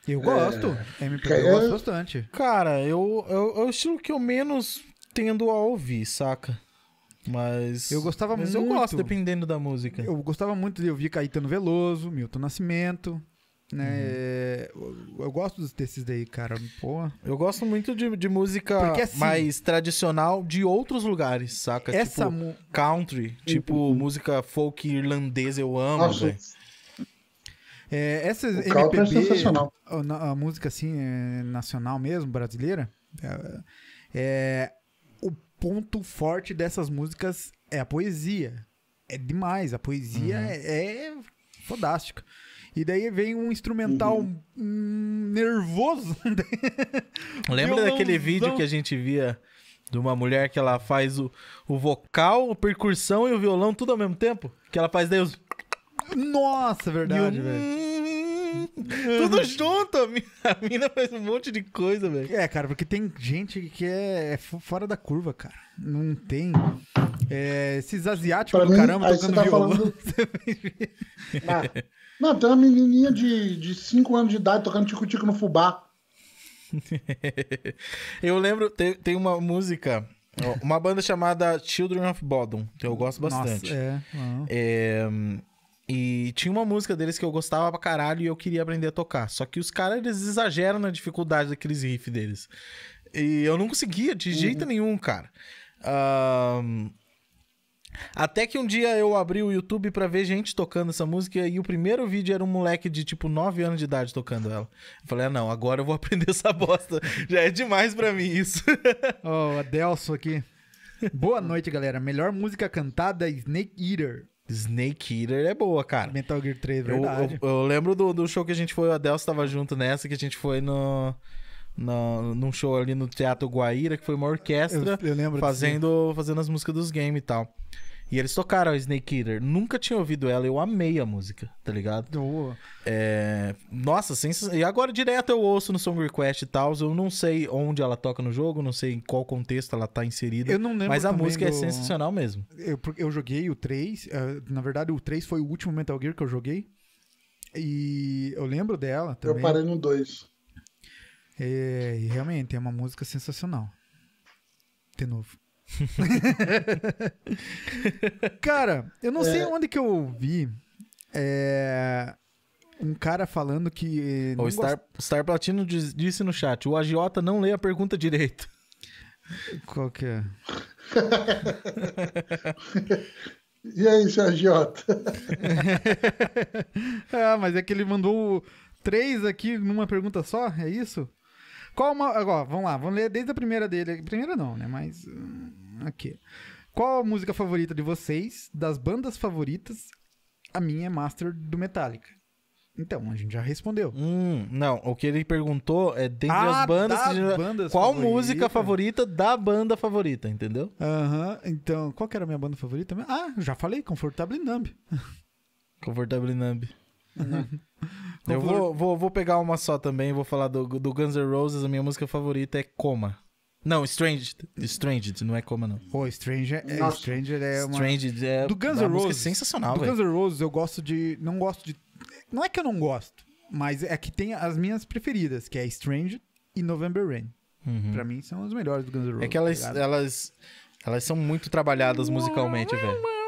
Eu gosto. MPB É. eu gosto bastante. Cara, eu, eu, é o estilo que eu menos tendo a ouvir, saca? Mas. Eu gostava mas eu muito. gosto, dependendo da música. Eu gostava muito de ouvir Caetano Veloso, Milton Nascimento. Né? Uhum. Eu, eu gosto desses daí, cara. Pô. Eu gosto muito de, de música Porque, assim, mais tradicional de outros lugares, saca? Essa tipo country, tipo música folk irlandesa eu amo, Nossa, velho. É, essas O country é MPB, sensacional. a, a música assim, é, nacional mesmo, brasileira, é, é- o ponto forte dessas músicas é a poesia. É demais, a poesia Uhum. é, é fodástica. E daí vem um instrumental hum, nervoso. Lembra daquele vídeo que a gente via de uma mulher que ela faz o, o vocal, a percussão e o violão tudo ao mesmo tempo? Que ela faz daí os. Nossa, verdade, velho. Tudo junto, a mina, a mina faz um monte de coisa, velho. É, cara, porque tem gente que é, é fo- fora da curva, cara. Não tem. É, esses asiáticos Pra do mim, caramba aí tocando você tá violão. falando- Ah, não, tem uma menininha de 5 anos de idade tocando tico-tico no fubá. Eu lembro, tem, tem uma música, ó, uma banda chamada Children of Bodom, que eu gosto bastante. Nossa, é. É, e tinha uma música deles que eu gostava pra caralho e eu queria aprender a tocar. Só que os caras, eles exageram na dificuldade daqueles riffs deles. E eu não conseguia de jeito nenhum, cara. Ahn, até que um dia eu abri o YouTube pra ver gente tocando essa música e o primeiro vídeo era um moleque de tipo 9 anos de idade tocando ela. Eu falei, ah, não, agora eu vou aprender essa bosta. Já é demais pra mim isso. Ó, o Adelso aqui. Boa noite, galera. Melhor música cantada é Snake Eater. Snake Eater é boa, cara. Metal Gear 3, Eu, verdade. eu- eu lembro do, do show que a gente foi, o Adelso tava junto nessa, que a gente foi no, no, num show ali no Teatro Guaíra, que foi uma orquestra Eu- eu lembro fazendo, fazendo as músicas dos games e tal. E eles tocaram a Snake Eater. Nunca tinha ouvido ela, eu amei a música, tá ligado? É... Nossa, sens... e agora direto eu ouço no Song Request e tal. Eu não sei onde ela toca no jogo, não sei em qual contexto ela tá inserida. Eu não lembro mas a música é do- sensacional mesmo. Eu, eu joguei o 3. eh, na verdade, o 3 foi o último Metal Gear que eu joguei. E eu lembro dela também. Eu parei no 2. É, e realmente é uma música sensacional. De novo. cara, eu não sei onde que eu ouvi é, um cara falando que. O Star, Star Platino diz- disse no chat: o agiota não lê a pergunta direito. gosta- Qual que é? E aí, seu agiota? ah, mas é que ele mandou três aqui numa pergunta só? É isso? Qual uma. Agora, vamos lá, vamos ler desde a primeira dele. Primeira não, né? Mas. hum, Aqui. Qual a música favorita de vocês? Das bandas favoritas? A minha é Master do Metallica. Então, a gente já respondeu. Hum, não, o que ele perguntou é dentre Ah, as bandas, já- bandas qual favoritas. música favorita da banda favorita, entendeu? Aham, então, qual que era a minha banda favorita? Ah, já falei, Comfortable Numb. Confortable Numb. Uhum. Eu vou, vou, vou pegar uma só também, vou falar do, do Guns N' Roses, a minha música favorita é Coma. Não, Stranged. Stranged, não é Coma não. Pô, Stranger, é, Nossa. Stranger é uma... Stranged é Do Guns N' música Roses. sensacional, Do velho. Guns N' Roses eu gosto de... Não gosto de... Não é que eu não gosto, mas é que tem as minhas preferidas, que é Stranger e November Rain. Uhum. Pra mim são as melhores do Guns N' Roses. É que elas, tá elas, elas são muito trabalhadas musicalmente, velho.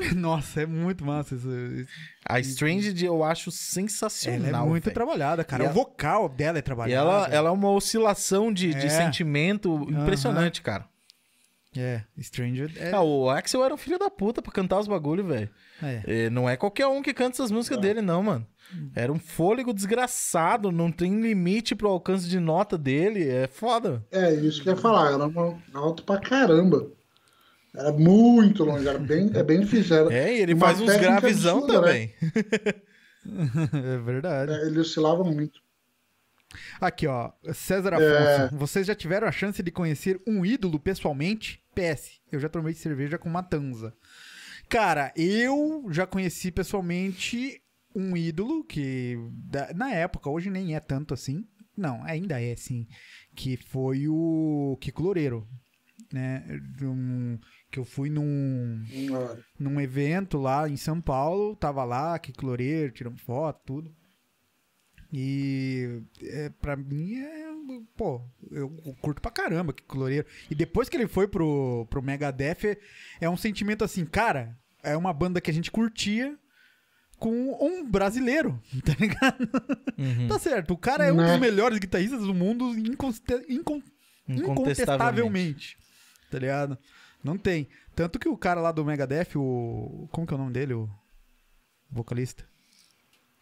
Nossa, é muito massa isso. isso. A Stranged eu acho Ela sensacional, é muito velho. trabalhada, cara. E o a- vocal dela é E trabalhado. ela, ela é uma oscilação de, de É. sentimento impressionante, cara. É, Stranger é... Ah, o Axel era um filho da puta pra cantar os bagulho, velho. é. É, Não é qualquer um que canta essas músicas dele, não, mano. Era um fôlego desgraçado, não tem limite pro alcance de nota dele. É foda. É, isso que eu ia falar, era uma- alto pra caramba. Era muito longe, era bem, é bem difícil. Era É, e ele faz uns gravizão absurda, né? também. é verdade. É, ele oscilava muito. Aqui, ó. César Afonso. Vocês já tiveram a chance de conhecer um ídolo pessoalmente? PS. Eu já tomei cerveja com Matanza. Cara, eu já conheci pessoalmente um ídolo que na época, hoje nem é tanto assim. Não, ainda é sim. Que foi o Kiko Loureiro. Né? Um- que eu fui num, num evento lá em São Paulo, tava lá, Kiko Loureiro, tiramos foto, tudo. E é, pra mim é. Pô, eu curto pra caramba Kiko Loureiro. E depois que ele foi pro, pro Megadeth, é, é um sentimento assim, cara, é uma banda que a gente curtia com um brasileiro, tá ligado? Uhum. Tá certo, o cara é um Né? dos melhores guitarristas do mundo inconste- incon- incontestavelmente. Tá ligado? Não tem. Tanto que o cara lá do Megadeth, o. Como que é o nome dele? O vocalista?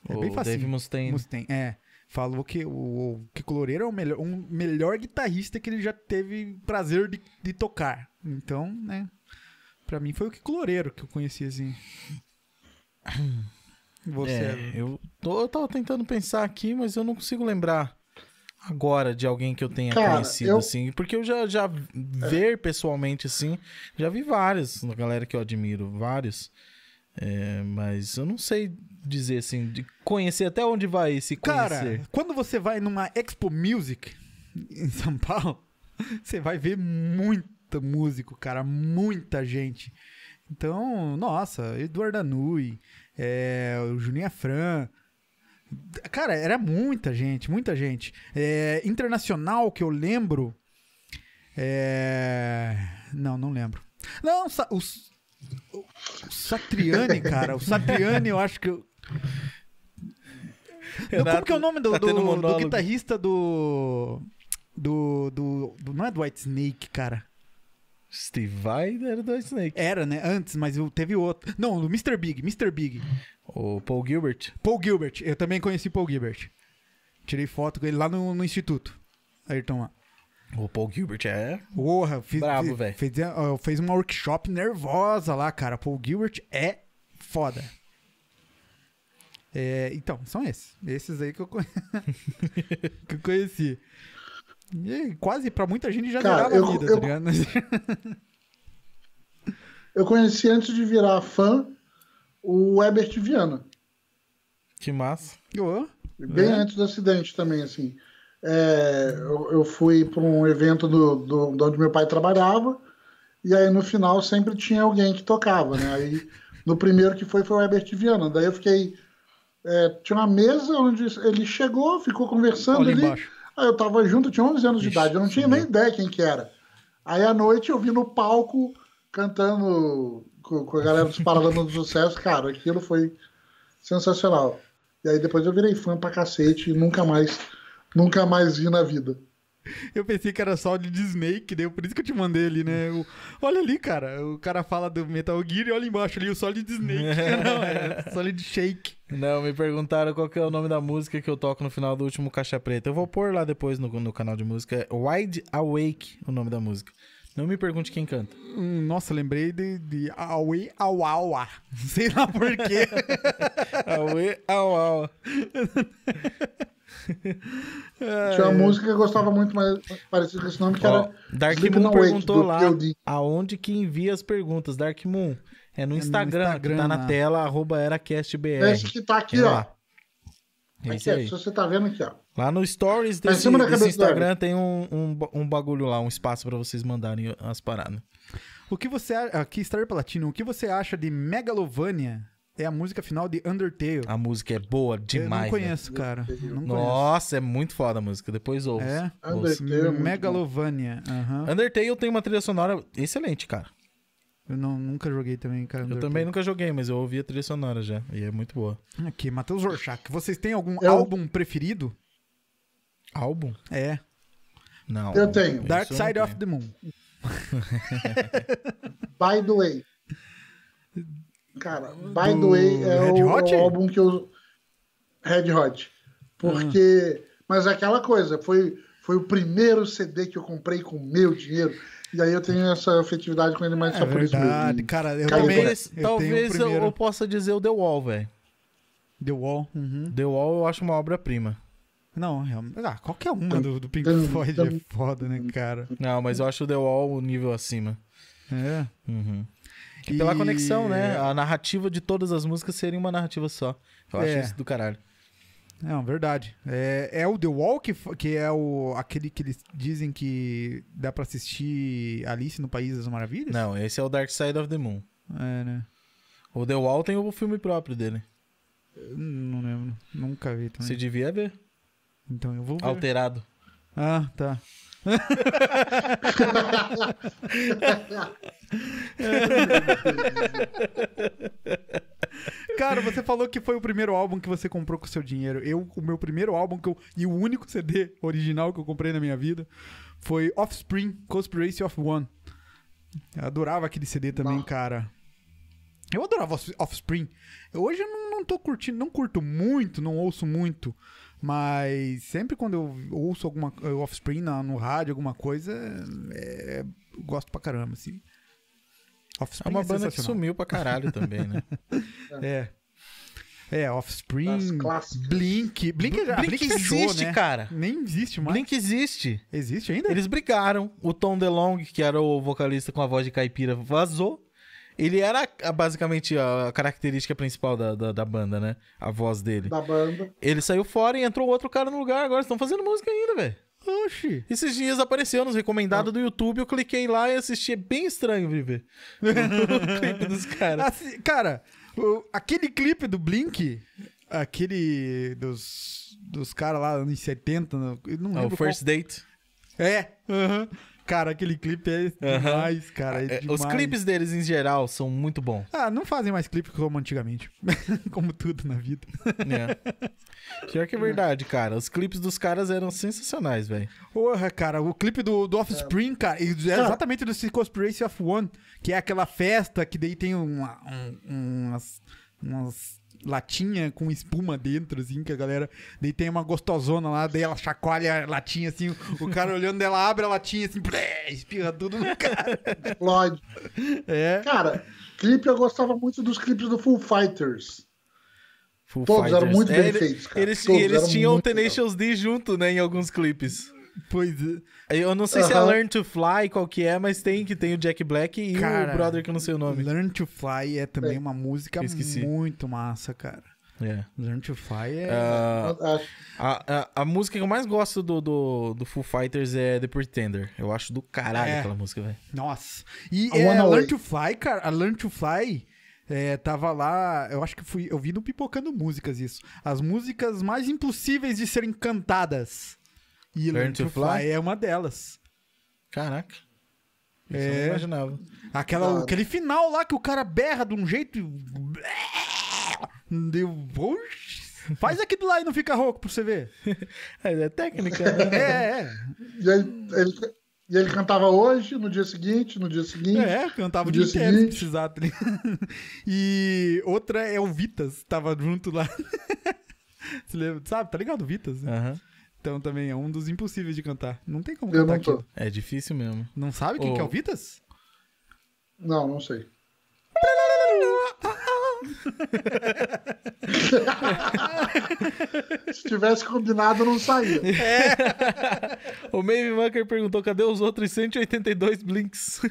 É bem o facinho. Dave Mustaine. Mustaine, é. Falou que o, Kiko Loureiro é o melhor, um melhor guitarrista que ele já teve prazer de, de tocar. Então, né? Pra mim foi o Kiko Loureiro que eu conheci assim. Você. É, eu, tô, eu tava tentando pensar aqui, mas eu não consigo lembrar agora de alguém que eu tenha Cara, conhecido, eu- assim. Porque eu já, já ver pessoalmente, assim, já vi vários, na galera que eu admiro, vários. É, mas eu não sei dizer, assim, de conhecer até onde vai esse Cara, conhecer. quando você vai numa Expo Music em São Paulo, você vai ver muito músico, cara, muita gente. Então, nossa, Eduardo Anui, é, o Juninho Afran. Cara, era muita gente, muita gente. É, internacional que eu lembro. É... Não, não lembro. Não, o, o, o Satriani, cara. O Satriani, eu acho que. eu- Não, como que é o nome do, tá do, do guitarrista do, do, do, do- Não é do White Snake, cara. Steve Vai era do Snake. Era, né? Antes, mas teve outro. Não, do Mr. Big, Mr. Big. O Paul Gilbert. Paul Gilbert. Eu também conheci Paul Gilbert. Tirei foto com ele lá no, no instituto. Ayrton lá. O Paul Gilbert é. Porra, fiz, Brabo, velho. Fez, ó, fez uma workshop nervosa lá, cara. Paul Gilbert é foda. É, então, são esses. Esses aí que eu, que eu conheci. E quase pra muita gente já Cara, eu- a vida, eu- tá ligado? Eu conheci antes de virar fã o Herbert Viana. Que massa. Ô, Bem É? antes do acidente também, assim. É, eu, eu fui para um evento do, do, de onde meu pai trabalhava, e aí no final sempre tinha alguém que tocava, né? Aí no primeiro que foi foi o Herbert Viana. Daí eu fiquei. é, tinha uma mesa onde ele chegou, ficou conversando olha ali. embaixo. Aí eu tava junto, eu tinha 11 anos de Ixi, idade, eu não tinha nem ideia quem que era. Aí à noite eu vi no palco cantando com, com a galera dos Paralamas do Sucesso, cara, aquilo foi sensacional. E aí depois eu virei fã pra cacete e nunca mais, nunca mais vi na vida. Eu pensei que era Solid Snake, daí por isso que eu te mandei ali, né? O- olha ali, cara. O cara fala do Metal Gear e olha embaixo ali o Solid Snake. Não, é Solid Shake. Não, me perguntaram qual que é o nome da música que eu toco no final do último Caixa Preta. Eu vou pôr lá depois no, no canal de música. É Wide Awake, o nome da música. Não me pergunte quem canta. Hum, Nossa, lembrei de, de Aue Auaua. Sei lá por quê. Aue, au, Tinha uma música que eu gostava muito mais parecida com esse nome, que Ó, era Dark Sleeping Moon perguntou lá POD. aonde que envia as perguntas. Dark Moon. É no no Instagram, Instagram, que tá na lá. tela, arroba eracastbr. Esse que tá aqui, É ó. lá. É Aqui, isso aí. se você tá vendo aqui, ó. Lá no Stories Tá em desse, cima da desse cabeça do Instagram tem um, um, um bagulho lá, um espaço pra vocês mandarem as paradas. O que você. Aqui, Star Platino, o que você acha de Megalovania? É a música final de Undertale. A música é boa eu demais. não velho. conheço, cara. Não conheço. Nossa, é muito foda a música. Depois ouça. É? Undertale é Megalovania. aham. Undertale tem uma trilha sonora excelente, cara. Eu não, nunca joguei também, cara. Eu Undertale. também nunca joguei, mas eu ouvi a trilha sonora já. E é muito boa. Aqui, Matheus Rorschach. Vocês têm algum Eu- álbum preferido? Álbum? É. Não. Eu tenho. Dark eu Side of the Moon. By the Way. Cara, By the Way é Red o, Hot? o álbum que eu. Red Hot. Porque. Mas é aquela coisa, foi, foi o primeiro CD que eu comprei com o meu dinheiro. E aí eu tenho essa afetividade com ele mais É só por isso verdade, mesmo. cara. Eu também. Talvez, eu tenho talvez o eu, primeiro. eu possa dizer o The Wall, velho. The Wall. uhum. The Wall eu acho uma obra-prima. Não, realmente. Ah, qualquer uma do, do Pink Floyd é foda, né, cara? Não, mas eu acho o The Wall o nível acima. É. Uhum. E pela conexão, né? A narrativa de todas as músicas seria uma narrativa só. Eu acho É. isso do caralho. Não, verdade. É, é o The Wall que, que é o, aquele que eles dizem que dá pra assistir Alice no País das Maravilhas? Não, esse é o Dark Side of the Moon. É, né? O The Wall tem o filme próprio dele. Eu Não lembro. Nunca vi também. Você devia ver. Então eu vou ver. Alterado. Ah, tá. Cara, você falou que foi o primeiro álbum que você comprou com seu dinheiro. Eu, o meu primeiro álbum que eu, e o único CD original que eu comprei na minha vida foi Offspring, Conspiracy of One. Eu adorava aquele CD também, cara. Eu adorava Off- Offspring. Hoje eu não, não tô curtindo, não curto muito, não ouço muito. Mas sempre quando eu ouço alguma eh, Offspring na- no rádio, alguma coisa, é, eu gosto pra caramba, assim. É Offspring uma banda que sumiu pra caralho também, né? É. É, Offspring. Blink. Blink, Blink Blink fechou, existe, né? cara. Nem existe mais. Blink existe. Existe ainda? Eles brigaram. O Tom DeLonge, que era o vocalista com a voz de caipira, vazou. Ele era basicamente a característica principal da, da, da banda, né? A voz dele. Da banda. Ele saiu fora e entrou outro cara no lugar. Agora estão fazendo música ainda, velho. Oxi. Esses dias apareceu nos recomendados do YouTube. Eu cliquei lá e assisti. É bem estranho viver. o clipe dos caras. Assim, cara, o- aquele clipe do Blink, aquele dos, dos caras lá anos 70, não Ah, lembro o First Date. qual... É, aham. Cara, aquele clipe é demais, cara, é É, demais. Os clipes deles em geral são muito bons. Ah, não fazem mais clipe como antigamente. como tudo na vida. né? Pior que é verdade, cara. Os clipes dos caras eram sensacionais, velho. Porra, cara, o clipe do, do Offspring, cara, e é exatamente desse Conspiracy of One, que é aquela festa que daí tem uma, um- umas, umas latinha com espuma dentro, assim, que a galera. Daí tem uma gostosona lá, daí ela chacoalha a latinha assim, o cara olhando, ela abre a latinha assim, blé, espirra tudo no cara. Floyd. É. Cara, clipe eu gostava muito dos clipes do Full Fighters. Full Todos eram Fighters. muito bem ele- feitos, cara. Eles, Todos eles eram tinham o Tenacious D junto, né, em alguns clipes. Pois é. Eu não sei se é. Learn to Fly, qual que é, mas tem que tem o Jack Black e Cara, o brother que eu não sei o nome. Learn to Fly é também É. uma música muito massa, cara. É. Learn to Fly é. Acho- a, a, a música que eu mais gosto do, do, do Full Fighters é The Pretender. Eu acho do caralho É. aquela música, velho. Nossa. E A é, Learn to Fly, cara, a Learn to Fly é, tava lá, eu acho que fui, eu vi no Pipocando Músicas isso. As músicas mais impossíveis de serem cantadas. E Learn, to, Fly? é uma delas. Caraca. Isso É. eu não imaginava. Aquela, Cara. aquele final lá que o cara berra de um jeito. e-. Oxi. Faz aqui do lado e não fica rouco pra você ver. É, é técnica, né? É, é. E aí, ele, e ele cantava hoje, no dia seguinte, no dia seguinte. É, cantava o No dia dia inteiro se seguinte. precisar. tá? E outra é o Vitas, tava junto lá. Você lembra? Sabe, tá ligado o Vitas? né? Aham. Então também é um dos impossíveis de cantar. Não tem como Eu cantar não tô. aquilo. É difícil mesmo. Não sabe quem que é o Vitas? Não, não sei. Se tivesse combinado, não saía. O Mave Mucker perguntou: cadê os outros 182 Blinks?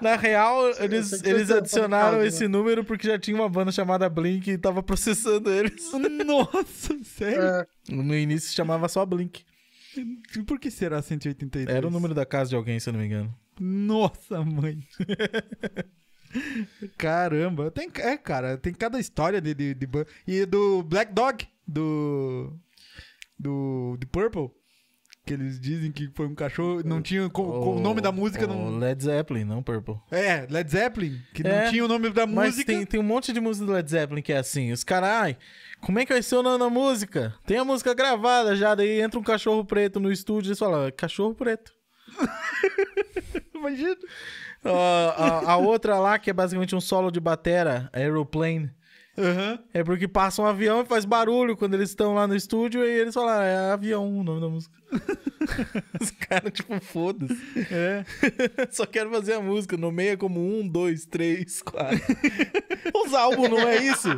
Na real, eles, eles adicionaram caso, esse número porque já tinha uma banda chamada Blink e tava processando eles. Nossa, sério? É, No início se chamava só Blink. Por que será 182? Era o número da casa de alguém, se eu não me engano. Nossa, mãe. Caramba. Tem, é, cara, tem cada história de, de, de E do Black Dog, do. Do. The Purple. Que eles dizem que foi um cachorro. Não tinha. co- co- o nome da música o não. Led Zeppelin, não Purple. É, Led Zeppelin. Que É, não tinha o nome da Mas música. tem, tem um monte de música do Led Zeppelin que é assim. Os caras, como é que vai ser o nome da música? Tem a música gravada já, daí entra um cachorro preto no estúdio e eles falam, cachorro preto. Imagina. A, a outra lá, que é basicamente um solo de batera, Aeroplane, Aham. é porque passa um avião e faz barulho quando eles estão lá no estúdio e eles falam, ah, é avião o nome da música. Os caras, tipo, foda-se. É. Só quero fazer a música, nomeia como um, dois, três, quatro. Os álbuns não é isso?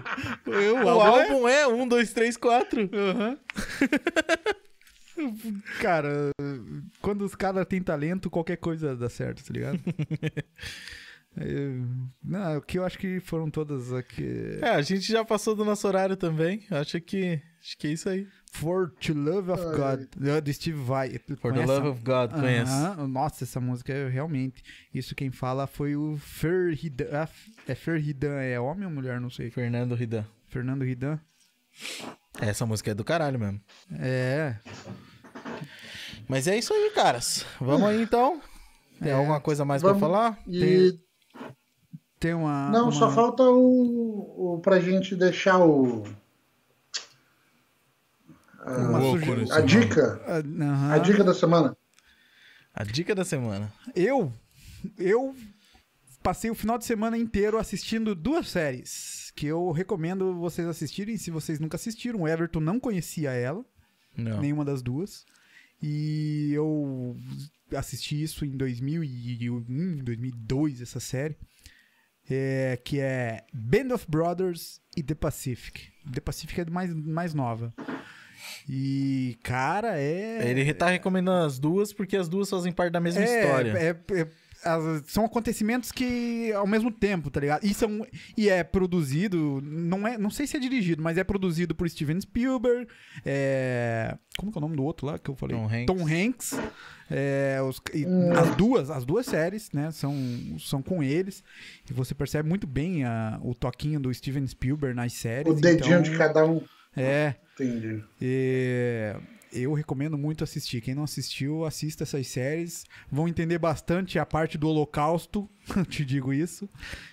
Eu, O álbum é um, dois, três, quatro. Aham. Cara, quando os caras têm talento, qualquer coisa dá certo, tá ligado? É, não, o que eu acho que foram todas aqui. É, a gente já passou do nosso horário também. Acho que, acho que é isso aí. For to Love of. God, é, do Steve Vai. For the Love of God, conheço. Aham. Nossa, essa música é realmente. Isso quem fala foi o Ferridan. ah, É Ferridan, é homem ou mulher? Não sei. Fernando Ridan. Fernando Ridan. Essa música é do caralho mesmo. É. Mas é isso aí, caras. Vamos aí então. Tem É. alguma coisa mais Vamos. pra falar? e Tem uma. não, uma- só falta o, o pra gente deixar o uma Louco suge- a dica, aham. a dica da semana. A dica da semana. Eu, eu passei o final de semana inteiro assistindo duas séries que eu recomendo vocês assistirem se vocês nunca assistiram. O Everton não conhecia ela, Não. nenhuma das duas. E eu assisti isso em 2001, 2002, essa série. É, que é Band of Brothers e The Pacific. The Pacific é mais, mais nova. E, cara, é. Ele tá recomendando as duas porque as duas fazem parte da mesma É, história. é- é- as- são acontecimentos que ao mesmo tempo, tá ligado? E, são, e é produzido, não é, não sei se é dirigido, mas é produzido por Steven Spielberg, é, como que é o nome do outro lá que eu falei? Tom Hanks. Tom Hanks. é, os- e as duas, as duas séries, né, são, são com eles. E você percebe muito bem a- o toquinho do Steven Spielberg nas séries. O dedinho então, de cada um. É, Entendi. e eu recomendo muito assistir. Quem não assistiu, assista essas séries. Vão entender bastante a parte do Holocausto, te digo isso.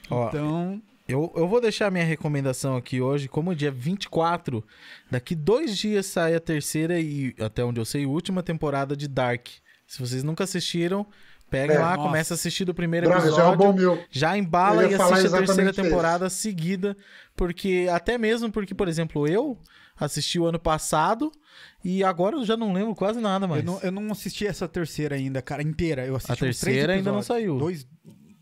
Ó, Então, Eu, eu vou deixar minha recomendação aqui hoje, como dia 24, daqui dois dias sai a terceira e, até onde eu sei, última temporada de Dark. Se vocês nunca assistiram, peguem É, lá, nossa. começa a assistir do primeiro Droga, isso é um episódio. bom meu. Já embala e assiste a terceira temporada seguida, porque até mesmo porque, por exemplo, eu assisti o ano passado e agora eu já não lembro quase nada mais. eu não, eu não assisti essa terceira ainda, cara, inteira. Eu assisti A uns três terceira ainda não saiu. Dois.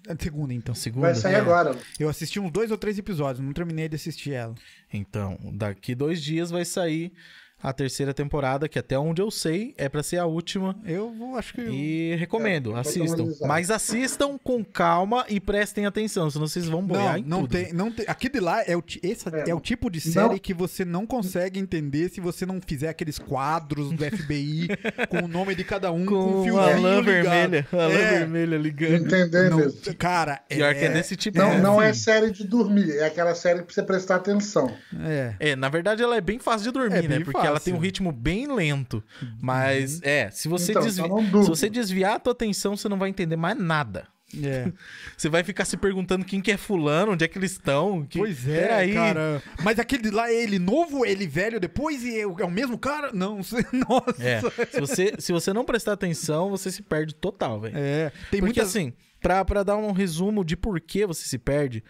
A segunda, então. Segunda. Vai sair É. agora. Eu assisti uns dois ou três episódios, não terminei de assistir ela. Então, daqui dois dias vai sair a terceira temporada, que até onde eu sei é pra ser a última. Eu vou, acho que. E recomendo, É, assistam. Mas assistam com calma e prestem atenção, senão vocês vão boiar Não, em não tudo. tem, não tem. Aqui de lá é o, esse é, É. o tipo de série Não. que você não consegue entender se você não fizer aqueles quadros do FBI com o nome de cada um, com, Com um fiozinho a lã ligado. vermelha, a lã É. vermelha ligando. Entender Não, mesmo. cara, Pior que é é, desse tipo. Não, não é série de dormir, é aquela série pra você prestar atenção. é. É, na verdade ela é bem fácil de dormir, É né? Porque ela tem um ritmo bem lento. Mas, é, se você, Então, desvi- não se você desviar a tua atenção, você não vai entender mais nada. É. Você vai ficar se perguntando quem que é fulano, onde é que eles estão. Que... Pois é, Peraí. cara. Mas aquele lá é ele novo, ele velho depois e é o, é mesmo cara? Não, sei- nossa. É, se você, se você não prestar atenção, você se perde total, velho. É, tem Porque muitas... assim, pra, pra dar um resumo de por que você se perde,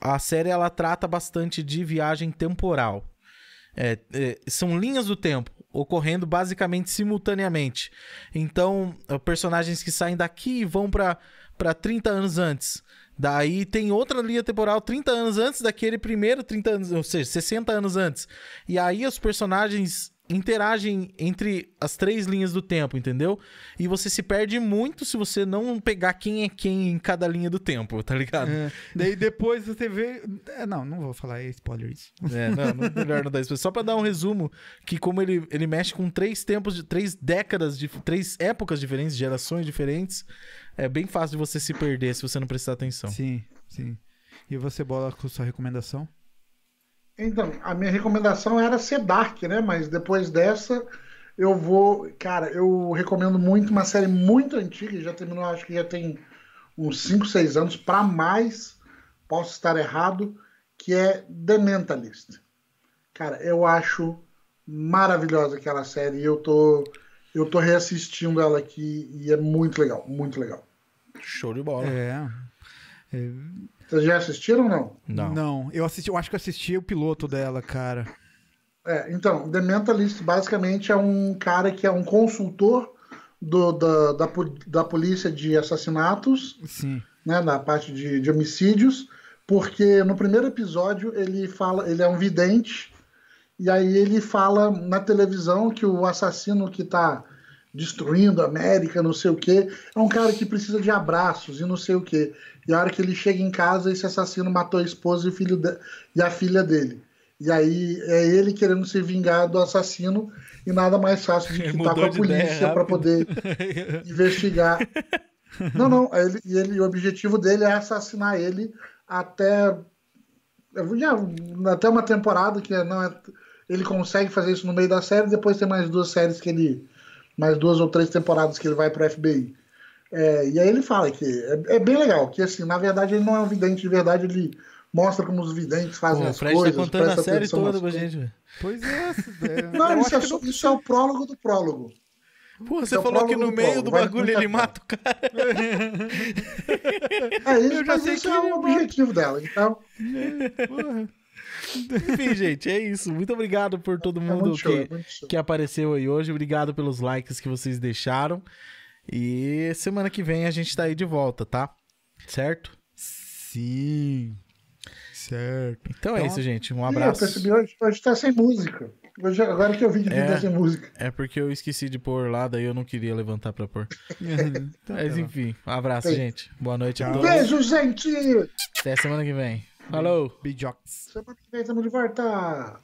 a série ela trata bastante de viagem temporal. É, é, são linhas do tempo ocorrendo basicamente simultaneamente. Então, é, personagens que saem daqui e vão para 30 anos antes. Daí tem outra linha temporal 30 anos antes daquele primeiro 30 anos, ou seja, 60 anos antes. E aí os personagens interagem entre as três linhas do tempo, entendeu? E você se perde muito se você não pegar quem é quem em cada linha do tempo, tá ligado? É. Daí depois você vê. É, não, não vou falar, é spoiler isso. É, não, não melhor não dar isso. Só pra dar um resumo, que como ele, ele mexe com três tempos, de três décadas, de três épocas diferentes, gerações diferentes, é bem fácil de você se perder se você não prestar atenção. Sim, sim. E você bola com sua recomendação? Então, a minha recomendação era ser Dark, né? Mas depois dessa, eu vou. Cara, eu recomendo muito uma série muito antiga, já terminou, acho que já tem uns 5, 6 anos, para mais, posso estar errado, que é The Mentalist. Cara, eu acho maravilhosa aquela série e eu tô, eu tô reassistindo ela aqui e é muito legal, muito legal. Show de bola. É. é... Vocês já assistiram ou não? Não. Não, eu assisti, eu acho que eu assisti o piloto dela, cara. É, então, The Mentalist basicamente é um cara que é um consultor do, da, da, da polícia de assassinatos, Sim. né, na parte de, de homicídios, porque no primeiro episódio ele fala, ele é um vidente, e aí ele fala na televisão que o assassino que está destruindo a América, não sei o quê, é um cara que precisa de abraços e não sei o quê. E a hora que ele chega em casa, esse assassino matou a esposa e, o filho de... e a filha dele. E aí é ele querendo se vingar do assassino e nada mais fácil de que estar com a polícia para poder investigar. Não, não. Ele, ele, o objetivo dele é assassinar ele até já, até uma temporada que não é, ele consegue fazer isso no meio da série. Depois tem mais duas séries que ele, mais duas ou três temporadas que ele vai para FBI. É, e aí ele fala que é, é, bem legal, que assim, na verdade ele não é um vidente de verdade, ele mostra como os videntes fazem Pô, as coisas. O Fred tá contando a série toda pra gente. Pois é. é não, isso é, só, não... isso é, o prólogo do prólogo. Pô, você é falou que no meio do, do bagulho ele mata o cara. é isso, eu já sei que é o objetivo dela, então... Enfim, gente, é isso. Muito obrigado por todo mundo é show, que, que apareceu aí hoje. Obrigado pelos likes que vocês deixaram. E semana que vem a gente tá aí de volta, tá? Certo? Sim. Certo. Então, é então é isso, gente. Um abraço. Eu percebi hoje, hoje tá sem música. Hoje, agora que eu vi de é, sem música. É porque eu esqueci de pôr lá, daí eu não queria levantar pra pôr. então, Mas tá enfim, um abraço, Beijo. gente. Boa noite a todos. Beijo, gente! Até semana que vem. Falou! Bijox. Semana que vem estamos de volta!